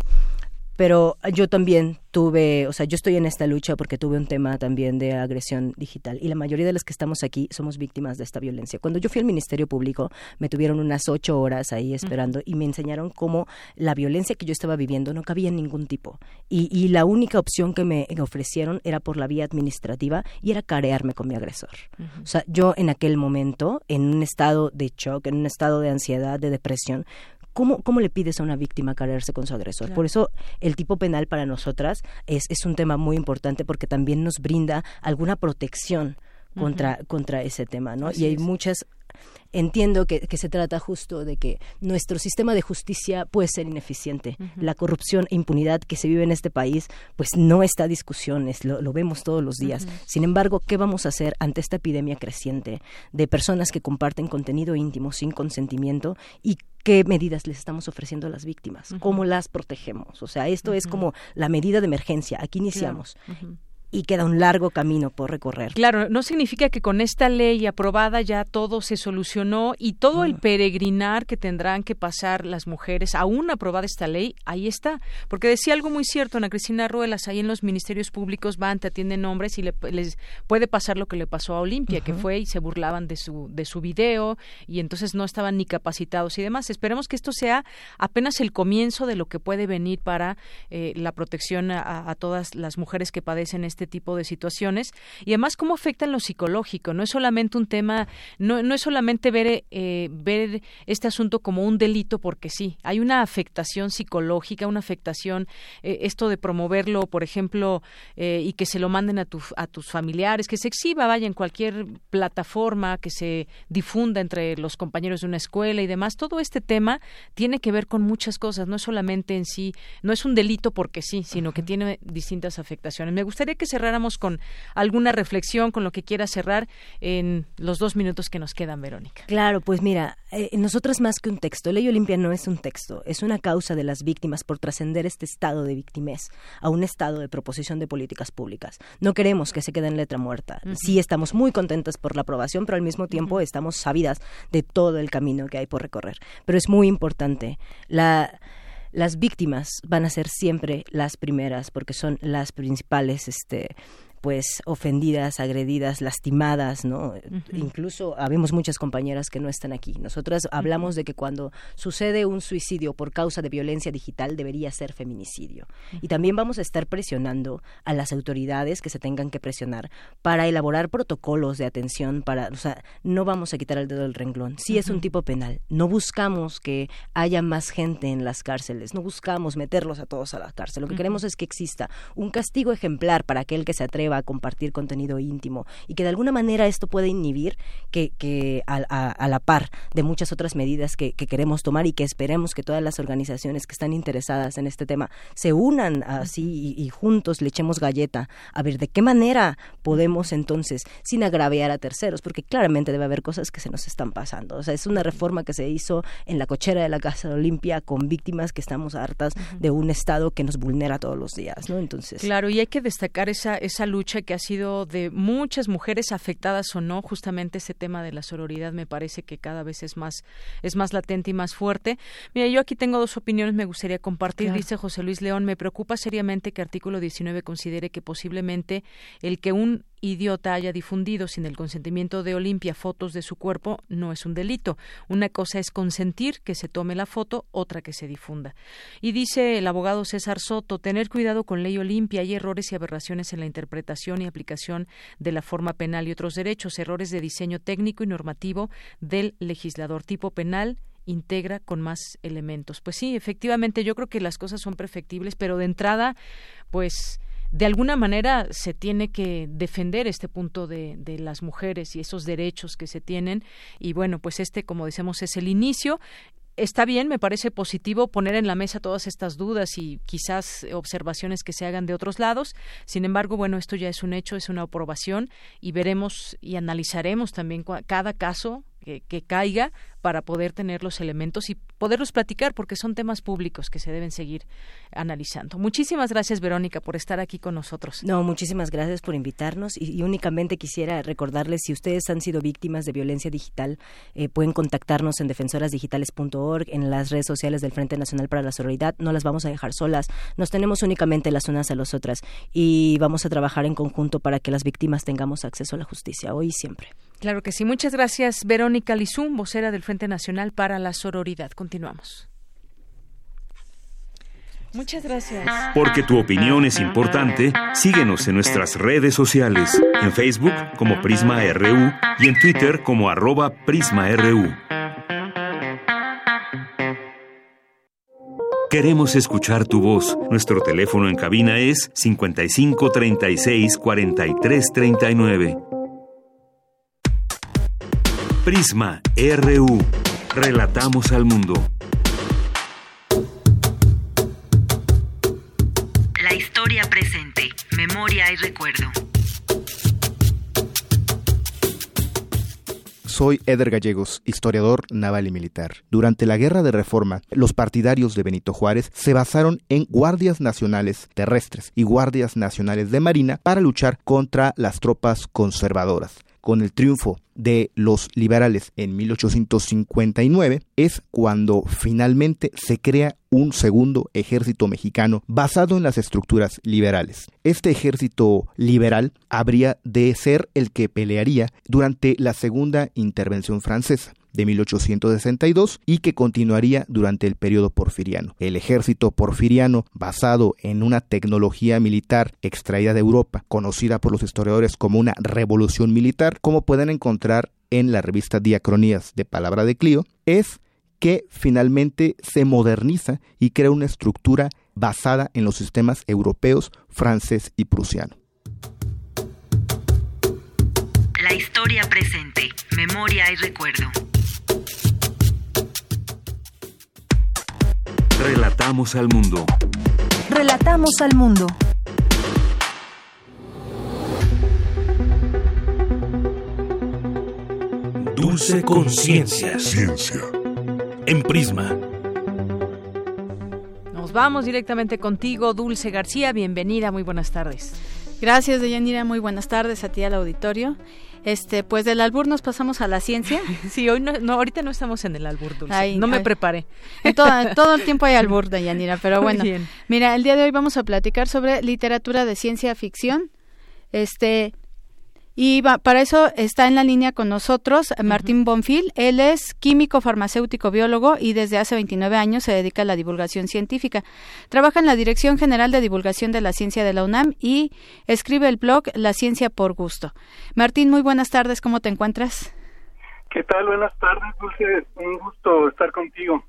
pero yo también tuve, o sea, yo estoy en esta lucha porque tuve un tema también de agresión digital y la mayoría de las que estamos aquí somos víctimas de esta violencia. Cuando yo fui al Ministerio Público, me tuvieron unas ocho horas ahí esperando y me enseñaron cómo la violencia que yo estaba viviendo no cabía en ningún tipo y, y la única opción que me ofrecieron era por la vía administrativa y era carearme con mi agresor. O sea, yo en aquel momento, en un estado de shock, en un estado de ansiedad, de depresión, ¿cómo, cómo le pides a una víctima cargarse con su agresor? Por eso el tipo penal para nosotras es, es un tema muy importante porque también nos brinda alguna protección contra, contra ese tema, ¿no? y hay muchas entiendo que, se trata justo de que nuestro sistema de justicia puede ser ineficiente. La corrupción e impunidad que se vive en este país, pues no está a discusiones, lo, vemos todos los días. Sin embargo, ¿qué vamos a hacer ante esta epidemia creciente de personas que comparten contenido íntimo sin consentimiento y qué medidas les estamos ofreciendo a las víctimas, cómo las protegemos. O sea, esto es como la medida de emergencia. Aquí iniciamos y queda un largo camino por recorrer. Claro, no significa que con esta ley aprobada ya todo se solucionó y todo el peregrinar que tendrán que pasar las mujeres, aún aprobada esta ley, ahí está. Porque decía algo muy cierto, Ana Cristina Ruelas, ahí en los ministerios públicos van, te atienden hombres y les puede pasar lo que le pasó a Olimpia, que fue y se burlaban de su, de su video y entonces no estaban ni capacitados y demás. Esperemos que esto sea apenas el comienzo de lo que puede venir para eh, la protección a, a todas las mujeres que padecen este este tipo de situaciones y además cómo afecta en lo psicológico. No es solamente un tema, no, no es solamente ver, eh, ver este asunto como un delito porque sí, hay una afectación psicológica, una afectación, eh, esto de promoverlo, por ejemplo, eh, y que se lo manden a, tu, a tus familiares, que se exhiba, vaya, en cualquier plataforma, que se difunda entre los compañeros de una escuela y demás. Todo este tema tiene que ver con muchas cosas, no es solamente en sí, no es un delito porque sí, sino que tiene distintas afectaciones. Me gustaría que cerráramos con alguna reflexión, con lo que quiera cerrar en los dos minutos que nos quedan, Verónica. Claro, pues mira, eh, nosotras más que un texto, Ley Olimpia no es un texto, es una causa de las víctimas por trascender este estado de victimez a un estado de proposición de políticas públicas. No queremos que se quede en letra muerta. Sí estamos muy contentas por la aprobación, pero al mismo tiempo estamos sabidas de todo el camino que hay por recorrer. Pero es muy importante. La las víctimas van a ser siempre las primeras porque son las principales este pues ofendidas, agredidas, lastimadas, ¿no? Incluso habemos muchas compañeras que no están aquí. Nosotras hablamos de que cuando sucede un suicidio por causa de violencia digital debería ser feminicidio. Y también vamos a estar presionando a las autoridades que se tengan que presionar para elaborar protocolos de atención para, o sea, no vamos a quitar el dedo del renglón. Sí es un tipo penal. No buscamos que haya más gente en las cárceles, no buscamos meterlos a todos a la cárcel. Lo que queremos es que exista un castigo ejemplar para aquel que se atreva a compartir contenido íntimo y que de alguna manera esto puede inhibir que, que a, la par de muchas otras medidas que, queremos tomar y que esperemos que todas las organizaciones que están interesadas en este tema se unan así y, juntos le echemos galleta a ver de qué manera podemos entonces sin agraviar a terceros porque claramente debe haber cosas que se nos están pasando. O sea es una reforma que se hizo en la cochera de la Casa Olimpia con víctimas que estamos hartas de un estado que nos vulnera todos los días no entonces claro y hay que destacar esa esa lucha que ha sido de muchas mujeres afectadas o no, justamente ese tema de la sororidad me parece que cada vez es más es más latente y más fuerte. Mira, yo aquí tengo dos opiniones, me gustaría compartir. Dice José Luis León, me preocupa seriamente que artículo 19 considere que posiblemente el que un idiota haya difundido sin el consentimiento de Olimpia fotos de su cuerpo no es un delito. Una cosa es consentir que se tome la foto, otra que se difunda. Y dice el abogado César Soto, tener cuidado con ley Olimpia, hay errores y aberraciones en la interpretación y aplicación de la forma penal y otros derechos, errores de diseño técnico y normativo del legislador. Tipo penal integra con más elementos. Pues sí, efectivamente, yo creo que las cosas son perfectibles, pero de entrada, pues de alguna manera se tiene que defender este punto de, de, las mujeres y esos derechos que se tienen. Y bueno pues este como decimos es el inicio está bien, me parece positivo poner en la mesa todas estas dudas y quizás observaciones que se hagan de otros lados. Sin embargo, bueno, esto ya es un hecho, es una aprobación y veremos y analizaremos también cada caso que, caiga para poder tener los elementos y poderlos platicar porque son temas públicos que se deben seguir analizando. Muchísimas gracias Verónica por estar aquí con nosotros. No, muchísimas gracias por invitarnos y, únicamente quisiera recordarles si ustedes han sido víctimas de violencia digital eh, pueden contactarnos en defensorasdigitales.org en las redes sociales del Frente Nacional para la Solidaridad. No las vamos a dejar solas. Nos tenemos únicamente las unas a las otras y vamos a trabajar en conjunto para que las víctimas tengamos acceso a la justicia hoy y siempre. Claro que sí. Muchas gracias, Verónica Lizún, vocera del Frente Nacional para la Sororidad. Continuamos. Muchas gracias. Porque tu opinión es importante, síguenos en nuestras redes sociales, en Facebook como Prisma RU y en Twitter como arroba PrismaRU. Queremos escuchar tu voz. Nuestro teléfono en cabina es 55 36 43 39. Prisma RU. Relatamos al mundo. La historia presente, memoria y recuerdo. Soy Eder Gallegos, historiador naval y militar. Durante la Guerra de Reforma, los partidarios de Benito Juárez se basaron en guardias nacionales terrestres y guardias nacionales de marina para luchar contra las tropas conservadoras con el triunfo de los liberales en 1859 es cuando finalmente se crea un segundo ejército mexicano basado en las estructuras liberales. Este ejército liberal habría de ser el que pelearía durante la segunda intervención francesa de 1862 y que continuaría durante el periodo porfiriano. El ejército porfiriano, basado en una tecnología militar extraída de Europa, conocida por los historiadores como una revolución militar, como pueden encontrar en la revista Diacronías de Palabra de Clio, es que finalmente se moderniza y crea una estructura basada en los sistemas europeos, francés y prusiano. La historia presente, memoria y recuerdo. Relatamos al mundo. Relatamos al mundo. Dulce Conciencia. Ciencia. En Prisma. Nos vamos directamente contigo, Dulce García. Bienvenida, muy buenas tardes. Gracias, Deyanira. Muy buenas tardes a ti al auditorio. Este, pues del albur nos pasamos a la ciencia. <laughs> sí, hoy no, ahorita no estamos en el albur, Dulce. no me preparé. En todo, todo, el tiempo hay albur, Deyanira, pero <laughs> bueno. Mira, el día de hoy vamos a platicar sobre literatura de ciencia ficción. Este, y para eso está en la línea con nosotros Martín Bonfil. Él es químico, farmacéutico, biólogo y desde hace 29 años se dedica a la divulgación científica. Trabaja en la Dirección General de Divulgación de la Ciencia de la UNAM y escribe el blog La Ciencia por Gusto. Martín, muy buenas tardes. ¿Cómo te encuentras? ¿Qué tal? Buenas tardes, Dulce. Un gusto estar contigo.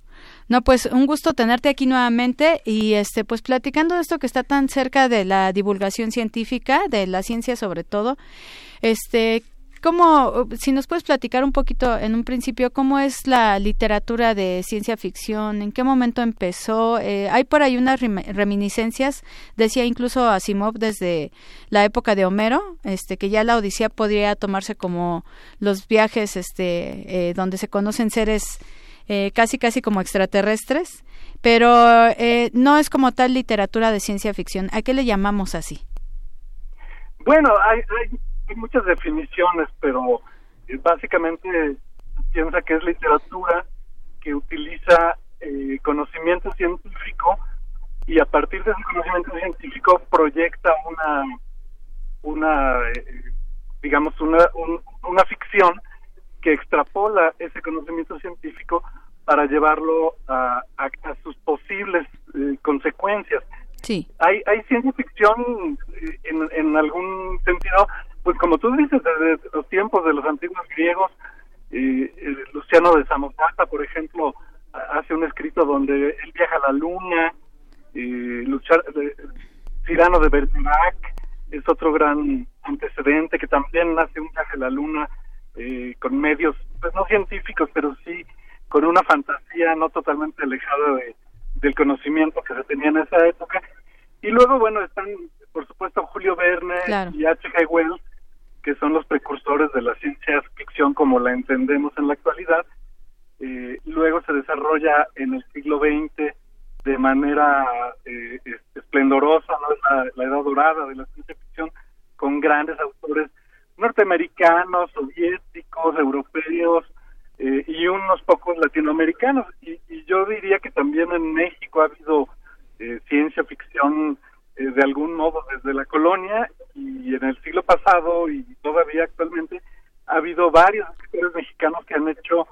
No, pues un gusto tenerte aquí nuevamente y este pues platicando de esto que está tan cerca de la divulgación científica, de la ciencia sobre todo. Este, ¿cómo si nos puedes platicar un poquito en un principio cómo es la literatura de ciencia ficción, en qué momento empezó? Eh, hay por ahí unas reminiscencias, decía incluso Asimov desde la época de Homero, este que ya la Odisea podría tomarse como los viajes este eh, donde se conocen seres eh, casi casi como extraterrestres, pero eh, no es como tal literatura de ciencia ficción. ¿A qué le llamamos así? Bueno, hay, hay, muchas definiciones, pero eh, básicamente piensa que es literatura que utiliza conocimiento científico y a partir de ese conocimiento científico proyecta una una digamos una una ficción que extrapola ese conocimiento científico para llevarlo a, sus posibles eh, consecuencias. Sí. Hay, hay ciencia ficción eh, en, en algún sentido, pues como tú dices, desde los tiempos de los antiguos griegos, eh, Luciano de Samosata, por ejemplo, hace un escrito donde él viaja a la luna, luchar, Cirano de Bergerac es otro gran antecedente que también hace un viaje a la luna eh, con medios, pues no científicos, pero sí con una fantasía no totalmente alejada de, del conocimiento que se tenía en esa época. Y luego, bueno, están, por supuesto, Julio Verne y H.G. Wells, que son los precursores de la ciencia ficción como la entendemos en la actualidad. Eh, luego se desarrolla en el siglo XX de manera eh, esplendorosa, ¿no? la edad dorada de la ciencia ficción, con grandes autores norteamericanos, soviéticos, europeos eh, y unos pocos latinoamericanos. Y, yo diría que también en México ha habido eh, ciencia ficción eh, de algún modo desde la colonia y en el siglo pasado y todavía actualmente ha habido varios escritores mexicanos que han hecho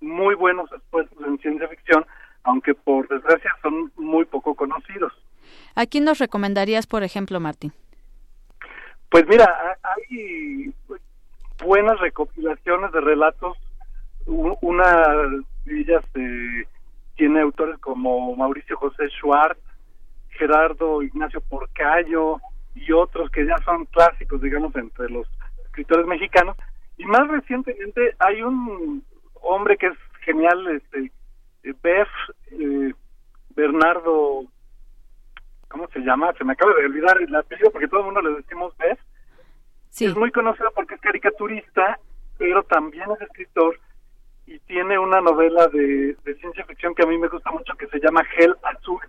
muy buenos esfuerzos en ciencia ficción, aunque por desgracia son muy poco conocidos. ¿A quién nos recomendarías, por ejemplo, Martín? Pues mira, hay buenas recopilaciones de relatos. Una de ellas eh, tiene autores como Mauricio José Schwartz, Gerardo Ignacio Porcayo y otros que ya son clásicos, digamos, entre los escritores mexicanos. Y más recientemente hay un hombre que es genial, este, Bef eh, Bernardo, ¿cómo se llama? Se me acaba de olvidar el apellido porque todo el mundo le decimos Bef. Es muy conocido porque es caricaturista, pero también es escritor y tiene una novela de, ciencia ficción que a mí me gusta mucho que se llama Hell Azul.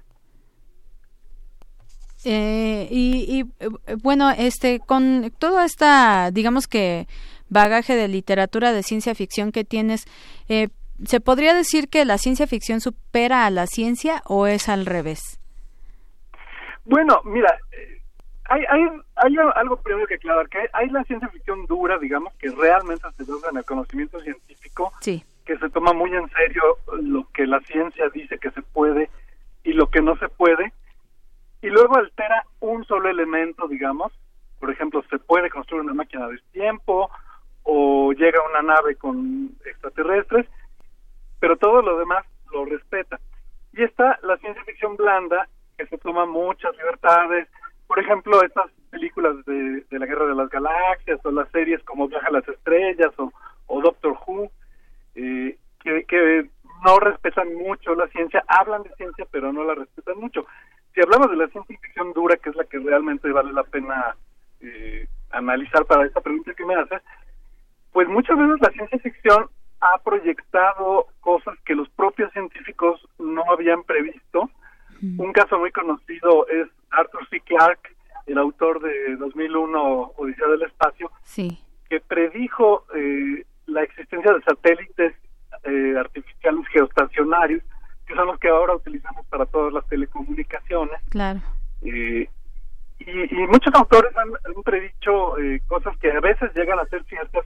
Eh, y, eh, bueno, este, con toda esta, digamos que bagaje de literatura de ciencia ficción que tienes, eh, ¿se podría decir que la ciencia ficción supera a la ciencia o es al revés? Bueno, mira, hay, hay, hay algo primero que aclarar, que hay, la ciencia ficción dura, digamos, que realmente se basa en el conocimiento científico, sí. que se toma muy en serio lo que la ciencia dice que se puede y lo que no se puede, y luego altera un solo elemento, digamos, por ejemplo, se puede construir una máquina de tiempo o llega una nave con extraterrestres, pero todo lo demás lo respeta. Y está la ciencia ficción blanda, que se toma muchas libertades, por ejemplo, estas películas de, la Guerra de las Galaxias o las series como Viaja a las Estrellas o, Doctor Who, eh, que, que no respetan mucho la ciencia, hablan de ciencia pero no la respetan mucho si hablamos de la ciencia ficción dura, que es la que realmente vale la pena eh, analizar para esta pregunta que me haces, pues muchas veces la ciencia ficción ha proyectado cosas que los propios científicos no habían previsto. Un caso muy conocido es Arthur C. Clarke, el autor de 2001 Odisea del Espacio, que predijo eh, la existencia de satélites eh, artificiales geoestacionarios que son los que ahora utilizamos para todas las telecomunicaciones. Claro. Eh, y, muchos autores han, predicho eh, cosas que a veces llegan a ser ciertas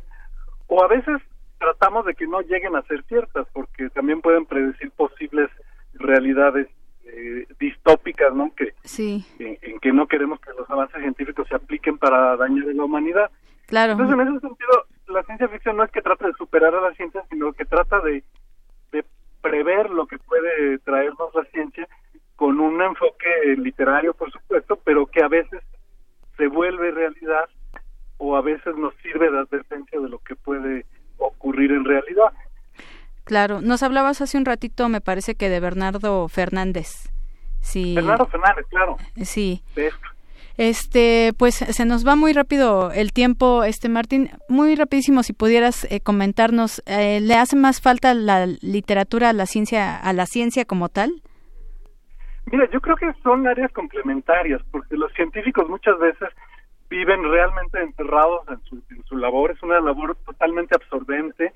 o a veces tratamos de que no lleguen a ser ciertas porque también pueden predecir posibles realidades eh, distópicas, ¿no? Que, sí. en, que no queremos que los avances científicos se apliquen para dañar a la humanidad. Claro. Entonces, en ese sentido, la ciencia ficción no es que trate de superar a la ciencia, sino que trata de prever lo que puede traernos la ciencia con un enfoque literario, por supuesto, pero que a veces se vuelve realidad o a veces nos sirve de advertencia de lo que puede ocurrir en realidad. Claro, nos hablabas hace un ratito, me parece que de Bernardo Fernández. Sí. Bernardo Fernández, claro. Sí. Este, pues se nos va muy rápido el tiempo, este Martín, muy rapidísimo si pudieras eh, comentarnos, eh, ¿le hace más falta la literatura a la ciencia, a la ciencia como tal? Mira, yo creo que son áreas complementarias, porque los científicos muchas veces viven realmente enterrados en su, labor, es una labor totalmente absorbente,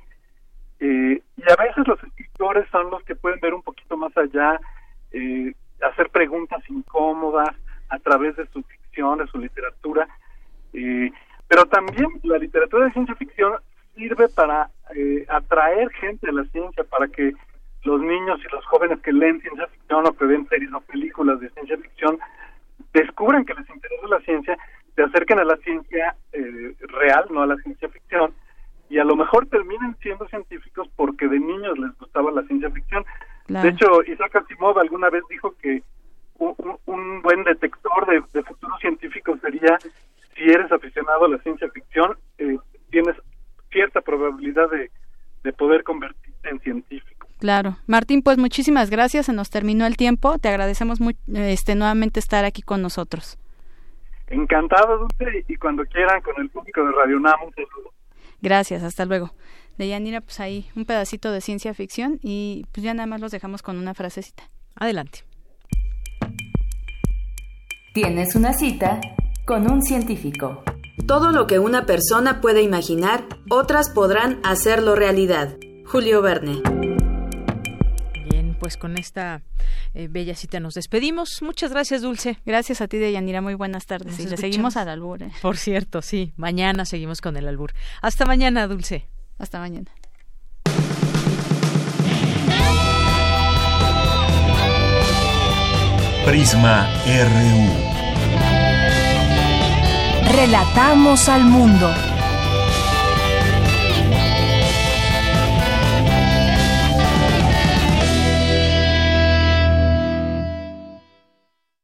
eh, y a veces los escritores son los que pueden ver un poquito más allá, hacer preguntas incómodas a través de su de su literatura, eh, pero también la literatura de ciencia ficción sirve para eh, atraer gente a la ciencia, para que los niños y los jóvenes que leen ciencia ficción o que ven series o películas de ciencia ficción descubran que les interesa la ciencia, se acerquen a la ciencia eh, real, no a la ciencia ficción, y a lo mejor terminen siendo científicos porque de niños les gustaba la ciencia ficción. De hecho, Isaac Asimov alguna vez dijo que un, buen detector de, futuros científicos sería si eres aficionado a la ciencia ficción, eh, tienes cierta probabilidad de, poder convertirte en científico. Claro. Martín, pues muchísimas gracias. Se nos terminó el tiempo. Te agradecemos muy, este, nuevamente estar aquí con nosotros. Encantado, Dulce, y cuando quieran con el público de Radio NAM, Gracias, hasta luego. De Yanira, pues ahí un pedacito de ciencia ficción y pues ya nada más los dejamos con una frasecita. Adelante. Tienes una cita con un científico. Todo lo que una persona puede imaginar, otras podrán hacerlo realidad. Julio Verne. Bien, pues con esta eh, bella cita nos despedimos. Muchas gracias, Dulce. Gracias a ti, Deyanira. Muy buenas tardes. y le seguimos al albur. ¿eh? Por cierto, sí. Mañana seguimos con el albur. Hasta mañana, Dulce. Hasta mañana. Prisma RU. Relatamos al mundo.